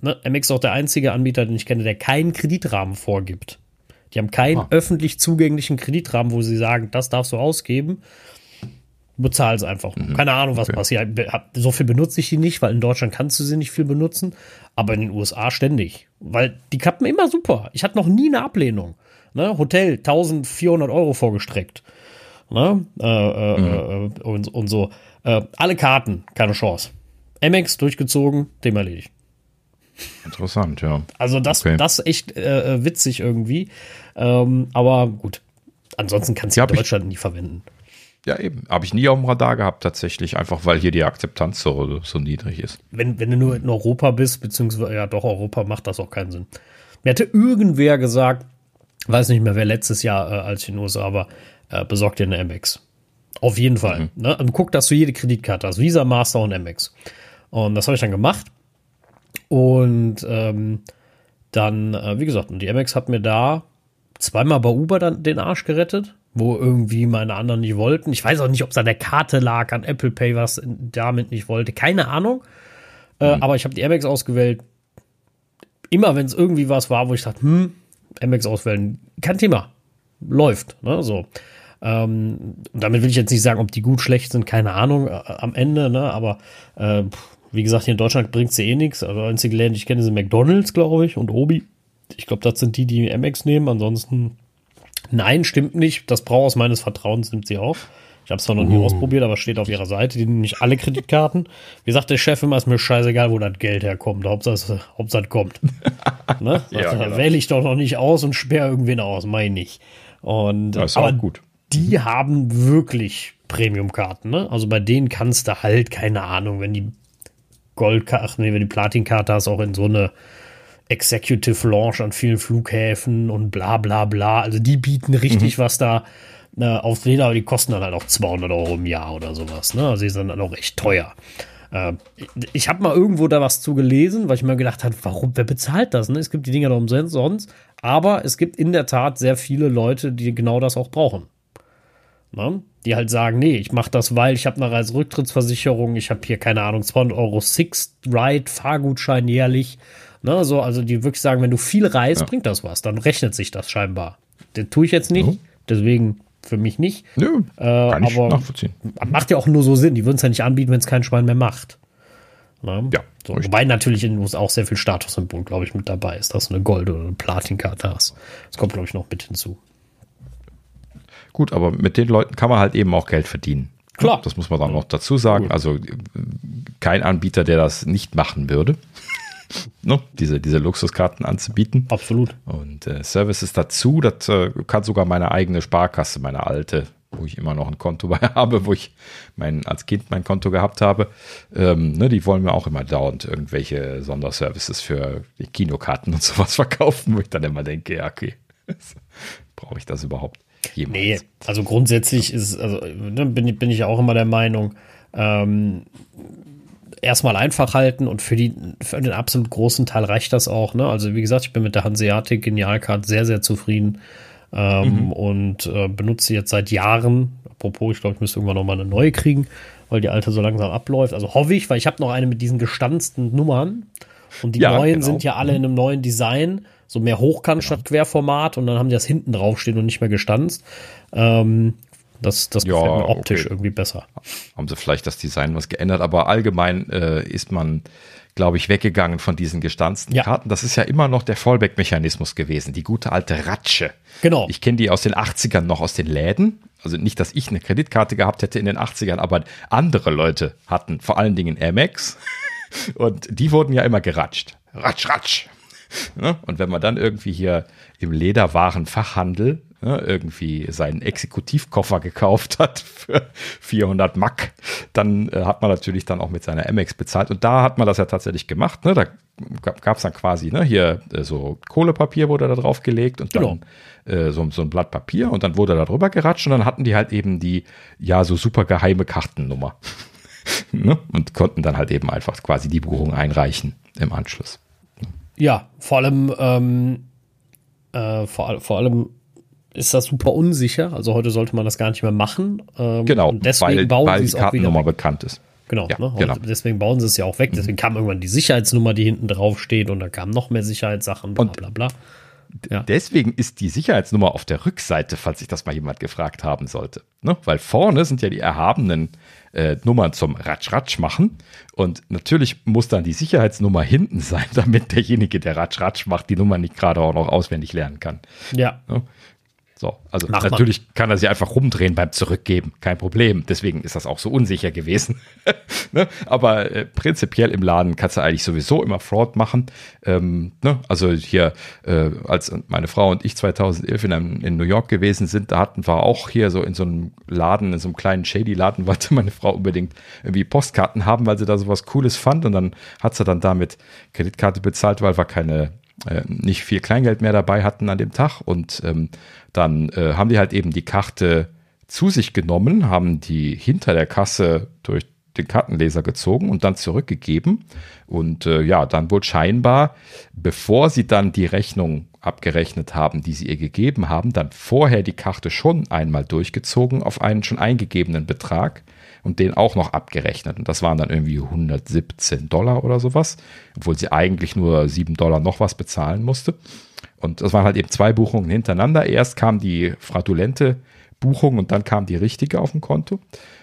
Ne? MX ist auch der einzige Anbieter, den ich kenne, der keinen Kreditrahmen vorgibt. Die haben keinen ah. öffentlich zugänglichen Kreditrahmen, wo sie sagen, das darfst du ausgeben. Du bezahlst einfach. Mhm. Keine Ahnung, was okay. passiert. So viel benutze ich die nicht, weil in Deutschland kannst du sie nicht viel benutzen, aber in den USA ständig. Weil die klappen immer super. Ich hatte noch nie eine Ablehnung. Ne? Hotel 1400 Euro vorgestreckt. Ne? Äh, äh, mhm. äh, und, und so. Äh, alle Karten, keine Chance. MX durchgezogen, Thema erledigt. Interessant, ja. Also das, okay. das echt äh, witzig irgendwie. Ähm, aber gut. Ansonsten kannst du ja, in Deutschland ich, nie verwenden. Ja, eben. Habe ich nie auf dem Radar gehabt, tatsächlich, einfach weil hier die Akzeptanz so, so niedrig ist. Wenn, wenn du nur in Europa bist, beziehungsweise ja doch, Europa macht das auch keinen Sinn. Mir hätte irgendwer gesagt, weiß nicht mehr, wer letztes Jahr, äh, als USA war, äh, besorgt dir eine MX. Auf jeden Fall. Mhm. Ne? Und guck, dass du jede Kreditkarte hast. Visa, Master und MX. Und das habe ich dann gemacht. Und ähm, dann, äh, wie gesagt, und die MX hat mir da zweimal bei Uber dann den Arsch gerettet, wo irgendwie meine anderen nicht wollten. Ich weiß auch nicht, ob es an der Karte lag, an Apple Pay, was damit nicht wollte. Keine Ahnung. Äh, mhm. aber ich habe die MX ausgewählt. Immer wenn es irgendwie was war, wo ich dachte, hm, MX auswählen, kein Thema. Läuft. Ne? So. Ähm, damit will ich jetzt nicht sagen, ob die gut, schlecht sind, keine Ahnung äh, am Ende, ne? aber äh, wie gesagt, hier in Deutschland bringt sie eh nichts. Also einzige Läden, die ich kenne, sind McDonalds, glaube ich, und Obi. Ich glaube, das sind die, die MX nehmen. Ansonsten, nein, stimmt nicht. Das Brauhaus meines Vertrauens nimmt sie auch. Ich habe es zwar noch nie uh. ausprobiert, aber steht auf ihrer Seite. Die nehmen nicht alle Kreditkarten. <laughs> Wie sagt der Chef immer, ist mir scheißegal, wo das Geld herkommt. Hauptsache, Hauptsache es kommt. <laughs> ne? ja, genau. Wähle ich doch noch nicht aus und sperre irgendwen aus. Meine ich. Und, das ist aber auch gut. Die haben wirklich Premium-Karten. Ne? Also bei denen kannst du halt, keine Ahnung, wenn die Goldkarte, nee, wenn die Platinkarte hast, auch in so eine Executive Launch an vielen Flughäfen und bla bla bla. Also die bieten richtig mhm. was da äh, aufs Leder, aber die kosten dann halt auch 200 Euro im Jahr oder sowas. Ne? Also die sind dann auch echt teuer. Äh, ich habe mal irgendwo da was zu gelesen, weil ich mir gedacht habe, warum, wer bezahlt das? Ne? Es gibt die Dinger doch umsonst, sonst, aber es gibt in der Tat sehr viele Leute, die genau das auch brauchen. Ne? Die halt sagen, nee, ich mache das, weil ich habe eine Reiserücktrittsversicherung, ich habe hier, keine Ahnung, 200 Euro Six Ride, Fahrgutschein jährlich. Ne? So, also die wirklich sagen, wenn du viel reist, ja. bringt das was. Dann rechnet sich das scheinbar. Das tue ich jetzt nicht, mhm. deswegen für mich nicht. Nö, äh, kann ich aber nachvollziehen. Macht ja auch nur so Sinn. Die würden es ja nicht anbieten, wenn es kein Schwein mehr macht. Ne? Ja. So, wobei natürlich in USA auch sehr viel Statussymbol, glaube ich, mit dabei ist, dass du eine Gold- oder eine Platinkarte hast. Das kommt, glaube ich, noch mit hinzu. Gut, aber mit den Leuten kann man halt eben auch Geld verdienen. Klar. Das muss man dann noch dazu sagen. Also kein Anbieter, der das nicht machen würde. Ne? diese, diese Luxuskarten anzubieten. Absolut. Und äh, Services dazu, das äh, kann sogar meine eigene Sparkasse, meine alte, wo ich immer noch ein Konto <laughs> bei habe, wo ich mein, als Kind mein Konto gehabt habe, ähm, ne, die wollen mir auch immer dauernd irgendwelche Sonderservices für Kinokarten und <laughs> sowas verkaufen, wo ich dann immer denke, ja, okay, <laughs> brauche ich das überhaupt? Jemals. Nee, also grundsätzlich ist, also ne, bin, bin ich auch immer der Meinung, ähm, erstmal einfach halten und für, die, für den absolut großen Teil reicht das auch. Ne? Also wie gesagt, ich bin mit der Hanseatic Genialcard sehr, sehr zufrieden ähm, mhm. und äh, benutze jetzt seit Jahren. Apropos, ich glaube, ich müsste irgendwann noch mal eine neue kriegen, weil die alte so langsam abläuft. Also hoffe ich, weil ich habe noch eine mit diesen gestanzten Nummern und die ja, neuen genau. sind ja alle in einem neuen Design so mehr hochkant statt Querformat und dann haben die das hinten draufstehen und nicht mehr gestanzt. Ähm, das, das gefällt mir optisch okay. irgendwie besser. Haben sie vielleicht das Design was geändert, aber allgemein äh, ist man, glaube ich, weggegangen von diesen gestanzten ja. Karten. Das ist ja immer noch der Fallback-Mechanismus gewesen, die gute alte Ratsche. Genau. Ich kenne die aus den 80ern noch aus den Läden. Also nicht, dass ich eine Kreditkarte gehabt hätte in den 80ern, aber andere Leute hatten vor allen Dingen Amex. <laughs> Und die wurden ja immer geratscht. Ratsch, ratsch. Ne? Und wenn man dann irgendwie hier im Lederwarenfachhandel ne, irgendwie seinen Exekutivkoffer gekauft hat für 400 Mack, dann äh, hat man natürlich dann auch mit seiner Amex bezahlt. Und da hat man das ja tatsächlich gemacht. Ne? Da gab es dann quasi ne, hier äh, so Kohlepapier wurde da drauf gelegt und dann genau. äh, so, so ein Blatt Papier und dann wurde da drüber geratscht und dann hatten die halt eben die ja so super geheime Kartennummer. <laughs> ne? Und konnten dann halt eben einfach quasi die Buchung einreichen im Anschluss. Ja, vor allem, ähm, äh, vor, vor allem ist das super unsicher. Also heute sollte man das gar nicht mehr machen. Ähm, genau, deswegen weil, bauen weil sie es auch wieder bekannt ist. Genau, ja, ne? genau. deswegen bauen sie es ja auch weg. Mhm. Deswegen kam irgendwann die Sicherheitsnummer, die hinten drauf steht und da kamen noch mehr Sicherheitssachen, bla bla bla. ja. deswegen ist die Sicherheitsnummer auf der Rückseite, falls sich das mal jemand gefragt haben sollte. Ne? Weil vorne sind ja die erhabenen äh, Nummern zum Ratsch-Ratsch machen. Und natürlich muss dann die Sicherheitsnummer hinten sein, <laughs> damit derjenige, der Ratsch-Ratsch macht, die Nummer nicht gerade auch noch auswendig lernen kann. Ja. Ne? So, also Mach natürlich mal. kann er sie einfach rumdrehen beim Zurückgeben, kein Problem. Deswegen ist das auch so unsicher gewesen. <laughs> ne? Aber äh, prinzipiell im Laden kannst du eigentlich sowieso immer Fraud machen. Ähm, ne? Also hier, äh, als meine Frau und ich 2011 in, einem, in New York gewesen sind, da hatten wir auch hier so in so einem Laden, in so einem kleinen Shady-Laden, <laughs> wollte meine Frau unbedingt irgendwie Postkarten haben, weil sie da sowas Cooles fand. Und dann hat sie dann damit Kreditkarte bezahlt, weil wir keine äh, nicht viel Kleingeld mehr dabei hatten an dem Tag und ähm, dann äh, haben die halt eben die Karte zu sich genommen, haben die hinter der Kasse durch den Kartenleser gezogen und dann zurückgegeben. Und äh, ja, dann wohl scheinbar, bevor sie dann die Rechnung abgerechnet haben, die sie ihr gegeben haben, dann vorher die Karte schon einmal durchgezogen auf einen schon eingegebenen Betrag und den auch noch abgerechnet. Und das waren dann irgendwie 117 Dollar oder sowas, obwohl sie eigentlich nur 7 Dollar noch was bezahlen musste. Und das waren halt eben zwei Buchungen hintereinander. Erst kam die fraudulente Buchung und dann kam die richtige auf dem Konto.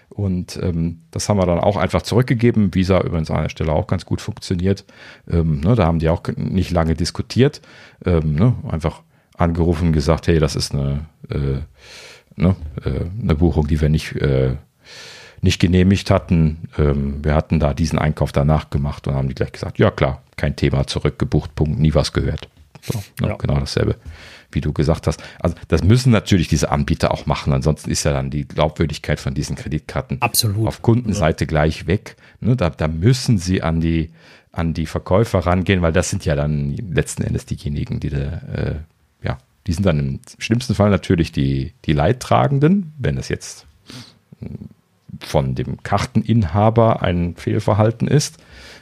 Und ähm, das haben wir dann auch einfach zurückgegeben. Visa übrigens an der Stelle auch ganz gut funktioniert. Ähm, ne, da haben die auch nicht lange diskutiert. Ähm, ne, einfach angerufen und gesagt, hey, das ist eine, äh, ne, äh, eine Buchung, die wir nicht, äh, nicht genehmigt hatten. Ähm, wir hatten da diesen Einkauf danach gemacht und haben die gleich gesagt, ja klar, kein Thema, zurückgebucht, Punkt, nie was gehört. So, ne, ja. Genau dasselbe, wie du gesagt hast. Also das müssen natürlich diese Anbieter auch machen, ansonsten ist ja dann die Glaubwürdigkeit von diesen Kreditkarten Absolut. auf Kundenseite ja. gleich weg. Ne, da, da müssen sie an die, an die Verkäufer rangehen, weil das sind ja dann letzten Endes diejenigen, die da, äh, ja, die sind dann im schlimmsten Fall natürlich die, die Leidtragenden, wenn es jetzt von dem Karteninhaber ein Fehlverhalten ist.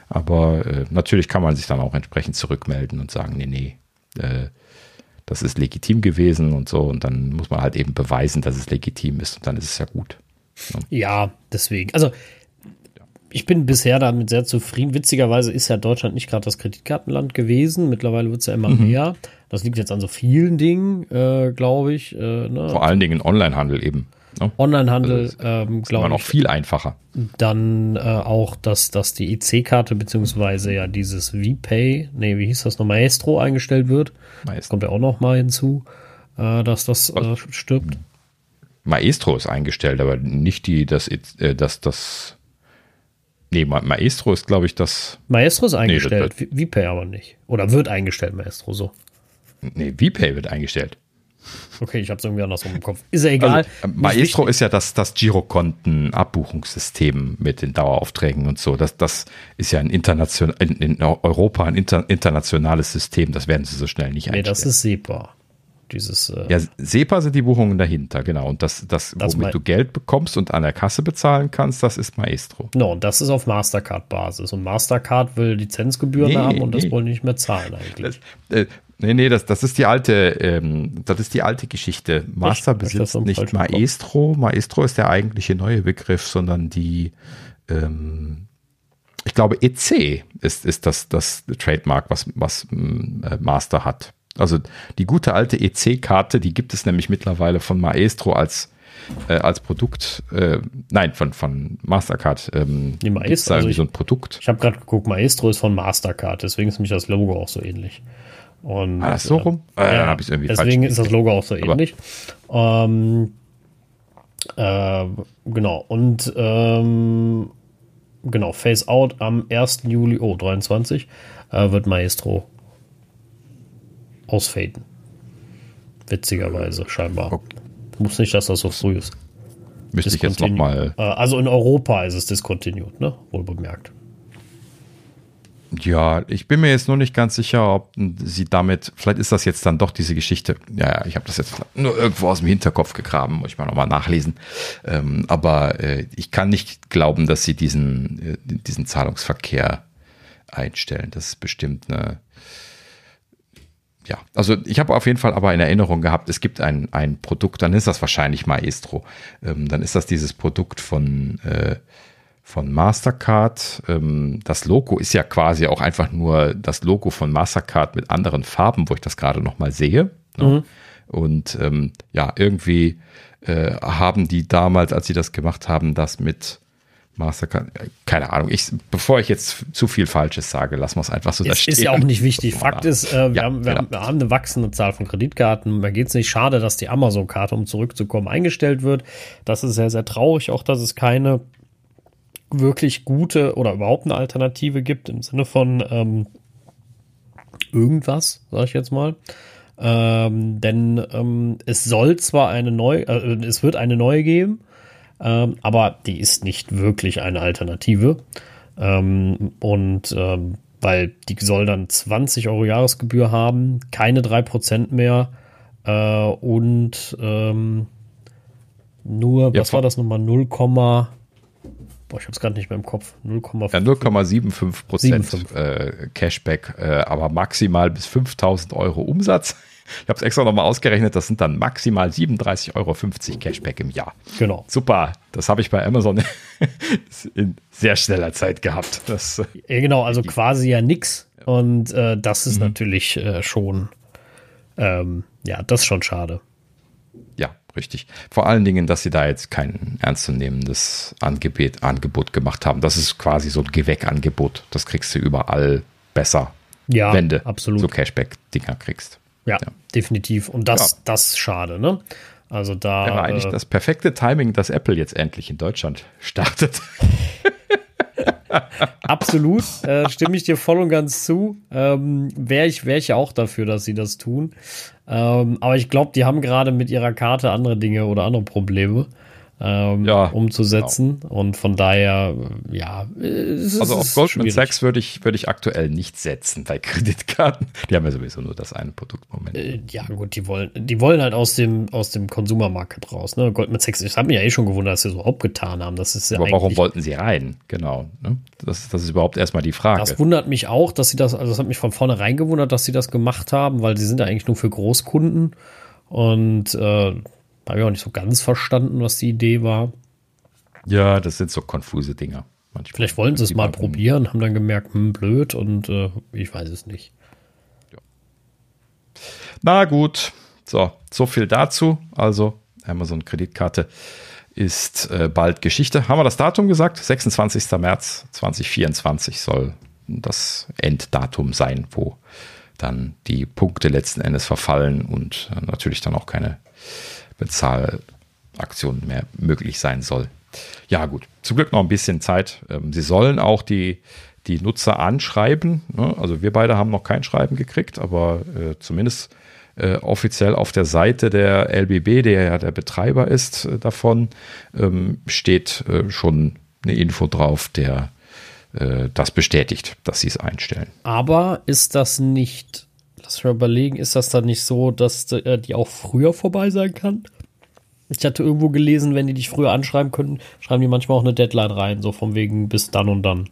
Aber äh, natürlich kann man sich dann auch entsprechend zurückmelden und sagen, nee, nee, äh, das ist legitim gewesen und so. Und dann muss man halt eben beweisen, dass es legitim ist und dann ist es ja gut. Ja, ja deswegen. Also ich bin bisher damit sehr zufrieden. Witzigerweise ist ja Deutschland nicht gerade das Kreditkartenland gewesen. Mittlerweile wird es ja immer mhm. mehr. Das liegt jetzt an so vielen Dingen, äh, glaube ich. Äh, ne? Vor allen Dingen Onlinehandel eben. Ne? Onlinehandel, also ähm, glaube ich. noch viel einfacher. Dann äh, auch, dass, dass die EC-Karte beziehungsweise ja dieses VPay, nee, wie hieß das noch, Maestro eingestellt wird. Maestro. Kommt ja auch noch mal hinzu, äh, dass das äh, stirbt. Maestro ist eingestellt, aber nicht die, das, äh, das, das Nee, Maestro ist, glaube ich, das. Maestro ist eingestellt, nee, VPay aber nicht. Oder wird eingestellt, Maestro so. Nee, VPay wird eingestellt. Okay, ich habe es irgendwie andersrum im Kopf. Ist ja egal. Also, Maestro ist ja das, das Girokonten-Abbuchungssystem mit den Daueraufträgen und so. Das, das ist ja ein international, in, in Europa ein inter, internationales System. Das werden sie so schnell nicht einstellen. Nee, das ist SEPA. Dieses, äh ja, SEPA sind die Buchungen dahinter, genau. Und das, das, das womit du Geld bekommst und an der Kasse bezahlen kannst, das ist Maestro. No, und das ist auf Mastercard-Basis. Und Mastercard will Lizenzgebühren nee, haben und nee. das wollen die nicht mehr zahlen eigentlich. Das, äh, Nee, nee, das, das ist die alte, ähm, das ist die alte Geschichte. Master Echt? besitzt nicht Maestro. Maestro ist der eigentliche neue Begriff, sondern die, ähm, ich glaube, EC ist, ist das, das Trademark, was, was äh, Master hat. Also die gute alte EC-Karte, die gibt es nämlich mittlerweile von Maestro als äh, als Produkt, äh, nein, von, von Mastercard. Ähm, die Maestro, also ich, so ein Produkt. Ich habe gerade geguckt, Maestro ist von Mastercard, deswegen ist mich das Logo auch so ähnlich. Und, War das so rum? Äh, ja, ich irgendwie deswegen ist das Logo auch so ähnlich. Ähm, äh, genau. Und ähm, genau, Face Out am 1. Juli, oh, 23, äh, wird Maestro ausfaden. Witzigerweise, scheinbar. Okay. Muss nicht, dass das so früh ist. Müsste ich jetzt nochmal. Äh, also in Europa ist es discontinued, ne? Wohl bemerkt. Ja, ich bin mir jetzt nur nicht ganz sicher, ob sie damit, vielleicht ist das jetzt dann doch diese Geschichte, ja, ich habe das jetzt nur irgendwo aus dem Hinterkopf gegraben, muss ich mal nochmal nachlesen. Ähm, aber äh, ich kann nicht glauben, dass sie diesen, äh, diesen Zahlungsverkehr einstellen. Das ist bestimmt eine, ja, also ich habe auf jeden Fall aber in Erinnerung gehabt, es gibt ein, ein Produkt, dann ist das wahrscheinlich Maestro. Ähm, dann ist das dieses Produkt von, äh, von Mastercard. Ähm, das Logo ist ja quasi auch einfach nur das Logo von Mastercard mit anderen Farben, wo ich das gerade noch mal sehe. Ne? Mhm. Und ähm, ja, irgendwie äh, haben die damals, als sie das gemacht haben, das mit Mastercard, äh, keine Ahnung. Ich, bevor ich jetzt zu viel Falsches sage, lassen wir es einfach so da stehen. Ist ja auch nicht wichtig. <laughs> Fakt ist, äh, wir, ja, haben, wir, genau. haben, eine wachsende Zahl von Kreditkarten. Da geht es nicht schade, dass die Amazon-Karte, um zurückzukommen, eingestellt wird. Das ist sehr, sehr traurig. Auch, dass es keine wirklich gute oder überhaupt eine Alternative gibt im Sinne von ähm, irgendwas, sage ich jetzt mal. Ähm, denn ähm, es soll zwar eine neue, äh, es wird eine neue geben, ähm, aber die ist nicht wirklich eine Alternative. Ähm, und ähm, weil die soll dann 20 Euro Jahresgebühr haben, keine 3% mehr äh, und ähm, nur, was war das nochmal, 0, boah, ich habe es gerade nicht mehr im Kopf, 0,75 ja, 0,75 Prozent äh, Cashback, äh, aber maximal bis 5000 Euro Umsatz. Ich habe es extra nochmal ausgerechnet, das sind dann maximal 37,50 Euro Cashback im Jahr. Genau. Super, das habe ich bei Amazon <laughs> in sehr schneller Zeit gehabt. Das, ja, genau, also quasi ja nix. Und äh, das ist mhm. natürlich äh, schon, ähm, ja, das ist schon schade. Richtig. Vor allen Dingen, dass sie da jetzt kein ernstzunehmendes Angebot, Angebot gemacht haben. Das ist quasi so ein Geweckangebot. Das kriegst du überall besser, ja, wenn du absolut. so Cashback-Dinger kriegst. Ja, ja, definitiv. Und das, ja. das ist schade, ne? Also da. Wäre eigentlich äh, das perfekte Timing, dass Apple jetzt endlich in Deutschland startet. <laughs> Absolut, äh, stimme ich dir voll und ganz zu. Ähm, Wäre ich, wär ich auch dafür, dass sie das tun. Ähm, aber ich glaube, die haben gerade mit ihrer Karte andere Dinge oder andere Probleme ähm, ja, umzusetzen. Genau. Und von daher, ja. also auf Goldman. Sachs würde ich, würde ich aktuell nicht setzen bei <laughs> Kreditkarten. Die haben ja sowieso nur das eine Produkt Moment. Äh, ja, gut, die wollen, die wollen halt aus dem, aus dem Consumer-Market raus. Ne? Goldman Sachs, ich habe mir ja eh schon gewundert, dass sie so abgetan haben. Das ist ja Aber warum wollten sie rein? Genau. Ne? Das, das ist überhaupt erstmal die Frage. Das wundert mich auch, dass sie das, also das hat mich von vornherein gewundert, dass sie das gemacht haben, weil sie sind ja eigentlich nur für Großkunden. Und äh, habe ich auch nicht so ganz verstanden, was die Idee war. Ja, das sind so konfuse Dinger. Manchmal. Vielleicht wollen sie es mal probieren, haben dann gemerkt, hm, blöd und äh, ich weiß es nicht. Ja. Na gut, so, so viel dazu. Also Amazon Kreditkarte ist äh, bald Geschichte. Haben wir das Datum gesagt? 26. März 2024 soll das Enddatum sein, wo dann die Punkte letzten Endes verfallen und äh, natürlich dann auch keine Bezahlaktion mehr möglich sein soll. Ja, gut. Zum Glück noch ein bisschen Zeit. Ähm, sie sollen auch die, die Nutzer anschreiben. Ne? Also wir beide haben noch kein Schreiben gekriegt, aber äh, zumindest äh, offiziell auf der Seite der LBB, der ja der Betreiber ist äh, davon, ähm, steht schon eine Info drauf, der das bestätigt, dass sie es einstellen. Aber ist das nicht Lass mich überlegen, ist das dann nicht so, dass äh, die auch früher vorbei sein kann? Ich hatte irgendwo gelesen, wenn die dich früher anschreiben können, schreiben die manchmal auch eine Deadline rein, so von wegen bis dann und dann.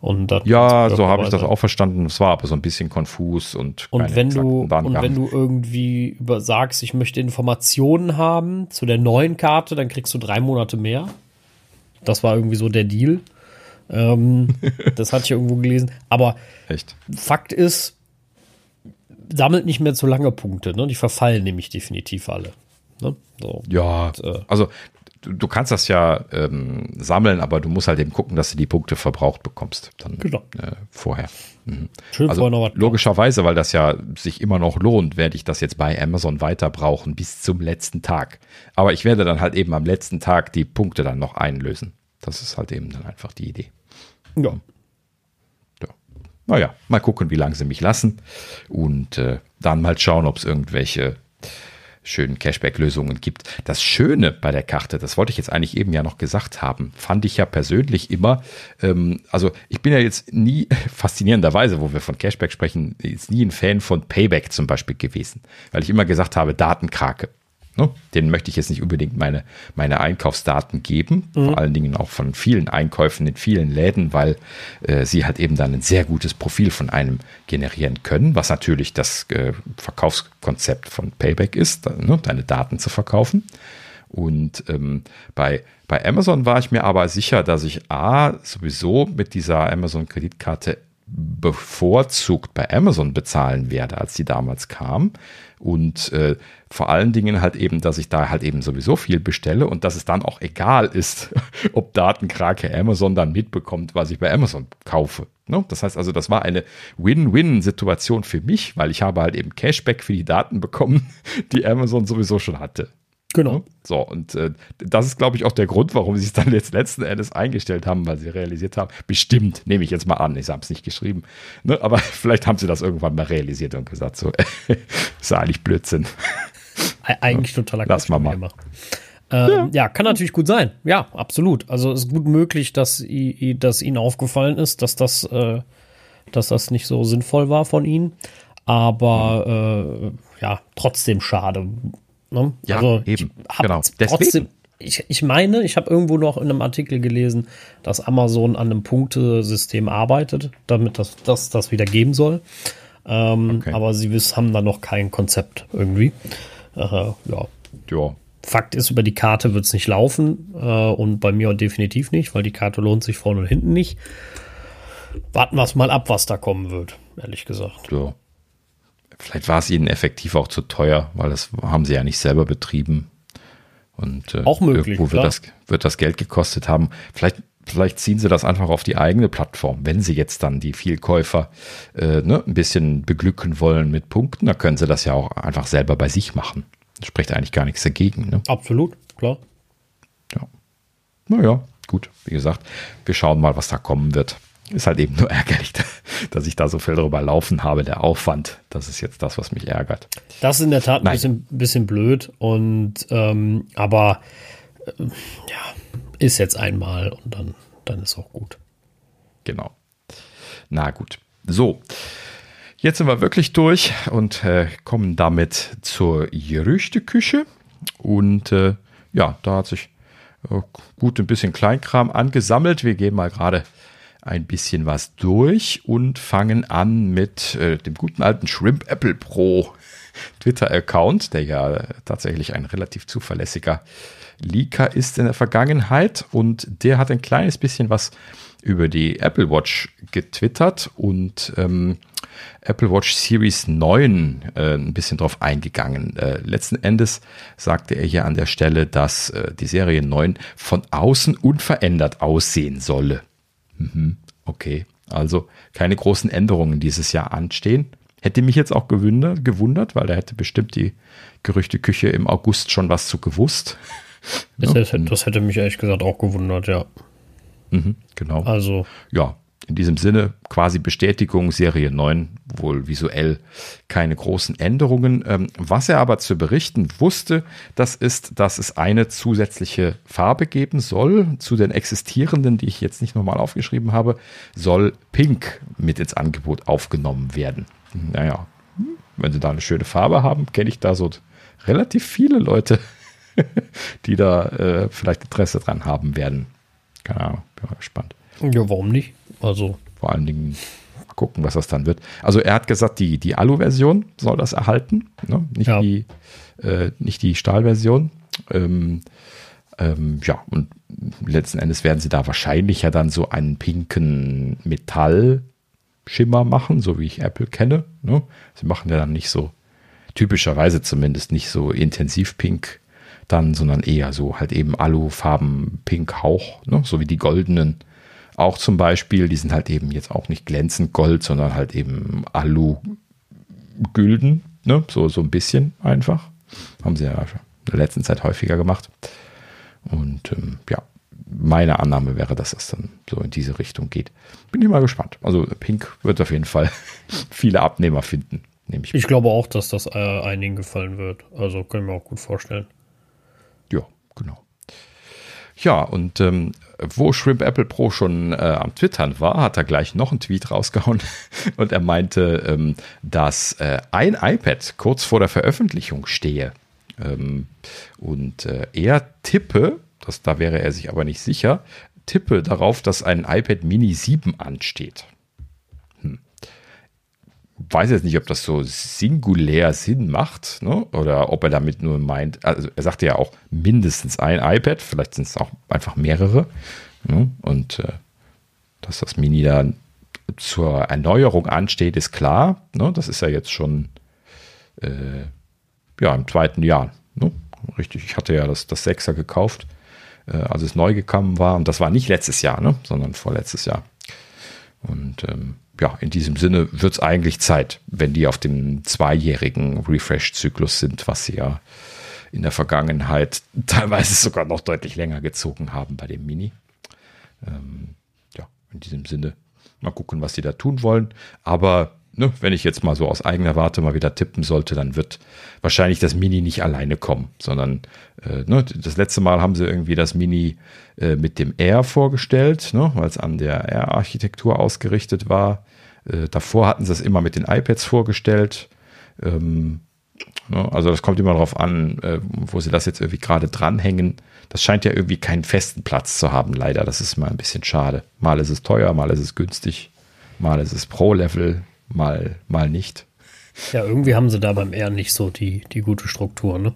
Und dann ja, so habe ich das auch verstanden. Es war aber so ein bisschen konfus und und wenn du und wenn du irgendwie über sagst, ich möchte Informationen haben zu der neuen Karte, dann kriegst du drei Monate mehr. Das war irgendwie so der Deal. Ähm, <laughs> das hatte ich irgendwo gelesen. Aber Echt? Fakt ist, sammelt nicht mehr zu lange Punkte. Ne? Die verfallen nämlich definitiv alle. Ne? So. Ja, Und, äh, also du, du, kannst das ja ähm, sammeln, aber du musst halt eben gucken, dass du die Punkte verbraucht bekommst. Dann genau. äh, vorher. Mhm. Schön also, vorher logischerweise, weil das ja sich immer noch lohnt, werde ich das jetzt bei Amazon weiter brauchen bis zum letzten Tag. Aber ich werde dann halt eben am letzten Tag die Punkte dann noch einlösen. Das ist halt eben dann einfach die Idee. Ja. Naja, mal gucken, wie lange sie mich lassen. Und äh, dann mal schauen, ob es irgendwelche schönen Cashback-Lösungen gibt. Das Schöne bei der Karte, das wollte ich jetzt eigentlich eben ja noch gesagt haben, fand ich ja persönlich immer, ähm, also ich bin ja jetzt nie, <laughs> faszinierenderweise, wo wir von Cashback sprechen, ist nie ein Fan von Payback zum Beispiel gewesen, weil ich immer gesagt habe, Datenkrake. Ne? Den möchte ich jetzt nicht unbedingt meine, meine Einkaufsdaten geben, mhm. vor allen Dingen auch von vielen Einkäufen in vielen Läden, weil äh, sie halt eben dann ein sehr gutes Profil von einem generieren können, was natürlich das äh, Verkaufskonzept von Payback ist, ne? deine Daten zu verkaufen. Und ähm, bei, bei Amazon war ich mir aber sicher, dass ich A, sowieso mit dieser Amazon-Kreditkarte bevorzugt bei Amazon bezahlen werde, als die damals kam. Und äh, vor allen Dingen halt eben, dass ich da halt eben sowieso viel bestelle und dass es dann auch egal ist, <laughs> ob Datenkrake Amazon dann mitbekommt, was ich bei Amazon kaufe. Ne? Das heißt also, das war eine Win-Win-Situation für mich, weil ich habe halt eben Cashback für die Daten bekommen, <laughs> die Amazon sowieso schon hatte. Genau. So, und äh, das ist, glaube ich, auch der Grund, warum sie es dann jetzt letzten Endes eingestellt haben, weil sie realisiert haben, bestimmt, nehme ich jetzt mal an, ich habe es nicht geschrieben, ne, aber <laughs> vielleicht haben sie das irgendwann mal realisiert und gesagt, so, <laughs> ist ja eigentlich Blödsinn. Eigentlich totaler Quatsch. Lass mal mal. Ähm, ja. ja. kann natürlich gut sein. Ja, absolut. Also ist gut möglich, dass, dass ihnen aufgefallen ist, dass das, äh, dass das nicht so sinnvoll war von ihnen. Aber mhm. äh, ja, trotzdem schade. Ne? Ja, also, eben. Genau. Trotzdem, ich, ich meine, ich habe irgendwo noch in einem Artikel gelesen, dass Amazon an einem Punktesystem arbeitet, damit das, das, das wieder geben soll. Ähm, okay. Aber sie haben da noch kein Konzept irgendwie. Äh, ja. ja. Fakt ist, über die Karte wird es nicht laufen äh, und bei mir definitiv nicht, weil die Karte lohnt sich vorne und hinten nicht. Warten wir es mal ab, was da kommen wird, ehrlich gesagt. Ja. Vielleicht war es ihnen effektiv auch zu teuer, weil das haben sie ja nicht selber betrieben. Und äh, auch möglich. Wo wird das, wird das Geld gekostet haben? Vielleicht, vielleicht ziehen sie das einfach auf die eigene Plattform, wenn sie jetzt dann die Vielkäufer äh, ne, ein bisschen beglücken wollen mit Punkten. Da können sie das ja auch einfach selber bei sich machen. Das spricht eigentlich gar nichts dagegen. Ne? Absolut, klar. Ja. Naja, gut. Wie gesagt, wir schauen mal, was da kommen wird. Ist halt eben nur <laughs> ärgerlich, dass ich da so viel drüber laufen habe. Der Aufwand, das ist jetzt das, was mich ärgert. Das ist in der Tat ein bisschen, bisschen, blöd. Und ähm, aber äh, ja, ist jetzt einmal und dann, dann ist auch gut. Genau. Na gut. So. Jetzt sind wir wirklich durch und äh, kommen damit zur Gerüchteküche. Und äh, ja, da hat sich äh, gut ein bisschen Kleinkram angesammelt. Wir gehen mal gerade ein bisschen was durch und fangen an mit äh, dem guten alten Shrimp Apple Pro Twitter-Account, der ja tatsächlich ein relativ zuverlässiger Leaker ist in der Vergangenheit. Und der hat ein kleines bisschen was über die Apple Watch getwittert und ähm, Apple Watch Series 9 äh, ein bisschen drauf eingegangen. Äh, letzten Endes sagte er hier an der Stelle, dass äh, die Serie 9 von außen unverändert aussehen solle. Mhm. Okay, also keine großen Änderungen dieses Jahr anstehen. Hätte mich jetzt auch gewundert, gewundert weil da hätte bestimmt die Gerüchteküche im August schon was zu gewusst. Das, ja. hätte, das hätte mich ehrlich gesagt auch gewundert, ja. Mhm, genau. Also. Ja, in diesem Sinne quasi Bestätigung Serie 9, wohl visuell keine großen Änderungen. Ähm, was er aber zu berichten wusste, das ist, dass es eine zusätzliche Farbe geben soll. Zu den existierenden, die ich jetzt nicht nochmal aufgeschrieben habe, soll Pink mit ins Angebot aufgenommen werden. Naja, wenn sie da eine schöne Farbe haben, kenne ich da so relativ viele Leute, <laughs> die da äh, vielleicht Interesse dran haben werden. Keine Ahnung, bin mal gespannt. Ja, warum nicht? Also. Vor allen Dingen gucken, was das dann wird. Also er hat gesagt, die, die Alu-Version soll das erhalten, ne? nicht, ja. die, äh, nicht die Stahlversion. Ähm, ähm, ja, und letzten Endes werden sie da wahrscheinlich ja dann so einen pinken Metallschimmer machen, so wie ich Apple kenne. Ne? Sie machen ja dann nicht so, typischerweise zumindest nicht so intensiv pink dann, sondern eher so halt eben Alufarben, pink Hauch, ne? so wie die goldenen auch zum Beispiel, die sind halt eben jetzt auch nicht glänzend Gold, sondern halt eben Alu-Gülden, ne? so, so ein bisschen einfach. Haben sie ja in der letzten Zeit häufiger gemacht. Und ähm, ja, meine Annahme wäre, dass das dann so in diese Richtung geht. Bin ich mal gespannt. Also Pink wird auf jeden Fall <laughs> viele Abnehmer finden. Nehme ich, ich glaube auch, dass das äh, einigen gefallen wird. Also können wir auch gut vorstellen. Ja, genau. Ja, und ähm, wo Shrimp Apple Pro schon äh, am Twittern war, hat er gleich noch einen Tweet rausgehauen <laughs> und er meinte, ähm, dass äh, ein iPad kurz vor der Veröffentlichung stehe. Ähm, und äh, er tippe, das, da wäre er sich aber nicht sicher, tippe darauf, dass ein iPad Mini 7 ansteht. Weiß jetzt nicht, ob das so singulär Sinn macht, ne? oder ob er damit nur meint, also er sagte ja auch mindestens ein iPad, vielleicht sind es auch einfach mehrere. Ne? Und äh, dass das Mini dann zur Erneuerung ansteht, ist klar. Ne? Das ist ja jetzt schon äh, ja, im zweiten Jahr. Ne? Richtig, ich hatte ja das, das 6er gekauft, äh, als es neu gekommen war. Und das war nicht letztes Jahr, ne? sondern vorletztes Jahr. Und ähm, ja, in diesem Sinne wird es eigentlich Zeit, wenn die auf dem zweijährigen Refresh-Zyklus sind, was sie ja in der Vergangenheit <laughs> teilweise sogar noch deutlich länger gezogen haben bei dem Mini. Ähm, ja, in diesem Sinne mal gucken, was sie da tun wollen. Aber ne, wenn ich jetzt mal so aus eigener Warte mal wieder tippen sollte, dann wird wahrscheinlich das Mini nicht alleine kommen, sondern äh, ne, das letzte Mal haben sie irgendwie das Mini äh, mit dem R vorgestellt, ne, weil es an der R-Architektur ausgerichtet war. Äh, davor hatten sie es immer mit den iPads vorgestellt. Ähm, ne, also das kommt immer darauf an, äh, wo sie das jetzt irgendwie gerade dranhängen. Das scheint ja irgendwie keinen festen Platz zu haben, leider. Das ist mal ein bisschen schade. Mal ist es teuer, mal ist es günstig, mal ist es Pro-Level, mal, mal nicht. Ja, irgendwie haben sie da beim R nicht so die, die gute Struktur, ne?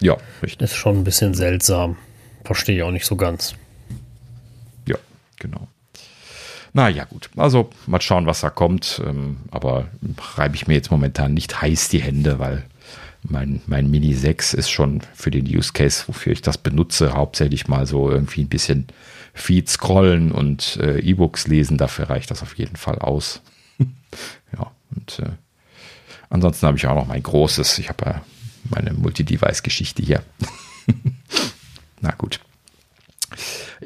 Ja, richtig. Das ist schon ein bisschen seltsam. Verstehe ich auch nicht so ganz. Ja, genau. Naja, gut. Also mal schauen, was da kommt. Ähm, aber reibe ich mir jetzt momentan nicht heiß die Hände, weil mein, mein Mini 6 ist schon für den Use Case, wofür ich das benutze, hauptsächlich mal so irgendwie ein bisschen Feed scrollen und äh, E-Books lesen. Dafür reicht das auf jeden Fall aus. <laughs> ja, und äh, ansonsten habe ich auch noch mein großes, ich habe ja meine Multi-Device-Geschichte hier. <laughs> Na gut.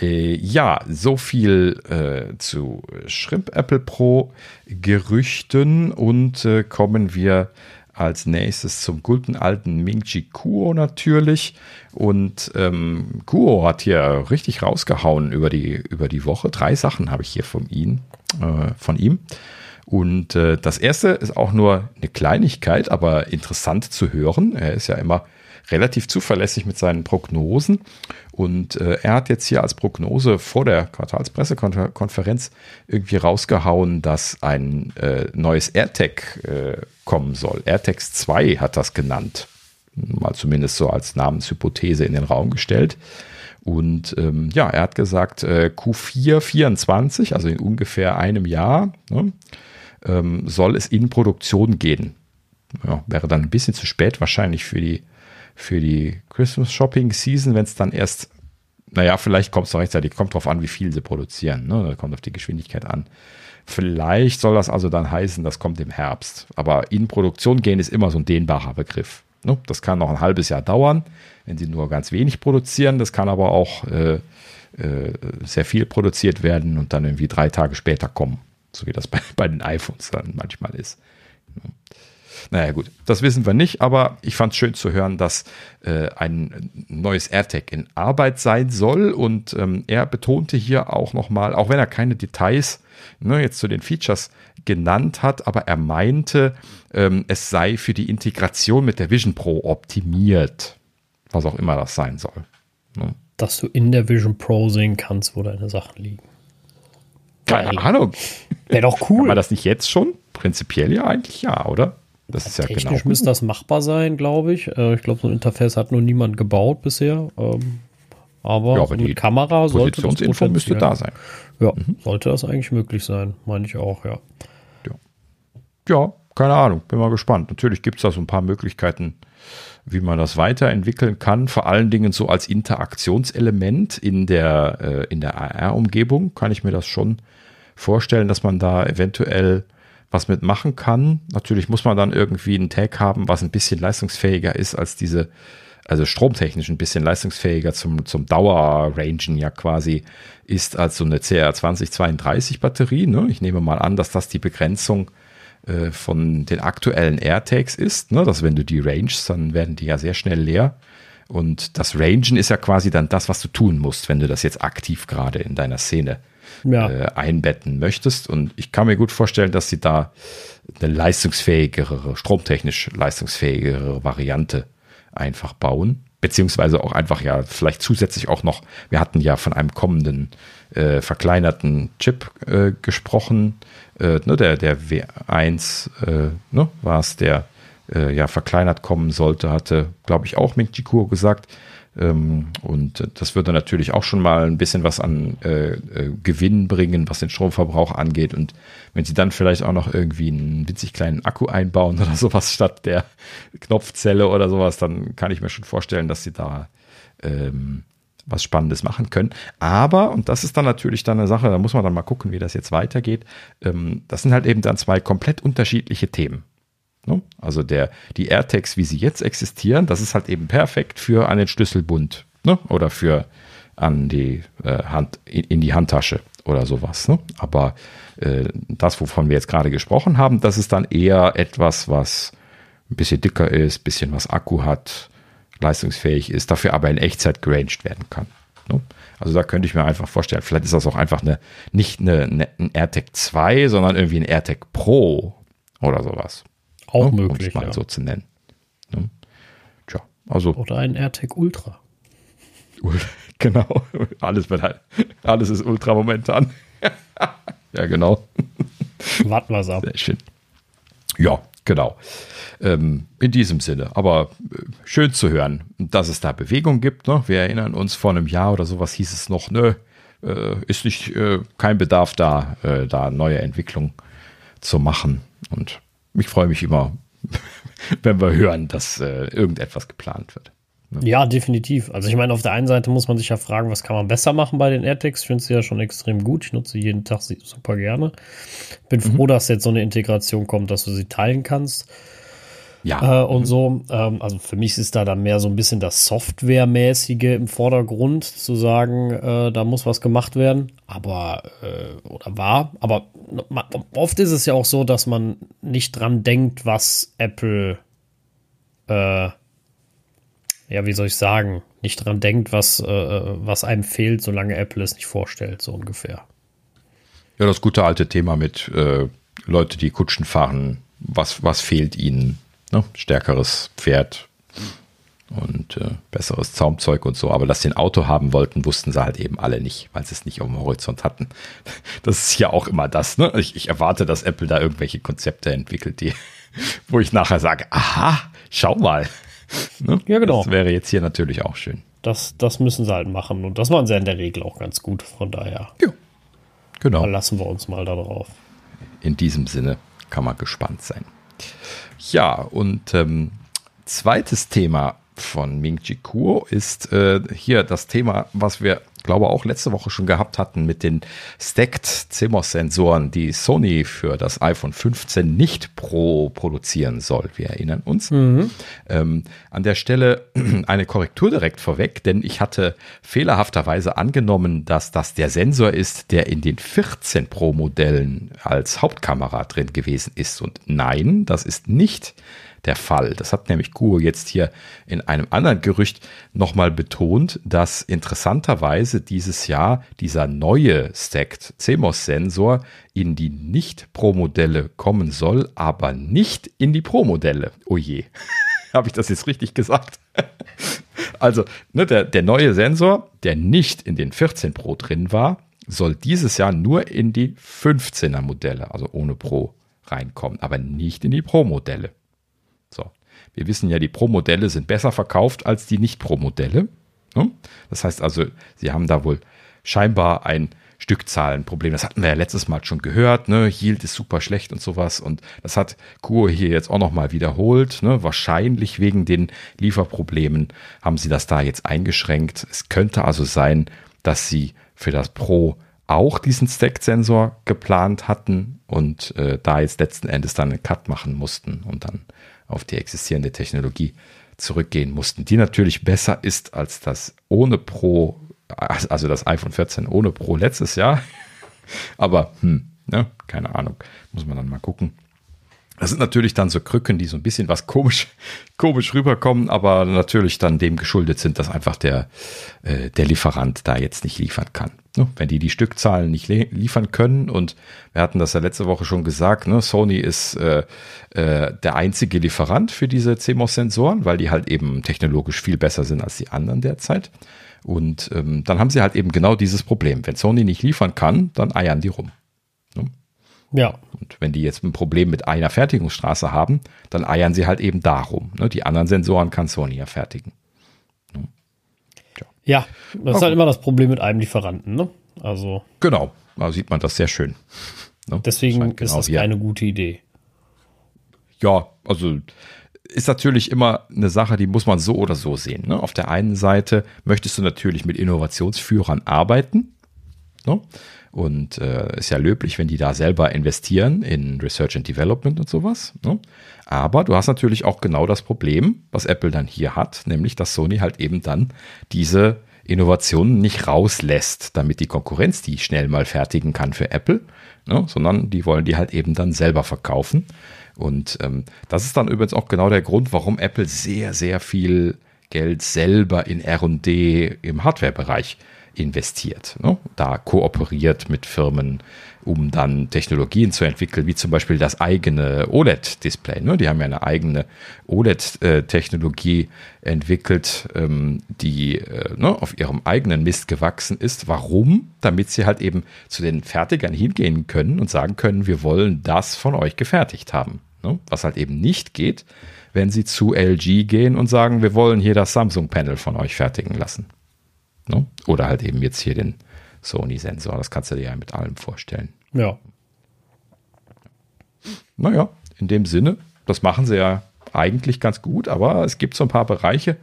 Äh, ja, so viel äh, zu Shrimp Apple Pro Gerüchten und äh, kommen wir als nächstes zum guten alten Mingchi Kuo natürlich. Und ähm, Kuo hat hier richtig rausgehauen über die, über die Woche. Drei Sachen habe ich hier von ihm. Äh, von ihm. Und äh, das erste ist auch nur eine Kleinigkeit, aber interessant zu hören. Er ist ja immer relativ zuverlässig mit seinen Prognosen. Und äh, er hat jetzt hier als Prognose vor der Quartalspressekonferenz irgendwie rausgehauen, dass ein äh, neues AirTag äh, kommen soll. AirTags 2 hat das genannt. Mal zumindest so als Namenshypothese in den Raum gestellt. Und ähm, ja, er hat gesagt, äh, Q4 24, also in ungefähr einem Jahr, ne, ähm, soll es in Produktion gehen. Ja, wäre dann ein bisschen zu spät wahrscheinlich für die, für die Christmas Shopping Season, wenn es dann erst, naja, vielleicht kommt es rechtzeitig, kommt drauf an, wie viel sie produzieren. Ne? Das kommt auf die Geschwindigkeit an. Vielleicht soll das also dann heißen, das kommt im Herbst. Aber in Produktion gehen ist immer so ein dehnbarer Begriff. Ne? Das kann noch ein halbes Jahr dauern, wenn sie nur ganz wenig produzieren. Das kann aber auch äh, äh, sehr viel produziert werden und dann irgendwie drei Tage später kommen so wie das bei, bei den iPhones dann manchmal ist. Naja gut, das wissen wir nicht, aber ich fand es schön zu hören, dass äh, ein neues AirTag in Arbeit sein soll und ähm, er betonte hier auch nochmal, auch wenn er keine Details ne, jetzt zu den Features genannt hat, aber er meinte, ähm, es sei für die Integration mit der Vision Pro optimiert, was auch immer das sein soll. Ne? Dass du in der Vision Pro sehen kannst, wo deine Sachen liegen. Keine Ahnung. Wäre doch cool. Kann man das nicht jetzt schon? Prinzipiell ja, eigentlich ja, oder? Das ist ja Technisch genau. müsste das machbar sein, glaube ich. Äh, ich glaube, so ein Interface hat nur niemand gebaut bisher. Ähm, aber, ja, aber die Kamera sollte das müsste da sein. Ja, mhm. sollte das eigentlich möglich sein, meine ich auch, ja. Ja, ja keine Ahnung, bin mal gespannt. Natürlich gibt es da so ein paar Möglichkeiten, wie man das weiterentwickeln kann. Vor allen Dingen so als Interaktionselement in der, äh, in der AR-Umgebung kann ich mir das schon vorstellen, dass man da eventuell was mitmachen kann. Natürlich muss man dann irgendwie einen Tag haben, was ein bisschen leistungsfähiger ist als diese, also stromtechnisch ein bisschen leistungsfähiger zum, zum Dauerrangen ja quasi ist als so eine CR2032 Batterie. Ne? Ich nehme mal an, dass das die Begrenzung äh, von den aktuellen AirTags ist. Ne? Dass wenn du die ranges, dann werden die ja sehr schnell leer. Und das Rangen ist ja quasi dann das, was du tun musst, wenn du das jetzt aktiv gerade in deiner Szene ja. äh, einbetten möchtest. Und ich kann mir gut vorstellen, dass sie da eine leistungsfähigere, stromtechnisch leistungsfähigere Variante einfach bauen. beziehungsweise auch einfach ja vielleicht zusätzlich auch noch, wir hatten ja von einem kommenden äh, verkleinerten Chip äh, gesprochen, äh, ne, der, der W1 äh, ne, war es, der äh, ja verkleinert kommen sollte, hatte, glaube ich, auch Ming Chikur gesagt. Ähm, und das würde natürlich auch schon mal ein bisschen was an äh, äh, Gewinn bringen, was den Stromverbrauch angeht. Und wenn sie dann vielleicht auch noch irgendwie einen winzig kleinen Akku einbauen <laughs> oder sowas statt der Knopfzelle oder sowas, dann kann ich mir schon vorstellen, dass sie da ähm, was Spannendes machen können. Aber, und das ist dann natürlich dann eine Sache, da muss man dann mal gucken, wie das jetzt weitergeht. Ähm, das sind halt eben dann zwei komplett unterschiedliche Themen. Ne? Also der, die AirTags, wie sie jetzt existieren, das ist halt eben perfekt für einen Schlüsselbund ne? oder für an die äh, Hand, in, in, die Handtasche oder sowas. Ne? Aber äh, das, wovon wir jetzt gerade gesprochen haben, das ist dann eher etwas, was ein bisschen dicker ist, ein bisschen was Akku hat, leistungsfähig ist, dafür aber in Echtzeit geranged werden kann. Ne? Also da könnte ich mir einfach vorstellen, vielleicht ist das auch einfach eine, nicht eine, eine, ein AirTag 2, sondern irgendwie ein AirTag Pro oder sowas. Auch ne? möglich. Um es mal ja. so zu nennen. Ne? Tja, also. Oder ein AirTag Ultra. <laughs> Genau, alles wird halt, alles ist Ultra momentan. <laughs> ja, genau. Warten wir es ab. Sehr schön. Ja, genau. Ähm, in diesem Sinne. Aber äh, schön zu hören, dass es da Bewegung gibt. Ne? Wir erinnern uns, vor einem Jahr oder sowas hieß es noch, nö, äh, ist nicht äh, kein Bedarf da, äh, da neue Entwicklungen zu machen. Und ich freue mich immer, <laughs> wenn wir hören, dass äh, irgendetwas geplant wird. Ne? Ja, definitiv. Also ich meine, auf der einen Seite muss man sich ja fragen, was kann man besser machen bei den AirTags? Ich finde sie ja schon extrem gut. Ich nutze sie jeden Tag super gerne. Bin mhm. froh, dass jetzt so eine Integration kommt, dass du sie teilen kannst. Ja. Äh, und so. Ähm, also für mich ist da dann mehr so ein bisschen das Softwaremäßige im Vordergrund, zu sagen, äh, da muss was gemacht werden. Aber, äh, oder war. Aber oft ist es ja auch so, dass man nicht dran denkt, was Apple, äh, ja, wie soll ich sagen, nicht dran denkt, was, äh, was einem fehlt, solange Apple es nicht vorstellt, so ungefähr. Ja, das gute alte Thema mit äh, Leute, die Kutschen fahren, was, was fehlt ihnen? Ne? Stärkeres Pferd und äh, besseres Zaumzeug und so. Aber dass sie ein Auto haben wollten, wussten sie halt eben alle nicht, weil sie es nicht auf dem Horizont hatten. <laughs> Das ist ja auch immer das. Ne? Ich, ich erwarte, dass Apple da irgendwelche Konzepte entwickelt, die, <laughs> wo ich nachher sage, aha, schau mal. <laughs> Ne? Ja, genau. Das wäre jetzt hier natürlich auch schön. Das, das müssen sie halt machen. Und das machen sie in der Regel auch ganz gut. Von daher. Ja. Genau. Verlassen wir uns mal darauf. In diesem Sinne kann man gespannt sein. Ja, und ähm, zweites Thema von Ming Chi Kuo ist äh, hier das Thema, was wir glaube auch letzte Woche schon gehabt hatten mit den Stacked CMOS-Sensoren, die Sony für das iPhone 15 nicht Pro produzieren soll. Wir erinnern uns. Mhm. Ähm, an der Stelle <clears throat> eine Korrektur direkt vorweg, denn ich hatte fehlerhafterweise angenommen, dass das der Sensor ist, der in den 14 Pro Modellen als Hauptkamera drin gewesen ist. Und nein, das ist nicht der Fall. Das hat nämlich Kuo jetzt hier in einem anderen Gerücht nochmal betont, dass interessanterweise dieses Jahr dieser neue Stacked CMOS-Sensor in die Nicht-Pro-Modelle kommen soll, aber nicht in die Pro-Modelle. Oh je. <laughs> Habe ich das jetzt richtig gesagt? <laughs> also, ne, der, der neue Sensor, der nicht in den 14 Pro drin war, soll dieses Jahr nur in die 15er Modelle, also ohne Pro, reinkommen, aber nicht in die Pro-Modelle. Wir wissen ja, die Pro-Modelle sind besser verkauft als die Nicht-Pro-Modelle. Ne? Das heißt also, sie haben da wohl scheinbar ein Stückzahlenproblem. Das hatten wir ja letztes Mal schon gehört. Ne? Yield ist super schlecht und sowas. Und das hat Kuo hier jetzt auch nochmal wiederholt. Ne? Wahrscheinlich wegen den Lieferproblemen haben sie das da jetzt eingeschränkt. Es könnte also sein, dass sie für das Pro auch diesen Stack-Sensor geplant hatten und äh, da jetzt letzten Endes dann einen Cut machen mussten und dann auf die existierende Technologie zurückgehen mussten, die natürlich besser ist als das ohne Pro, also das iPhone 14 ohne Pro letztes Jahr. Aber hm, ne, keine Ahnung, muss man dann mal gucken. Das sind natürlich dann so Krücken, die so ein bisschen was komisch, <laughs> komisch rüberkommen, aber natürlich dann dem geschuldet sind, dass einfach der, äh, der Lieferant da jetzt nicht liefern kann. Wenn die die Stückzahlen nicht liefern können und wir hatten das ja letzte Woche schon gesagt, ne? Sony ist äh, äh, der einzige Lieferant für diese CMOS-Sensoren, weil die halt eben technologisch viel besser sind als die anderen derzeit. Und ähm, dann haben sie halt eben genau dieses Problem. Wenn Sony nicht liefern kann, dann eiern die rum. Ne? Ja. Und wenn die jetzt ein Problem mit einer Fertigungsstraße haben, dann eiern sie halt eben darum. Ne? Die anderen Sensoren kann Sony ja fertigen. Ja. das okay. ist halt immer das Problem mit einem Lieferanten. Ne? Also. Genau, da sieht man das sehr schön. Ne? Deswegen das genau ist das keine gute Idee. Ja, also ist natürlich immer eine Sache, die muss man so oder so sehen. Ne? Auf der einen Seite möchtest du natürlich mit Innovationsführern arbeiten. Ne? Und äh, ist ja löblich, wenn die da selber investieren in Research and Development und sowas. Ne? Aber du hast natürlich auch genau das Problem, was Apple dann hier hat, nämlich dass Sony halt eben dann diese Innovationen nicht rauslässt, damit die Konkurrenz die schnell mal fertigen kann für Apple, ne? sondern die wollen die halt eben dann selber verkaufen. Und ähm, das ist dann übrigens auch genau der Grund, warum Apple sehr, sehr viel Geld selber in RD im Hardware-Bereich investiert. Ne? Da kooperiert mit Firmen, um dann Technologien zu entwickeln, wie zum Beispiel das eigene OLED-Display. Ne? Die haben ja eine eigene OLED-Technologie entwickelt, ähm, die äh, ne, auf ihrem eigenen Mist gewachsen ist. Warum? Damit sie halt eben zu den Fertigern hingehen können und sagen können, wir wollen das von euch gefertigt haben. Ne? Was halt eben nicht geht, wenn sie zu LG gehen und sagen, wir wollen hier das Samsung-Panel von euch fertigen lassen. Ne? Oder halt eben jetzt hier den Sony-Sensor. Das kannst du dir ja mit allem vorstellen. Ja. Naja, in dem Sinne, das machen sie ja eigentlich ganz gut, aber es gibt so ein paar Bereiche,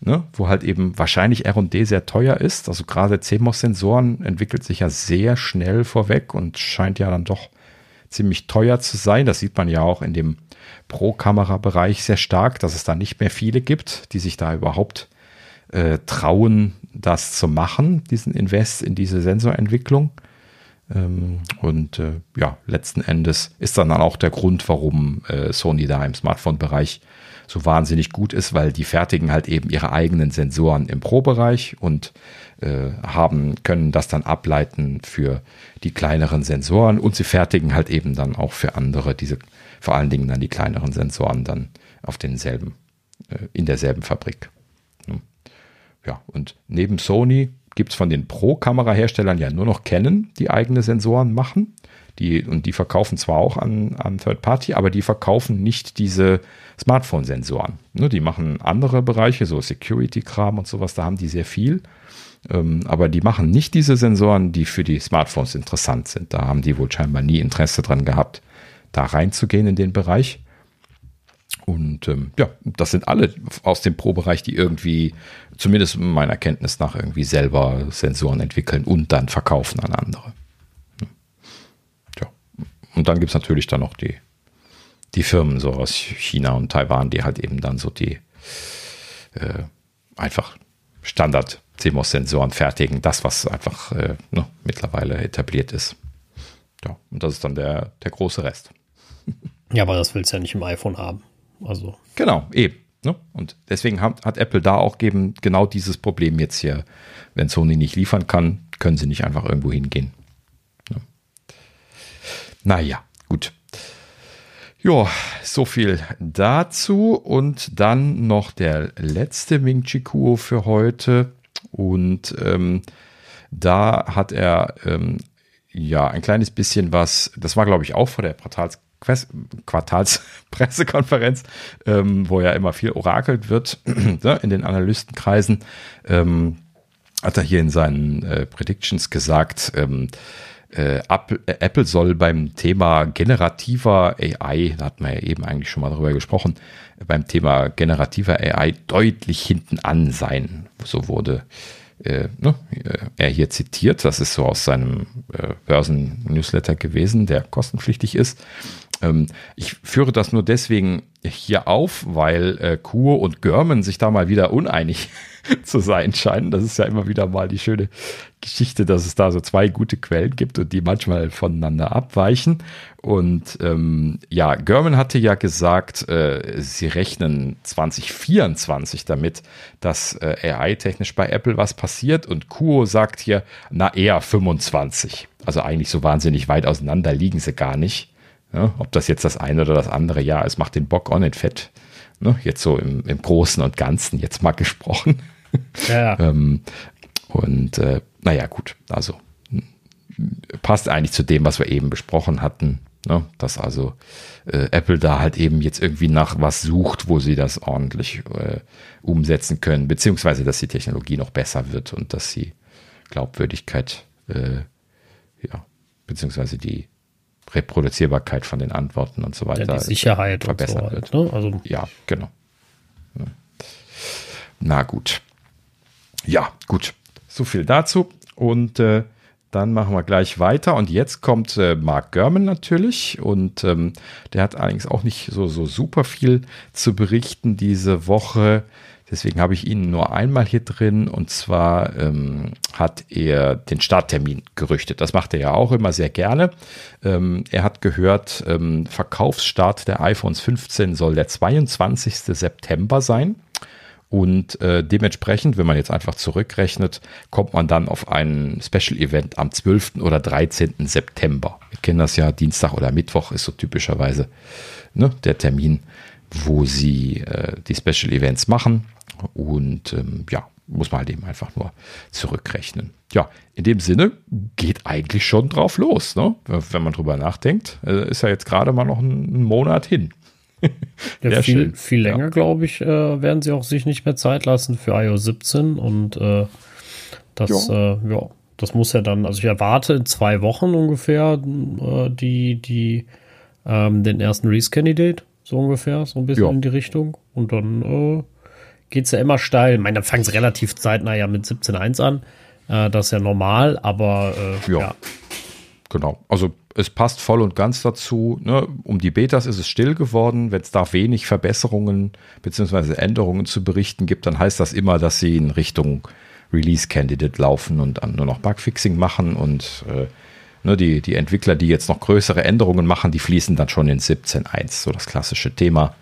ne, wo halt eben wahrscheinlich RD sehr teuer ist. Also gerade CMOS-Sensoren entwickelt sich ja sehr schnell vorweg und scheint ja dann doch ziemlich teuer zu sein. Das sieht man ja auch in dem Pro-Kamera-Bereich sehr stark, dass es da nicht mehr viele gibt, die sich da überhaupt äh, trauen, das zu machen, diesen Invest in diese Sensorentwicklung. Ähm, und äh, ja, letzten Endes ist dann auch der Grund, warum äh, Sony da im Smartphone-Bereich so wahnsinnig gut ist, weil die fertigen halt eben ihre eigenen Sensoren im Pro-Bereich und äh, haben, können das dann ableiten für die kleineren Sensoren und sie fertigen halt eben dann auch für andere diese, vor allen Dingen dann die kleineren Sensoren dann auf denselben, in derselben Fabrik. Ja, und neben Sony gibt es von den Pro-Kamera-Herstellern ja nur noch Canon, die eigene Sensoren machen. Die, und die verkaufen zwar auch an, an Third Party, aber die verkaufen nicht diese Smartphone-Sensoren. Ne, die machen andere Bereiche, so Security-Kram und sowas, da haben die sehr viel. Ähm, aber die machen nicht diese Sensoren, die für die Smartphones interessant sind. Da haben die wohl scheinbar nie Interesse dran gehabt, da reinzugehen in den Bereich. Und ähm, ja, das sind alle aus dem Pro-Bereich, die irgendwie, zumindest meiner Kenntnis nach, irgendwie selber Sensoren entwickeln und dann verkaufen an andere. Ja. Und dann gibt es natürlich dann noch die, die Firmen so aus China und Taiwan, die halt eben dann so die äh, einfach Standard CMOS-Sensoren fertigen, das, was einfach äh, ne, mittlerweile etabliert ist. Ja, und das ist dann der, der große Rest. Ja, aber das willst du ja nicht im iPhone haben. Also. Genau, eben. Ne? Und deswegen hat, hat, Apple da auch eben genau dieses Problem jetzt hier. Wenn Sony nicht liefern kann, können sie nicht einfach irgendwo hingehen. Ne? Naja, gut. Ja, so viel dazu. Und dann noch der letzte Ming Chi Kuo für heute. Und ähm, da hat er ähm, ja ein kleines bisschen was, das war glaube ich auch vor der Portals Quartalspressekonferenz, ähm, wo ja immer viel orakelt wird <clears throat> ne, in den Analystenkreisen, ähm, hat er hier in seinen äh, Predictions gesagt, ähm, äh, Apple soll beim Thema generativer AI, da hat man ja eben eigentlich schon mal darüber gesprochen, beim Thema generativer AI deutlich hinten an sein. So wurde äh, ne, äh, er hier zitiert. Das ist so aus seinem äh, Börsen-Newsletter gewesen, der kostenpflichtig ist. Ähm, ich führe das nur deswegen hier auf, weil äh, Kur und Görman sich da mal wieder uneinig <laughs> zu sein scheinen. Das ist ja immer wieder mal die schöne Geschichte, dass es da so zwei gute Quellen gibt und die manchmal voneinander abweichen. Und ähm, ja, German hatte ja gesagt, äh, sie rechnen 2024 damit, dass äh, AI-technisch bei Apple was passiert. Und Kuo sagt hier, na eher 25. Also eigentlich so wahnsinnig weit auseinander liegen sie gar nicht. Ja, ob das jetzt das eine oder das andere Jahr ist, macht den Bock auch nicht fett. Ne, jetzt so im, im Großen und Ganzen jetzt mal <laughs> gesprochen. Ja. ähm, und äh, naja, gut, also passt eigentlich zu dem, was wir eben besprochen hatten, ne? dass also äh, Apple da halt eben jetzt irgendwie nach was sucht, wo sie das ordentlich äh, umsetzen können, beziehungsweise dass die Technologie noch besser wird und dass die Glaubwürdigkeit, äh, ja, beziehungsweise die Reproduzierbarkeit von den Antworten und so weiter. Ja, die Sicherheit verbessert so halt, wird. Ne? Also ja, genau. Na gut. Ja, gut. So viel dazu. Und äh, dann machen wir gleich weiter. Und jetzt kommt äh, Mark Gurman natürlich. Und ähm, der hat allerdings auch nicht so, so super viel zu berichten diese Woche. Deswegen habe ich ihn nur einmal hier drin. Und zwar ähm, hat er den Starttermin gerüchtet. Das macht er ja auch immer sehr gerne. Ähm, er hat gehört, ähm, Verkaufsstart der iPhones 15 soll der 22. September sein. Und äh, dementsprechend, wenn man jetzt einfach zurückrechnet, kommt man dann auf ein Special Event am 12. oder 13. September. Wir kennen das ja, Dienstag oder Mittwoch ist so typischerweise ne, der Termin, wo sie äh, die Special Events machen. Und ähm, ja, muss man halt eben einfach nur zurückrechnen. Ja, in dem Sinne geht eigentlich schon drauf los, ne? wenn man drüber nachdenkt. Äh, ist ja jetzt gerade mal noch ein Monat hin. <laughs> ja, viel, viel länger, ja. glaube ich, äh, werden sie auch sich nicht mehr Zeit lassen für iOS 17 und äh, das, ja. Äh, ja. das muss ja dann, also ich erwarte in zwei Wochen ungefähr äh, die, die, ähm, den ersten Release-Candidate, so ungefähr, so ein bisschen ja. in die Richtung und dann äh, geht es ja immer steil. Ich meine, dann fangen sie relativ zeitnah ja mit 17.1 an, äh, das ist ja normal, aber ja. Genau, also es passt voll und ganz dazu. Ne? Um die Betas ist es still geworden. Wenn es da wenig Verbesserungen bzw. Änderungen zu berichten gibt, dann heißt das immer, dass sie in Richtung Release Candidate laufen und dann nur noch Bugfixing machen und äh, ne, die, die Entwickler, die jetzt noch größere Änderungen machen, die fließen dann schon in 17.1, so das klassische Thema.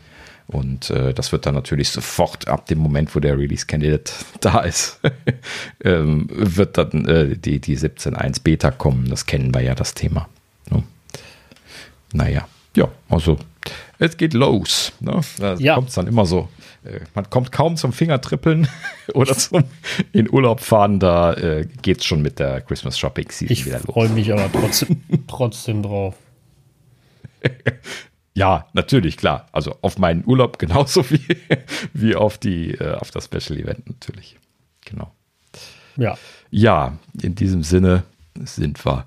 Und äh, das wird dann natürlich sofort ab dem Moment, wo der Release Candidate <laughs> da ist, <laughs> ähm, wird dann äh, die, die 17.1 Beta kommen. Das kennen wir ja, das Thema. Ne? Naja, ja, also es geht los. Ne? Da ja. kommt es dann immer so. Äh, man kommt kaum zum Fingertrippeln <laughs> oder zum in Urlaub fahren, da äh, geht es schon mit der Christmas Shopping Season ich wieder los. Ich freue mich aber trotzdem, <laughs> trotzdem drauf. <laughs> Ja, natürlich, klar. Also auf meinen Urlaub genauso wie, wie auf, die, äh, auf das Special Event natürlich. Genau. Ja. Ja, in diesem Sinne sind wir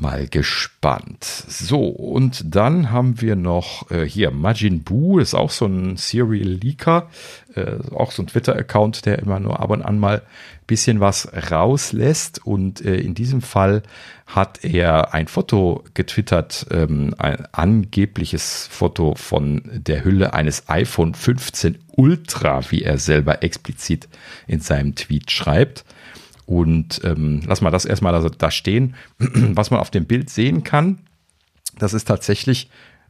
mal gespannt. So, und dann haben wir noch äh, hier Majin Buu, ist auch so ein Serial Leaker, äh, auch so ein Twitter-Account, der immer nur ab und an mal ein bisschen was rauslässt. Und äh, in diesem Fall hat er ein Foto getwittert, ähm, ein angebliches Foto von der Hülle eines iPhone 15 Ultra, wie er selber explizit in seinem Tweet schreibt. Und ähm, lass mal das erstmal da stehen. <clears throat> Was man auf dem Bild sehen kann, das ist tatsächlich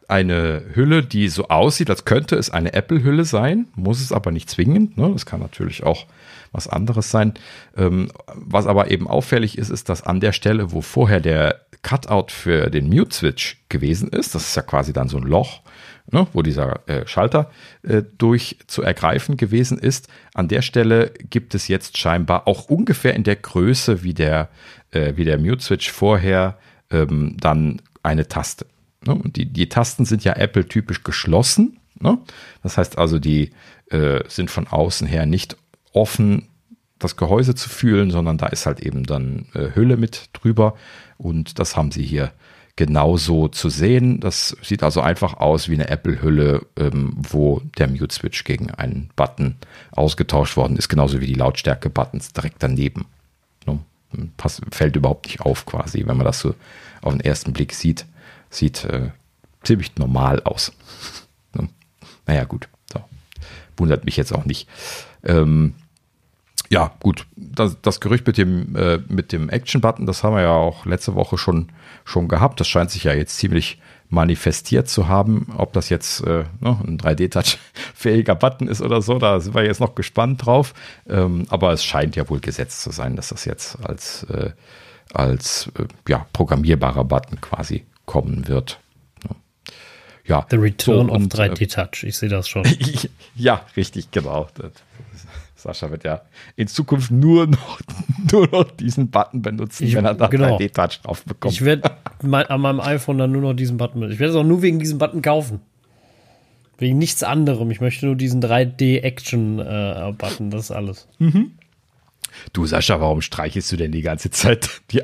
eine Hülle, die so aussieht, als könnte es eine Apple-Hülle sein, muss es aber nicht zwingend. Ne? Das kann natürlich auch was anderes sein. Ähm, was aber eben auffällig ist, ist, dass an der Stelle, wo vorher der Cutout für den Mute-Switch gewesen ist, das ist ja quasi dann so ein Loch, ne, wo dieser äh, Schalter äh, durch zu ergreifen gewesen ist. An der Stelle gibt es jetzt scheinbar auch ungefähr in der Größe wie der, äh, wie der Mute-Switch vorher ähm, dann eine Taste. Ne? Und die, die Tasten sind ja Apple typisch geschlossen. Ne? Das heißt also, die äh, sind von außen her nicht offen das Gehäuse zu fühlen, sondern da ist halt eben dann äh, Hülle mit drüber und das haben sie hier genauso zu sehen. Das sieht also einfach aus wie eine Apple-Hülle, ähm, wo der Mute-Switch gegen einen Button ausgetauscht worden ist, genauso wie die Lautstärke-Buttons direkt daneben. Ne? Pass, fällt überhaupt nicht auf quasi, wenn man das so auf den ersten Blick sieht. Sieht äh, ziemlich normal aus. ne? Naja, gut. So. Wundert mich jetzt auch nicht. Ähm, ja, gut, das, das Gerücht mit dem, äh, mit dem Action-Button, das haben wir ja auch letzte Woche schon, schon gehabt. Das scheint sich ja jetzt ziemlich manifestiert zu haben. Ob das jetzt äh, ne, ein 3D-Touch-fähiger Button ist oder so, da sind wir jetzt noch gespannt drauf. Ähm, aber es scheint ja wohl gesetzt zu sein, dass das jetzt als, äh, als äh, ja, programmierbarer Button quasi kommen wird. Ja. The Return so, of 3D-Touch, ich sehe das schon. <laughs> ja, richtig, genau. Sascha wird ja in Zukunft nur noch, <laughs> nur noch diesen Button benutzen, ich, wenn er da genau. 3D-Touch drauf bekommt. Ich werde an meinem iPhone dann nur noch diesen Button benutzen. Ich werde es auch nur wegen diesem Button kaufen. Wegen nichts anderem. Ich möchte nur diesen 3D-Action-Button, äh, das ist alles. Mhm. Du, Sascha, warum streichelst du denn die ganze Zeit <laughs> die,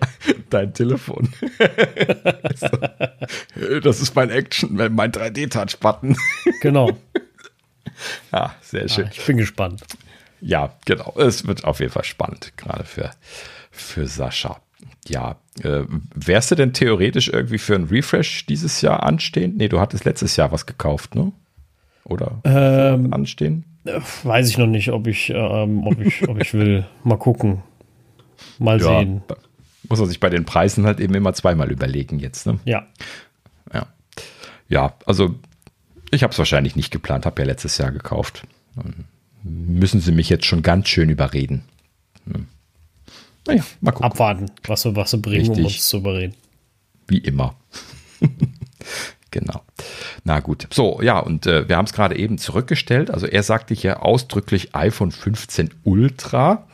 dein Telefon? <laughs> das ist mein Action, mein 3D-Touch-Button. Genau. Ja, sehr schön. Ah, ich bin gespannt ja, genau. Es wird auf jeden Fall spannend, gerade für, für Sascha. Ja, äh, wärst du denn theoretisch irgendwie für einen Refresh dieses Jahr anstehen? Nee, du hattest letztes Jahr was gekauft, ne? Oder ähm, anstehen? Weiß ich noch nicht, ob ich, ähm, ob ich, ob ich will. Mal gucken. Mal ja, sehen. Muss man sich bei den Preisen halt eben immer zweimal überlegen jetzt, ne? Ja. Ja. Ja, also ich habe es wahrscheinlich nicht geplant, habe ja letztes Jahr gekauft müssen sie mich jetzt schon ganz schön überreden. Hm. Naja, mal gucken. Abwarten, was sie, was sie bringen, Richtig. um uns zu überreden. Wie immer. <laughs> genau. Na gut. So, ja, und äh, wir haben es gerade eben zurückgestellt. Also er sagte hier ausdrücklich iPhone 15 Ultra.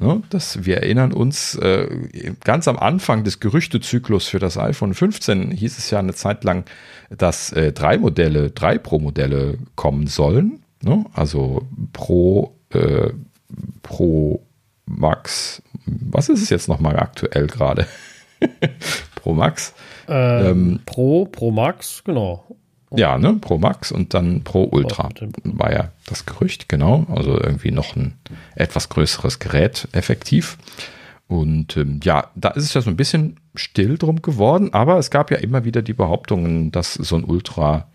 Ja, das, wir erinnern uns, äh, ganz am Anfang des Gerüchtezyklus für das iPhone 15 hieß es ja eine Zeit lang, dass äh, drei Modelle, drei Pro-Modelle kommen sollen. Ne? Also Pro, äh, Pro Max, was ist es jetzt nochmal aktuell gerade? <laughs> Pro Max. Ähm, ähm, Pro, Pro Max, genau. Ja, ne, Pro Max und dann Pro Ultra war ja das Gerücht, genau. Also irgendwie noch ein etwas größeres Gerät effektiv. Und ähm, ja, da ist es ja so ein bisschen still drum geworden, aber es gab ja immer wieder die Behauptungen, dass so ein Ultra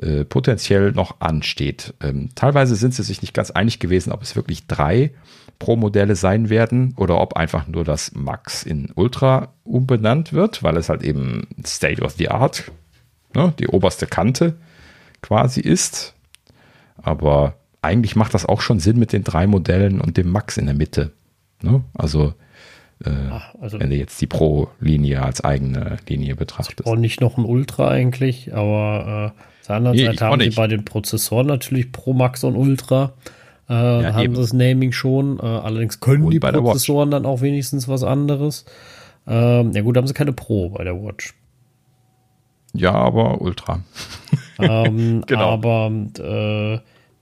äh, potenziell noch ansteht. Ähm, teilweise sind sie sich nicht ganz einig gewesen, ob es wirklich drei Pro-Modelle sein werden oder ob einfach nur das Max in Ultra umbenannt wird, weil es halt eben State of the Art, ne, die oberste Kante quasi ist. Aber eigentlich macht das auch schon Sinn mit den drei Modellen und dem Max in der Mitte. Ne? Also äh, Ach, also, wenn du jetzt die Pro-Linie als eigene Linie betrachtest. Also ich nicht noch ein Ultra eigentlich, aber äh, auf der anderen nee, Seite haben sie bei den Prozessoren natürlich Pro Max und Ultra. Äh, ja, haben eben. das Naming schon. Äh, allerdings können und die Prozessoren dann auch wenigstens was anderes. Ähm, ja gut, haben sie keine Pro bei der Watch. Ja, aber Ultra. ähm, <laughs> genau. Aber äh,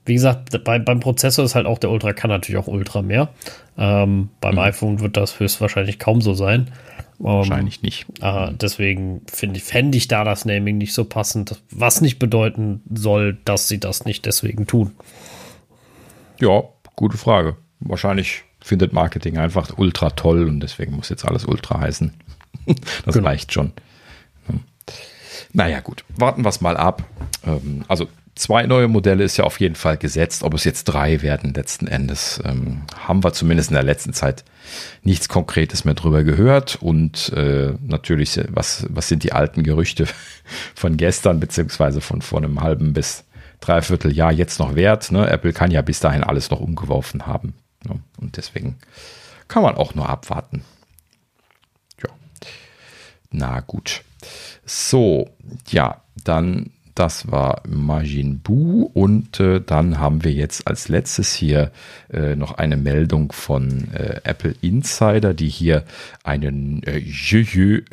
wie gesagt, bei, beim Prozessor ist halt auch der Ultra, kann natürlich auch Ultra mehr. Ähm, beim mhm. iPhone wird das höchstwahrscheinlich kaum so sein. Ähm, Wahrscheinlich nicht. Äh, deswegen finde ich, fände ich da das Naming nicht so passend, was nicht bedeuten soll, dass sie das nicht deswegen tun. Ja, gute Frage. Wahrscheinlich findet Marketing einfach ultra toll und deswegen muss jetzt alles ultra heißen. <laughs> das genau. reicht schon. Hm. Naja, gut. Warten wir es mal ab. Ähm, also zwei neue Modelle ist ja auf jeden Fall gesetzt. Ob es jetzt drei werden letzten Endes, ähm, haben wir zumindest in der letzten Zeit nichts Konkretes mehr drüber gehört. Und äh, natürlich, was, was sind die alten Gerüchte <laughs> von gestern, beziehungsweise von vor einem halben bis dreiviertel Jahr jetzt noch wert? Ne? Apple kann ja bis dahin alles noch umgeworfen haben. Ne? Und deswegen kann man auch nur abwarten. Ja. Na gut. So, ja, dann das war Majin Buu und äh, dann haben wir jetzt als letztes hier äh, noch eine Meldung von äh, Apple Insider, die hier einen äh, Jöjöx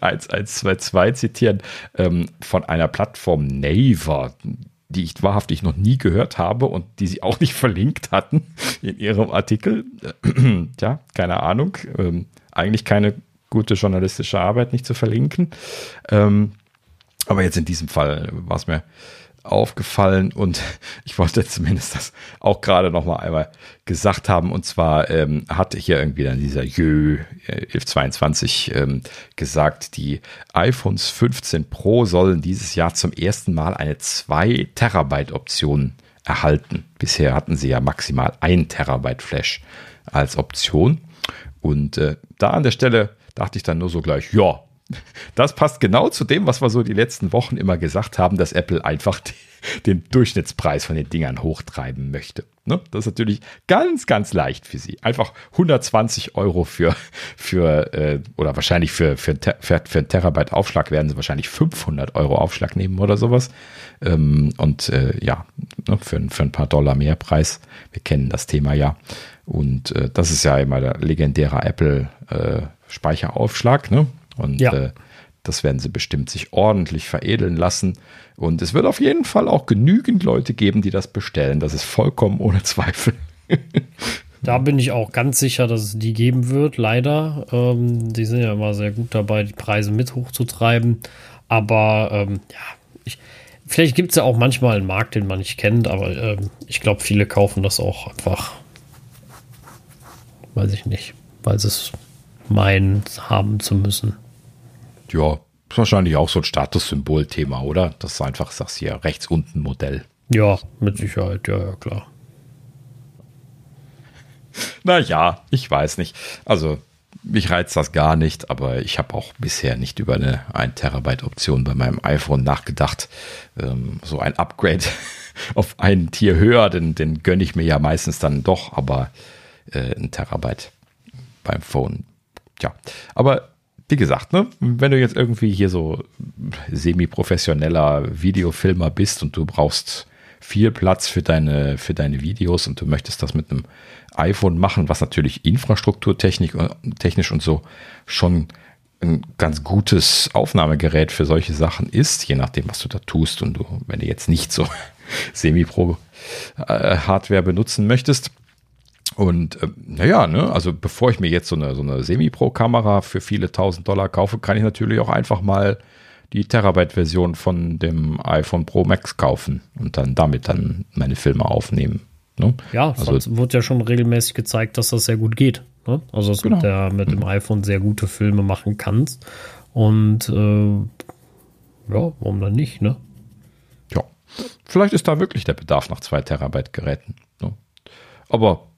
1122 <laughs> zitieren ähm, von einer Plattform Naver, die ich wahrhaftig noch nie gehört habe und die sie auch nicht <laughs> verlinkt hatten in ihrem Artikel. <clears throat> ja, keine Ahnung. Ähm, eigentlich keine gute journalistische Arbeit nicht zu verlinken. Ähm, aber jetzt in diesem Fall war es mir aufgefallen und <laughs> ich wollte zumindest das auch gerade noch mal einmal gesagt haben und zwar ähm, hat hier irgendwie dann dieser Jö 1122 äh, ähm, gesagt, die iPhones 15 Pro sollen dieses Jahr zum ersten Mal eine 2 Terabyte Option erhalten. Bisher hatten sie ja maximal ein Terabyte Flash als Option. Und äh, da an der Stelle dachte ich dann nur so gleich, ja, das passt genau zu dem, was wir so die letzten Wochen immer gesagt haben, dass Apple einfach den Durchschnittspreis von den Dingern hochtreiben möchte. Ne? Das ist natürlich ganz, ganz leicht für sie. Einfach 120 Euro für, für äh, oder wahrscheinlich für, für, für, für ein Terabyte Aufschlag werden sie wahrscheinlich 500 Euro Aufschlag nehmen oder sowas. Ähm, und äh, ja, ne, für, für ein paar Dollar mehr Preis. Wir kennen das Thema ja. Und äh, das ist ja immer der legendäre Apple äh, Speicheraufschlag. Ne? Und ja. äh, das werden sie bestimmt sich ordentlich veredeln lassen. Und es wird auf jeden Fall auch genügend Leute geben, die das bestellen. Das ist vollkommen ohne Zweifel. da bin ich auch ganz sicher, dass es die geben wird, leider. Ähm, die sind ja immer sehr gut dabei, die Preise mit hochzutreiben. Aber ähm, ja, ich, vielleicht gibt es ja auch manchmal einen Markt, den man nicht kennt, aber ähm, ich glaube, viele kaufen das auch einfach. Weiß ich nicht, weil sie es meinen, haben zu müssen. Ja, ist wahrscheinlich auch so ein Statussymbol-Thema, oder? Das ist einfach, sagst hier, rechts unten Modell. Ja, mit Sicherheit, ja, ja, klar. <laughs> Naja, ich weiß nicht. Also, mich reizt das gar nicht, aber ich habe auch bisher nicht über eine 1 Terabyte Option bei meinem iPhone nachgedacht. Ähm, so ein Upgrade <laughs> auf ein Tier höher, den, den gönne ich mir ja meistens dann doch, aber äh, ein Terabyte beim Phone. Ja, aber wie gesagt, ne, wenn du jetzt irgendwie hier so semi-professioneller Videofilmer bist und du brauchst viel Platz für deine, für deine Videos und du möchtest das mit einem iPhone machen, was natürlich infrastrukturtechnisch äh, technisch und so schon ein ganz gutes Aufnahmegerät für solche Sachen ist, je nachdem, was du da tust und du, wenn du jetzt nicht so <laughs> Semi-Pro-Hardware äh, benutzen möchtest, und äh, naja, ne, also bevor ich mir jetzt so eine, so eine Semi-Pro-Kamera für viele tausend Dollar kaufe, kann ich natürlich auch einfach mal die Terabyte-Version von dem iPhone Pro Max kaufen und dann damit dann meine Filme aufnehmen. Ne? Ja, also, es wird ja schon regelmäßig gezeigt, dass das sehr gut geht. Ne? Also dass genau. du mit, der, mit dem mhm. iPhone sehr gute Filme machen kannst. Und äh, ja, warum dann nicht, ne? Ja, vielleicht ist da wirklich der Bedarf nach zwei Terabyte Geräten. Ne? Aber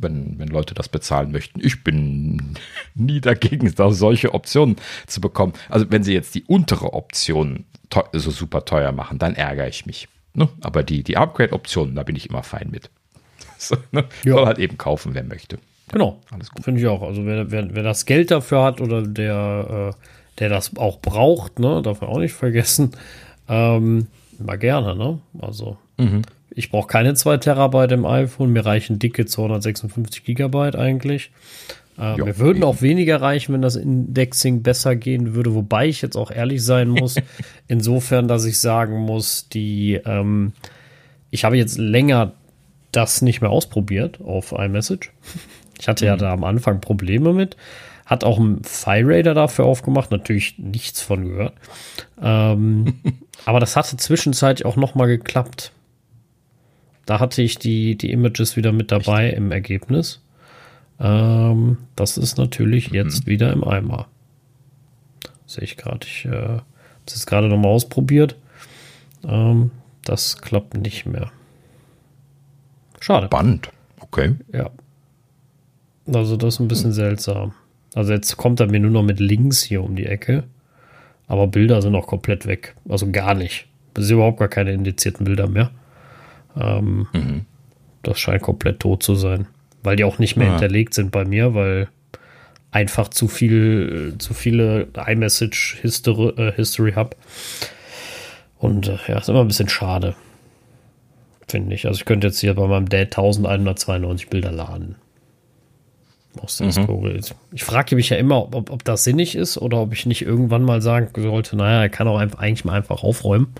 wenn, wenn Leute das bezahlen möchten. Ich bin nie dagegen, da solche Optionen zu bekommen. Also wenn sie jetzt die untere Option so super teuer machen, dann ärgere ich mich. Ne? Aber die, die Upgrade-Optionen, da bin ich immer fein mit. <laughs> So, ne? ja. Soll halt eben kaufen, wer möchte. Genau, alles gut. Finde ich auch. Also wer, wer, wer das Geld dafür hat oder der, äh, der das auch braucht, ne, darf man auch nicht vergessen, ähm, mal gerne, ne? Also mhm. Ich brauche keine 2 Terabyte im iPhone, mir reichen dicke 256 Gigabyte eigentlich. Äh, jo, mir würden eben. auch weniger reichen, wenn das Indexing besser gehen würde, wobei ich jetzt auch ehrlich sein muss, <laughs> insofern, dass ich sagen muss, die, ähm, ich habe jetzt länger das nicht mehr ausprobiert auf iMessage. Ich hatte mhm. ja da am Anfang Probleme mit. Hat auch ein FileRader dafür aufgemacht, natürlich nichts von gehört. Ähm, <laughs> aber das hatte zwischenzeitlich auch noch mal geklappt. Da hatte ich die, die Images wieder mit dabei Echt? im Ergebnis. Ähm, das ist natürlich mhm. jetzt wieder im Eimer. Sehe ich gerade. Ich äh, habe es jetzt gerade nochmal ausprobiert. Ähm, das klappt nicht mehr. Schade. Band. Okay. Ja. Also das ist ein bisschen seltsam. Also jetzt kommt er mir nur noch mit Links hier um die Ecke. Aber Bilder sind auch komplett weg. Also gar nicht. Es sind überhaupt gar keine indizierten Bilder mehr. Ähm, mhm. Das scheint komplett tot zu sein. Weil die auch nicht mehr ja. hinterlegt sind bei mir, weil einfach zu viel, zu viele iMessage History, äh, History habe. Und äh, ja, ist immer ein bisschen schade. Finde ich. Also ich könnte jetzt hier bei meinem Dad 1192 Bilder laden. Aus der mhm. Ich frage mich ja immer, ob, ob das sinnig ist oder ob ich nicht irgendwann mal sagen sollte, naja, er kann auch einfach, eigentlich mal einfach aufräumen.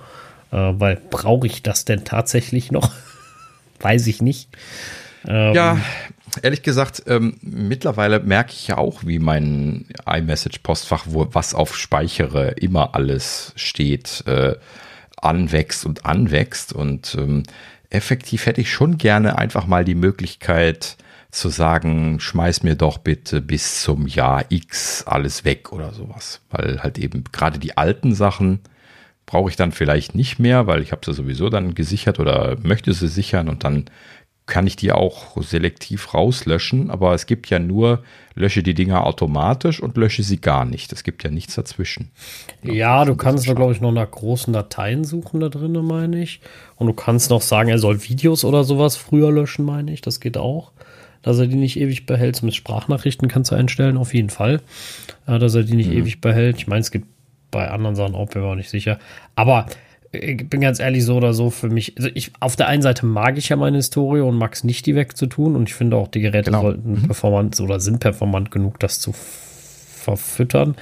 Äh, weil brauche ich das denn tatsächlich noch? <laughs> Weiß ich nicht. Ähm, ja, ehrlich gesagt, ähm, mittlerweile merke ich ja auch, wie mein iMessage-Postfach, wo was auf Speichere immer alles steht, äh, anwächst und anwächst. Und ähm, effektiv hätte ich schon gerne einfach mal die Möglichkeit zu sagen, schmeiß mir doch bitte bis zum Jahr X alles weg oder sowas. Weil halt eben gerade die alten Sachen, brauche ich dann vielleicht nicht mehr, weil ich habe sie sowieso dann gesichert oder möchte sie sichern und dann kann ich die auch selektiv rauslöschen, aber es gibt ja nur, lösche die Dinger automatisch und lösche sie gar nicht. Es gibt ja nichts dazwischen. Ja, du kannst da, glaube ich, noch nach großen Dateien suchen da drin, meine ich. Und du kannst noch sagen, er soll Videos oder sowas früher löschen, meine ich. Das geht auch. Dass er die nicht ewig behält. Zumindest Sprachnachrichten kannst du einstellen, auf jeden Fall. Äh, dass er die nicht mhm. ewig behält. Ich meine, es gibt bei anderen Sachen auch, bin mir auch nicht sicher. Aber ich bin ganz ehrlich, so oder so für mich. Also ich, auf der einen Seite mag ich ja meine Historie und mag es nicht, die wegzutun. Und ich finde auch, die Geräte genau. sollten mhm. performant oder sind performant genug, das zu verfüttern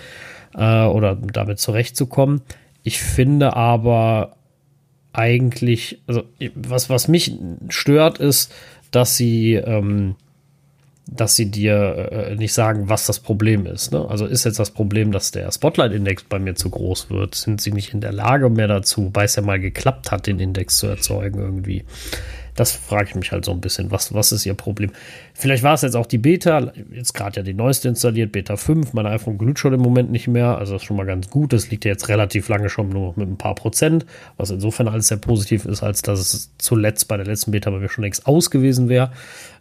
äh, oder damit zurechtzukommen. Ich finde aber eigentlich, also was, was mich stört, ist, dass sie ähm, dass sie dir äh, nicht sagen, was das Problem ist. Ne? Also ist jetzt das Problem, dass der Spotlight-Index bei mir zu groß wird? Sind sie nicht in der Lage mehr dazu, weil es ja mal geklappt hat, den Index zu erzeugen irgendwie? Das frage ich mich halt so ein bisschen. Was, was ist ihr Problem? Vielleicht war es jetzt auch die Beta, jetzt gerade ja die neueste installiert, Beta 5. Mein iPhone glüht schon im Moment nicht mehr, also das ist schon mal ganz gut. Das liegt ja jetzt relativ lange schon nur mit ein paar Prozent, was insofern alles sehr positiv ist, als dass es zuletzt bei der letzten Beta bei mir schon längst aus gewesen wäre.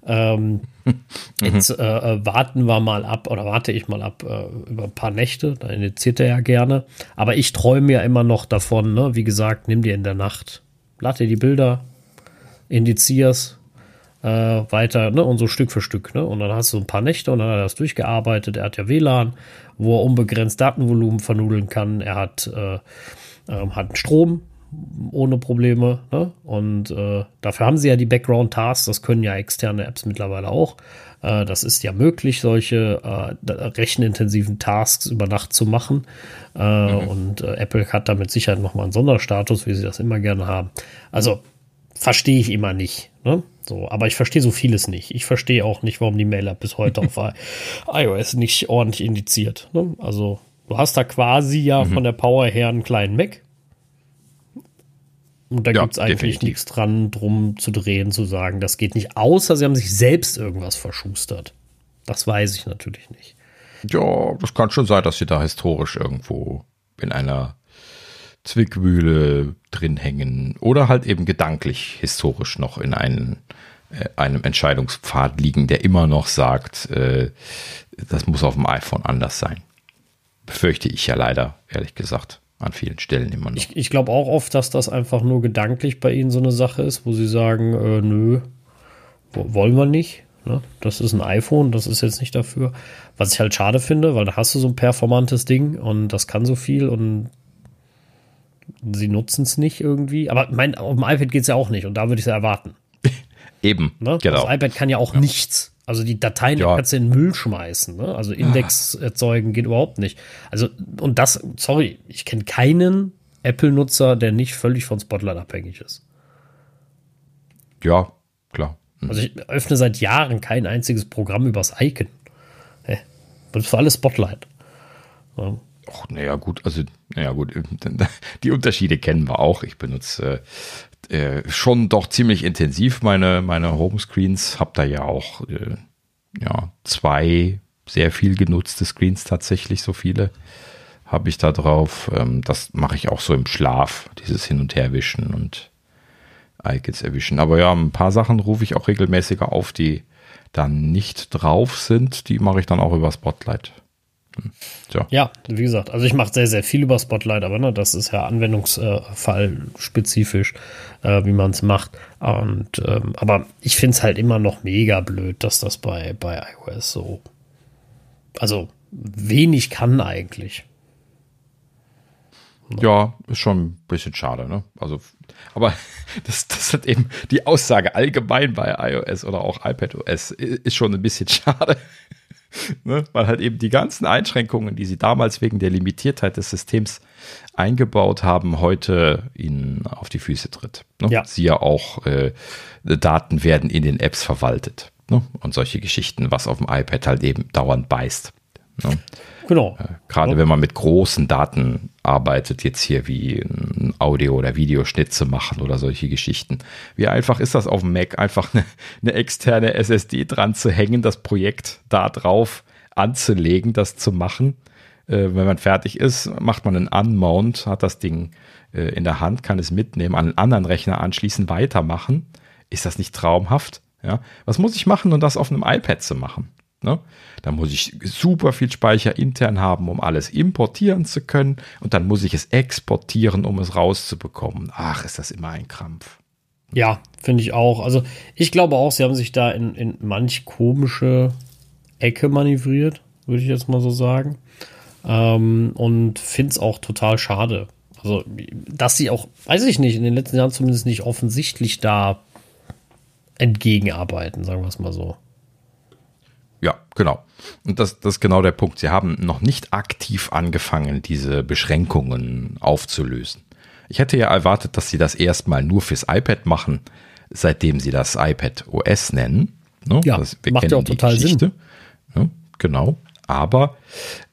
Ähm, <laughs> mhm. Jetzt äh, äh, warten wir mal ab oder warte ich mal ab äh, über ein paar Nächte. Da indiziert er ja gerne. Aber ich träume ja immer noch davon, ne? wie gesagt, nimm dir in der Nacht, lad dir die Bilder, indizier's äh, weiter ne? und so Stück für Stück. Ne? Und dann hast du ein paar Nächte und dann hat er das durchgearbeitet. Er hat ja WLAN, wo er unbegrenzt Datenvolumen vernudeln kann. Er hat, äh, ähm, hat Strom, ohne Probleme. Ne? Und äh, dafür haben sie ja die Background-Tasks, das können ja externe Apps mittlerweile auch. Äh, das ist ja möglich, solche äh, rechenintensiven Tasks über Nacht zu machen. Äh, mhm. Und äh, Apple hat damit sicher nochmal einen Sonderstatus, wie sie das immer gerne haben. Also verstehe ich immer nicht. Ne? So, aber ich verstehe so vieles nicht. Ich verstehe auch nicht, warum die Mail-App bis heute auf <laughs> iOS nicht ordentlich indiziert. Ne? Also du hast da quasi ja mhm. von der Power her einen kleinen Mac und da ja, gibt es eigentlich definitiv. nichts dran, drum zu drehen, zu sagen, das geht nicht, außer sie haben sich selbst irgendwas verschustert. Das weiß ich natürlich nicht. Ja, das kann schon sein, dass sie da historisch irgendwo in einer Zwickmühle drin hängen oder halt eben gedanklich historisch noch in einen, äh, einem Entscheidungspfad liegen, der immer noch sagt, äh, das muss auf dem iPhone anders sein. Befürchte ich ja leider, ehrlich gesagt an vielen Stellen immer noch. Ich, ich glaube auch oft, dass das einfach nur gedanklich bei ihnen so eine Sache ist, wo sie sagen, äh, nö, wollen wir nicht. Ne? Das ist ein iPhone, das ist jetzt nicht dafür. Was ich halt schade finde, weil da hast du so ein performantes Ding und das kann so viel und sie nutzen es nicht irgendwie. Aber mein, auf dem iPad geht es ja auch nicht und da würde ich es erwarten. <laughs> Eben, ne? genau. Das iPad kann ja auch ja. nichts. Also die Dateien ja. kannst du in den Müll schmeißen. Ne? Also Index ah. erzeugen geht überhaupt nicht. Also, und das, sorry, ich kenne keinen Apple-Nutzer, der nicht völlig von Spotlight abhängig ist. Ja, klar. Hm. Also ich öffne seit Jahren kein einziges Programm übers Icon. Hey, das ist alles Spotlight. Ja. Och, naja, gut, also, naja, gut, <laughs> die Unterschiede kennen wir auch. Ich benutze äh, schon doch ziemlich intensiv meine, meine Homescreens. Hab da ja auch äh, ja, zwei sehr viel genutzte Screens tatsächlich, so viele habe ich da drauf. Ähm, das mache ich auch so im Schlaf, dieses Hin- und Herwischen und Icons erwischen. Aber ja, ein paar Sachen rufe ich auch regelmäßiger auf, die dann nicht drauf sind. Die mache ich dann auch über Spotlight. Ja. ja, wie gesagt, also ich mache sehr, sehr viel über Spotlight, aber ne, das ist ja anwendungsfallspezifisch, äh, wie man es macht. Und ähm, aber ich finde es halt immer noch mega blöd, dass das bei, bei iOS so, also wenig kann eigentlich. Ja, ist schon ein bisschen schade, ne? Also, aber <laughs> das, das hat eben die Aussage allgemein bei iOS oder auch iPadOS ist schon ein bisschen <laughs> schade <laughs> ne? weil halt eben die ganzen Einschränkungen, die sie damals wegen der Limitiertheit des Systems eingebaut haben, heute ihnen auf die Füße tritt. Ne? Ja. Sie ja auch, äh, Daten werden in den Apps verwaltet ne? und solche Geschichten, was auf dem iPad halt eben dauernd beißt. Ne? Genau. Äh, gerade ja. wenn man mit großen Daten arbeitet, jetzt hier wie ein Audio- oder Videoschnitt zu machen oder solche Geschichten. Wie einfach ist das auf dem Mac, einfach eine, eine externe SSD dran zu hängen, das Projekt da drauf anzulegen, das zu machen. Äh, wenn man fertig ist, macht man einen Unmount, hat das Ding äh, in der Hand, kann es mitnehmen, an einen anderen Rechner anschließen, weitermachen. Ist das nicht traumhaft? Ja? Was muss ich machen, um das auf einem iPad zu machen? Ne? Da muss ich super viel Speicher intern haben, um alles importieren zu können. Und dann muss ich es exportieren, um es rauszubekommen. Ach, ist das immer ein Krampf. Ja, finde ich auch. Also ich glaube auch, sie haben sich da in, in manch komische Ecke manövriert, würde ich jetzt mal so sagen. Ähm, und finde es auch total schade. Also, dass sie auch, weiß ich nicht, in den letzten Jahren zumindest nicht offensichtlich da entgegenarbeiten, sagen wir es mal so. Ja, genau. Und das, das ist genau der Punkt. Sie haben noch nicht aktiv angefangen, diese Beschränkungen aufzulösen. Ich hätte ja erwartet, dass sie das erstmal nur fürs iPad machen, seitdem sie das iPad OS nennen. Ne? Ja, das, macht ja auch total Geschichte. Sinn. Ja, genau. Aber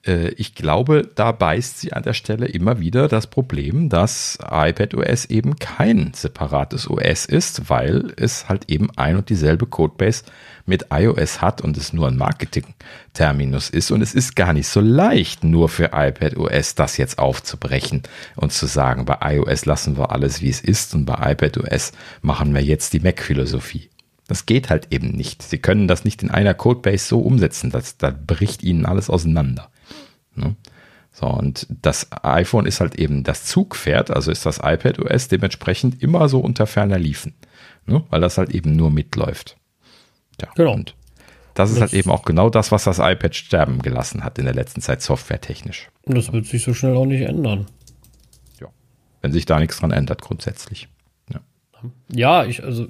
äh, ich glaube, da beißt sie an der Stelle immer wieder das Problem, dass iPadOS eben kein separates OS ist, weil es halt eben ein und dieselbe Codebase mit iOS hat und es nur ein Marketing-Terminus ist. Und es ist gar nicht so leicht, nur für iPadOS das jetzt aufzubrechen und zu sagen, bei iOS lassen wir alles, wie es ist und bei iPadOS machen wir jetzt die Mac-Philosophie. Das geht halt eben nicht. Sie können das nicht in einer Codebase so umsetzen. Das, da bricht ihnen alles auseinander. Ne? So, und das iPhone ist halt eben das Zugpferd, also ist das iPad OS dementsprechend immer so unter ferner Liefen, ne? weil das halt eben nur mitläuft. Ja, genau. Und das ist das halt eben auch genau das, was das iPad sterben gelassen hat in der letzten Zeit softwaretechnisch. Und das wird sich so schnell auch nicht ändern. Ja, wenn sich da nichts dran ändert grundsätzlich. Ja, ich, also,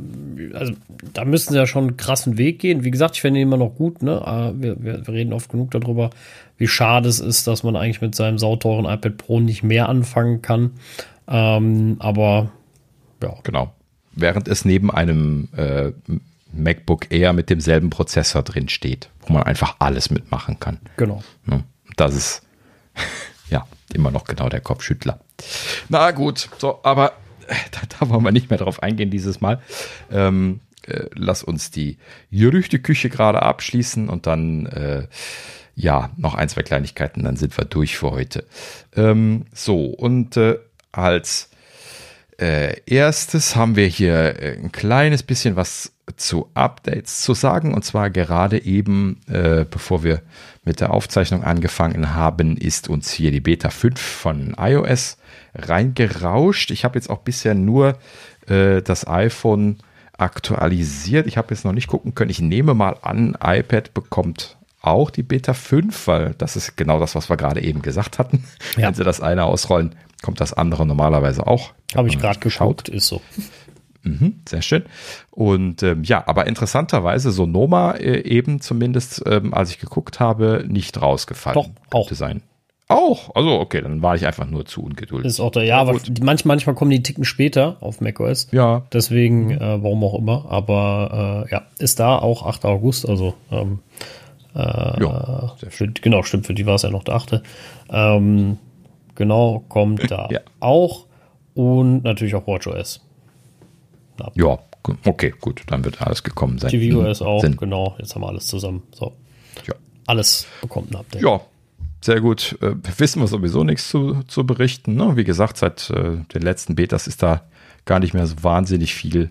also da müssten sie ja schon einen krassen Weg gehen. Wie gesagt, ich finde ihn immer noch gut, ne? Ah, wir, wir, wir, reden oft genug darüber, wie schade es ist, dass man eigentlich mit seinem sauteuren iPad Pro nicht mehr anfangen kann. Ähm, aber ja. Genau. Während es neben einem äh, MacBook Air mit demselben Prozessor drin steht, wo man einfach alles mitmachen kann. Genau. Ne? Das ist <laughs> ja immer noch genau der Kopfschüttler. Na gut, so, aber da, da wollen wir nicht mehr drauf eingehen dieses Mal. Ähm, äh, lass uns die Gerüchteküche gerade abschließen und dann äh, ja noch ein, zwei Kleinigkeiten, dann sind wir durch für heute. Ähm, so, und äh, als äh, erstes haben wir hier äh, ein kleines bisschen was zu Updates zu sagen. Und zwar gerade eben, äh, bevor wir mit der Aufzeichnung angefangen haben, ist uns hier die Beta 5 von iOS reingerauscht. Ich habe jetzt auch bisher nur äh, das iPhone aktualisiert. Ich habe jetzt noch nicht gucken können. Ich nehme mal an, iPad bekommt auch die Beta 5, weil das ist genau das, was wir gerade eben gesagt hatten. Ja. Wenn sie das eine ausrollen, kommt das andere normalerweise auch. Habe ich gerade geschaut, ist so. Mhm, sehr schön. Und ähm, ja, aber interessanterweise Sonoma äh, eben zumindest, ähm, als ich geguckt habe, nicht rausgefallen. Doch, auch. sein. Auch? Also, okay, dann war ich einfach nur zu ungeduldig. Ist auch da, ja, aber manchmal, manchmal kommen die Ticken später auf macOS. Ja. Deswegen, äh, warum auch immer. Aber äh, ja, ist da auch 8. August, also ähm, äh, ja, für, genau, stimmt, für die war es ja noch der 8. Ähm, genau, kommt <laughs> da ja. auch. Und natürlich auch WatchOS. Ja, okay, gut, dann wird alles gekommen sein. tvOS hm, auch, Sinn. genau, jetzt haben wir alles zusammen. So. Ja. Alles bekommt ein Update. Ja, sehr gut. Äh, wissen wir sowieso nichts zu, zu berichten. Ne? Wie gesagt, seit äh, den letzten Betas ist da gar nicht mehr so wahnsinnig viel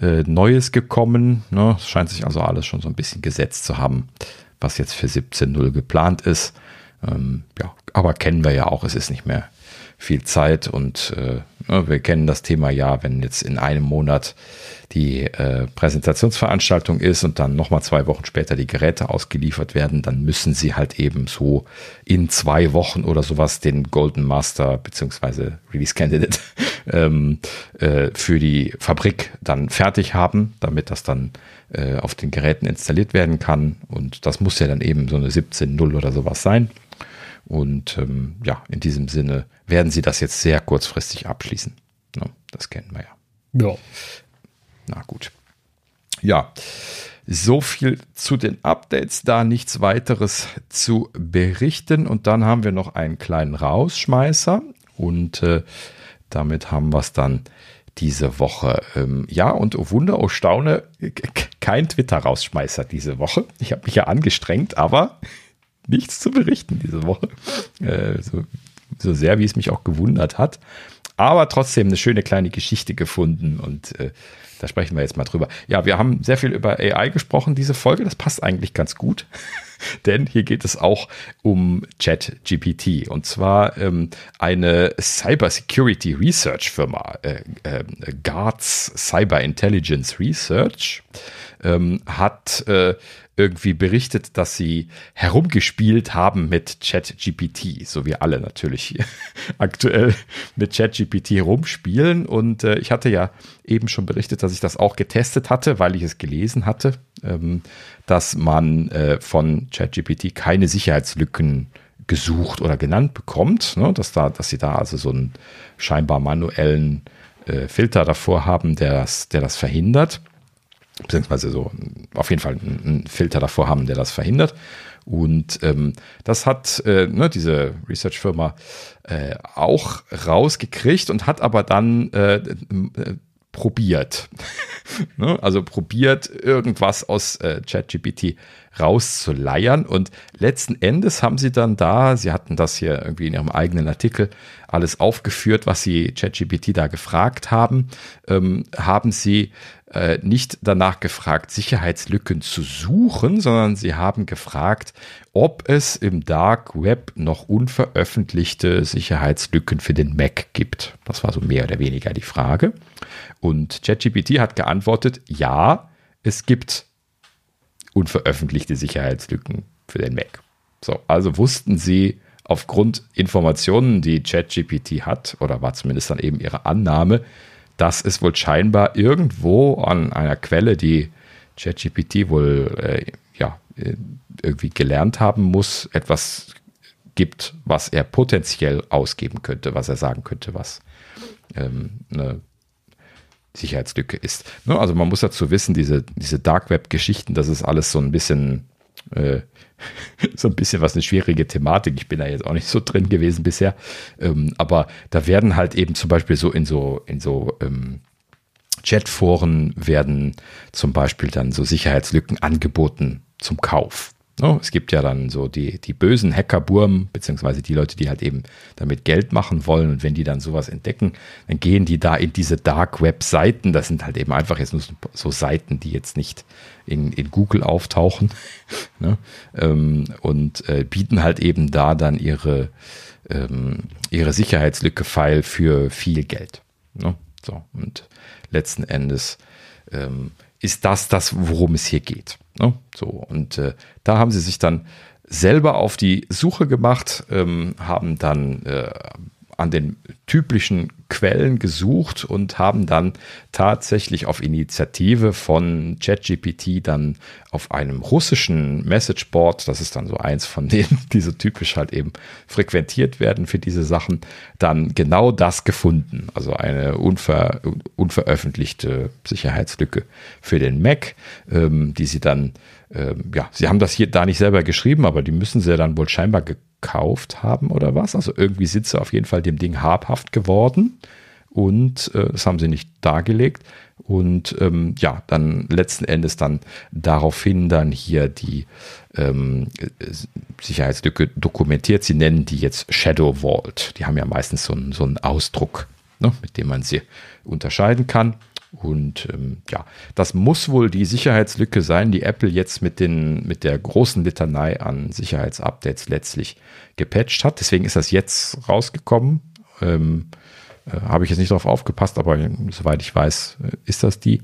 äh, Neues gekommen. Ne? Es scheint sich also alles schon so ein bisschen gesetzt zu haben, was jetzt für 17.0 geplant ist. Ähm, ja, aber kennen wir ja auch, es ist nicht mehr viel Zeit und äh, ne, wir kennen das Thema ja, wenn jetzt in einem Monat die äh, Präsentationsveranstaltung ist und dann nochmal zwei Wochen später die Geräte ausgeliefert werden, dann müssen sie halt eben so in zwei Wochen oder sowas den Golden Master beziehungsweise Release Candidate <laughs> ähm, äh, für die Fabrik dann fertig haben, damit das dann äh, auf den Geräten installiert werden kann. Und das muss ja dann eben so eine 17.0 oder sowas sein. Und ähm, ja, in diesem Sinne werden sie das jetzt sehr kurzfristig abschließen. No, das kennen wir ja. Ja. Na gut. Ja, so viel zu den Updates, da nichts weiteres zu berichten. Und dann haben wir noch einen kleinen Rausschmeißer und äh, damit haben wir es dann diese Woche. Ähm, ja, und oh Wunder, oh Staune, kein Twitter-Rausschmeißer diese Woche. Ich habe mich ja angestrengt, aber nichts zu berichten diese Woche. Äh, so, so sehr, wie es mich auch gewundert hat. Aber trotzdem eine schöne kleine Geschichte gefunden und äh, da sprechen wir jetzt mal drüber. Ja, wir haben sehr viel über AI gesprochen, diese Folge. Das passt eigentlich ganz gut, <laughs> denn hier geht es auch um ChatGPT und zwar ähm, eine Cybersecurity Research Firma, äh, äh, Guards Cyber Intelligence Research, ähm, hat äh, irgendwie berichtet, dass sie herumgespielt haben mit ChatGPT, so wie alle natürlich <laughs> aktuell mit ChatGPT herumspielen. Und äh, ich hatte ja eben schon berichtet, dass ich das auch getestet hatte, weil ich es gelesen hatte, ähm, dass man äh, von ChatGPT keine Sicherheitslücken gesucht oder genannt bekommt, ne? dass, da, dass sie da also so einen scheinbar manuellen äh, Filter davor haben, der das, der das verhindert beziehungsweise so auf jeden Fall einen Filter davor haben, der das verhindert. Und ähm, das hat äh, ne, diese Research-Firma äh, auch rausgekriegt und hat aber dann äh, äh probiert. <laughs> ne? Also probiert, irgendwas aus äh, ChatGPT rauszuleiern. Und letzten Endes haben sie dann da, sie hatten das hier irgendwie in ihrem eigenen Artikel alles aufgeführt, was sie ChatGPT da gefragt haben, ähm, haben sie äh, nicht danach gefragt, Sicherheitslücken zu suchen, sondern sie haben gefragt, ob es im Dark Web noch unveröffentlichte Sicherheitslücken für den Mac gibt. Das war so mehr oder weniger die Frage. Und ChatGPT hat geantwortet, ja, es gibt unveröffentlichte Sicherheitslücken für den Mac. So, also wussten sie aufgrund Informationen, die ChatGPT hat, oder war zumindest dann eben ihre Annahme, dass es wohl scheinbar irgendwo an einer Quelle, die ChatGPT wohl äh, ja, äh, irgendwie gelernt haben muss, etwas gibt, was er potenziell ausgeben könnte, was er sagen könnte, was ähm, eine Sicherheitslücke ist. Ne? Also man muss dazu wissen, diese, diese Dark Web-Geschichten, das ist alles so ein bisschen äh, <laughs> so ein bisschen was eine schwierige Thematik. Ich bin da jetzt auch nicht so drin gewesen bisher. Ähm, aber da werden halt eben zum Beispiel so in so, in so ähm, Chatforen werden zum Beispiel dann so Sicherheitslücken angeboten zum Kauf. No, es gibt ja dann so die, die bösen Hackerburm, beziehungsweise die Leute, die halt eben damit Geld machen wollen. Und wenn die dann sowas entdecken, dann gehen die da in diese Dark Web Seiten. Das sind halt eben einfach jetzt nur so Seiten, die jetzt nicht in, in Google auftauchen. <laughs> ne? ähm, und äh, bieten halt eben da dann ihre, ähm, ihre Sicherheitslücke-File für viel Geld. Ne? So, und letzten Endes ähm, ist das das, worum es hier geht. Ne? So, und äh, da haben sie sich dann selber auf die Suche gemacht, ähm, haben dann äh, an den typischen Quellen gesucht und haben dann tatsächlich auf Initiative von ChatGPT dann auf einem russischen Messageboard, das ist dann so eins von denen, <laughs> die so typisch halt eben frequentiert werden für diese Sachen, dann genau das gefunden. Also eine unver, unveröffentlichte Sicherheitslücke für den Mac, ähm, die sie dann, ähm, ja, sie haben das hier da nicht selber geschrieben, aber die müssen sie dann wohl scheinbar gekauft haben oder was. Also irgendwie sind sie auf jeden Fall dem Ding habhaft geworden und äh, das haben sie nicht dargelegt. Und ähm, ja, dann letzten Endes dann daraufhin dann hier die ähm, Sicherheitslücke dokumentiert. Sie nennen die jetzt Shadow Vault. Die haben ja meistens so einen, so einen Ausdruck, ne, mit dem man sie unterscheiden kann. Und ähm, ja, das muss wohl die Sicherheitslücke sein, die Apple jetzt mit, den, mit der großen Litanei an Sicherheitsupdates letztlich gepatcht hat. Deswegen ist das jetzt rausgekommen. Ähm, äh, Habe ich jetzt nicht darauf aufgepasst, aber soweit ich weiß, äh, ist das die.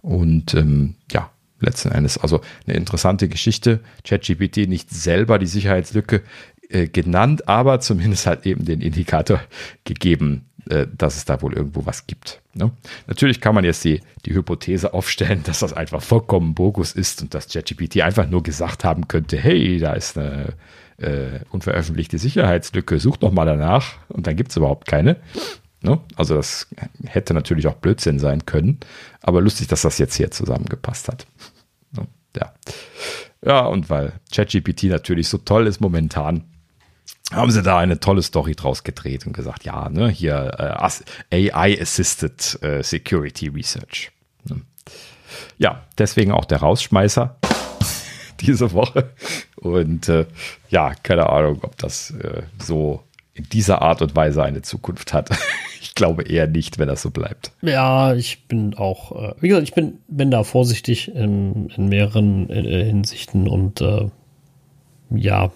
Und ähm, ja, letzten Endes also eine interessante Geschichte. ChatGPT nicht selber die Sicherheitslücke äh, genannt, aber zumindest halt eben den Indikator <laughs> gegeben, äh, dass es da wohl irgendwo was gibt. Ne? Natürlich kann man jetzt die, die Hypothese aufstellen, <laughs> dass das einfach vollkommen bogus ist und dass ChatGPT einfach nur gesagt haben könnte, hey, da ist eine äh, unveröffentlichte Sicherheitslücke, sucht noch mal danach und dann gibt es überhaupt keine. Ne? Also das hätte natürlich auch Blödsinn sein können, aber lustig, dass das jetzt hier zusammengepasst hat. Ne? Ja. ja, und weil ChatGPT natürlich so toll ist momentan, haben sie da eine tolle Story draus gedreht und gesagt, ja, ne, hier äh, AI-Assisted äh, Security Research. Ne? Ja, deswegen auch der Rausschmeißer. <laughs> diese Woche. Und äh, ja, keine Ahnung, ob das äh, so in dieser Art und Weise eine Zukunft hat. <laughs> ich glaube eher nicht, wenn das so bleibt. Ja, ich bin auch, äh, wie gesagt, ich bin, bin da vorsichtig in, in mehreren äh, Hinsichten und ja,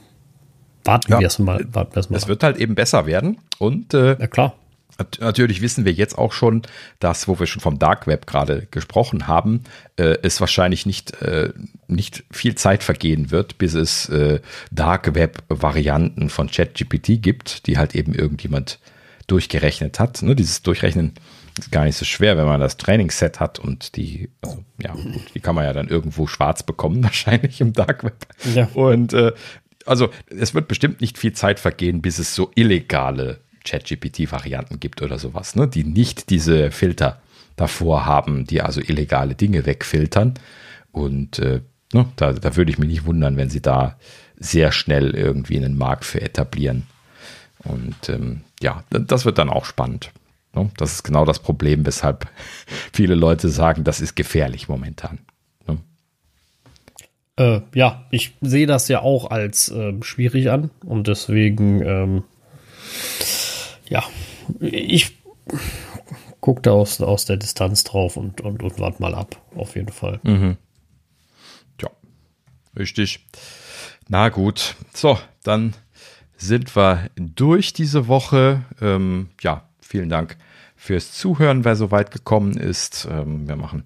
warten Ja, wir es mal. Warten mal. Es wird halt eben besser werden. Und äh, ja, klar. Nat- Natürlich wissen wir jetzt auch schon, dass, wo wir schon vom Dark Web gerade gesprochen haben, äh, es wahrscheinlich nicht, äh, nicht viel Zeit vergehen wird, bis es äh, Dark Web-Varianten von ChatGPT gibt, die halt eben irgendjemand durchgerechnet hat. Ne, dieses Durchrechnen ist gar nicht so schwer, wenn man das Trainingsset hat und die, also, ja, gut, die kann man ja dann irgendwo schwarz bekommen, <laughs> wahrscheinlich im Dark Web. Ja. Und äh, also es wird bestimmt nicht viel Zeit vergehen, bis es so illegale ChatGPT-Varianten gibt oder sowas, ne? die nicht diese Filter davor haben, die also illegale Dinge wegfiltern. Und äh, ne, da, da würde ich mich nicht wundern, wenn sie da sehr schnell irgendwie einen Markt für etablieren. Und ähm, ja, das wird dann auch spannend. Ne? Das ist genau das Problem, weshalb <laughs> viele Leute sagen, das ist gefährlich momentan. Äh, ja, ich sehe das ja auch als ähm, schwierig an und deswegen, ähm, ja, ich gucke da aus, aus der Distanz drauf und, und, und warte mal ab, auf jeden Fall. Ja, richtig. Na gut, so, dann sind wir durch diese Woche. Ähm, ja, vielen Dank fürs Zuhören, wer so weit gekommen ist. Ähm, wir machen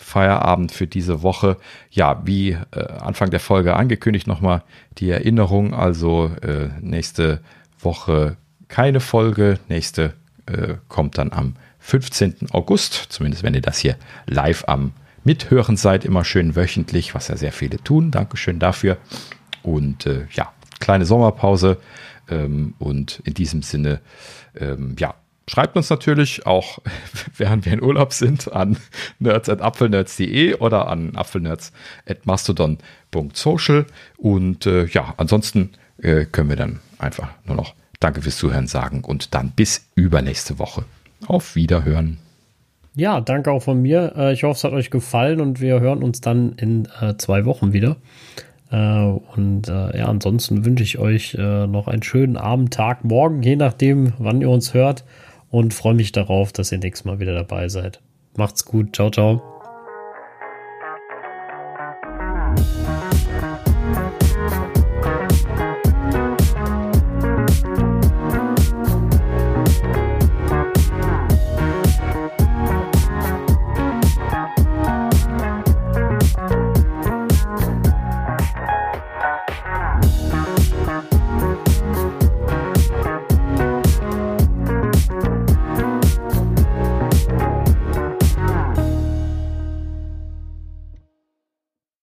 Feierabend für diese Woche. Ja, wie äh, Anfang der Folge angekündigt, nochmal die Erinnerung. Also äh, nächste Woche keine Folge. Nächste äh, kommt dann am 15. August, zumindest wenn ihr das hier live am Mithören seid, immer schön wöchentlich, was ja sehr viele tun. Dankeschön dafür. Und äh, ja, kleine Sommerpause. Ähm, und in diesem Sinne, ähm, ja, schreibt uns natürlich auch, <laughs> während wir in Urlaub sind, an nerds.apfelnerds.de oder an apfelnerds.mastodon.social. Und äh, ja, ansonsten äh, können wir dann einfach nur noch Danke fürs Zuhören sagen und dann bis übernächste Woche. Auf Wiederhören. Ja, danke auch von mir. Äh, ich hoffe, es hat euch gefallen und wir hören uns dann in äh, zwei Wochen wieder. Äh, und ja, ansonsten wünsche ich euch noch einen schönen Abend, Tag, Morgen, je nachdem, wann ihr uns hört. Und freue mich darauf, dass ihr nächstes Mal wieder dabei seid. Macht's gut. Ciao, ciao.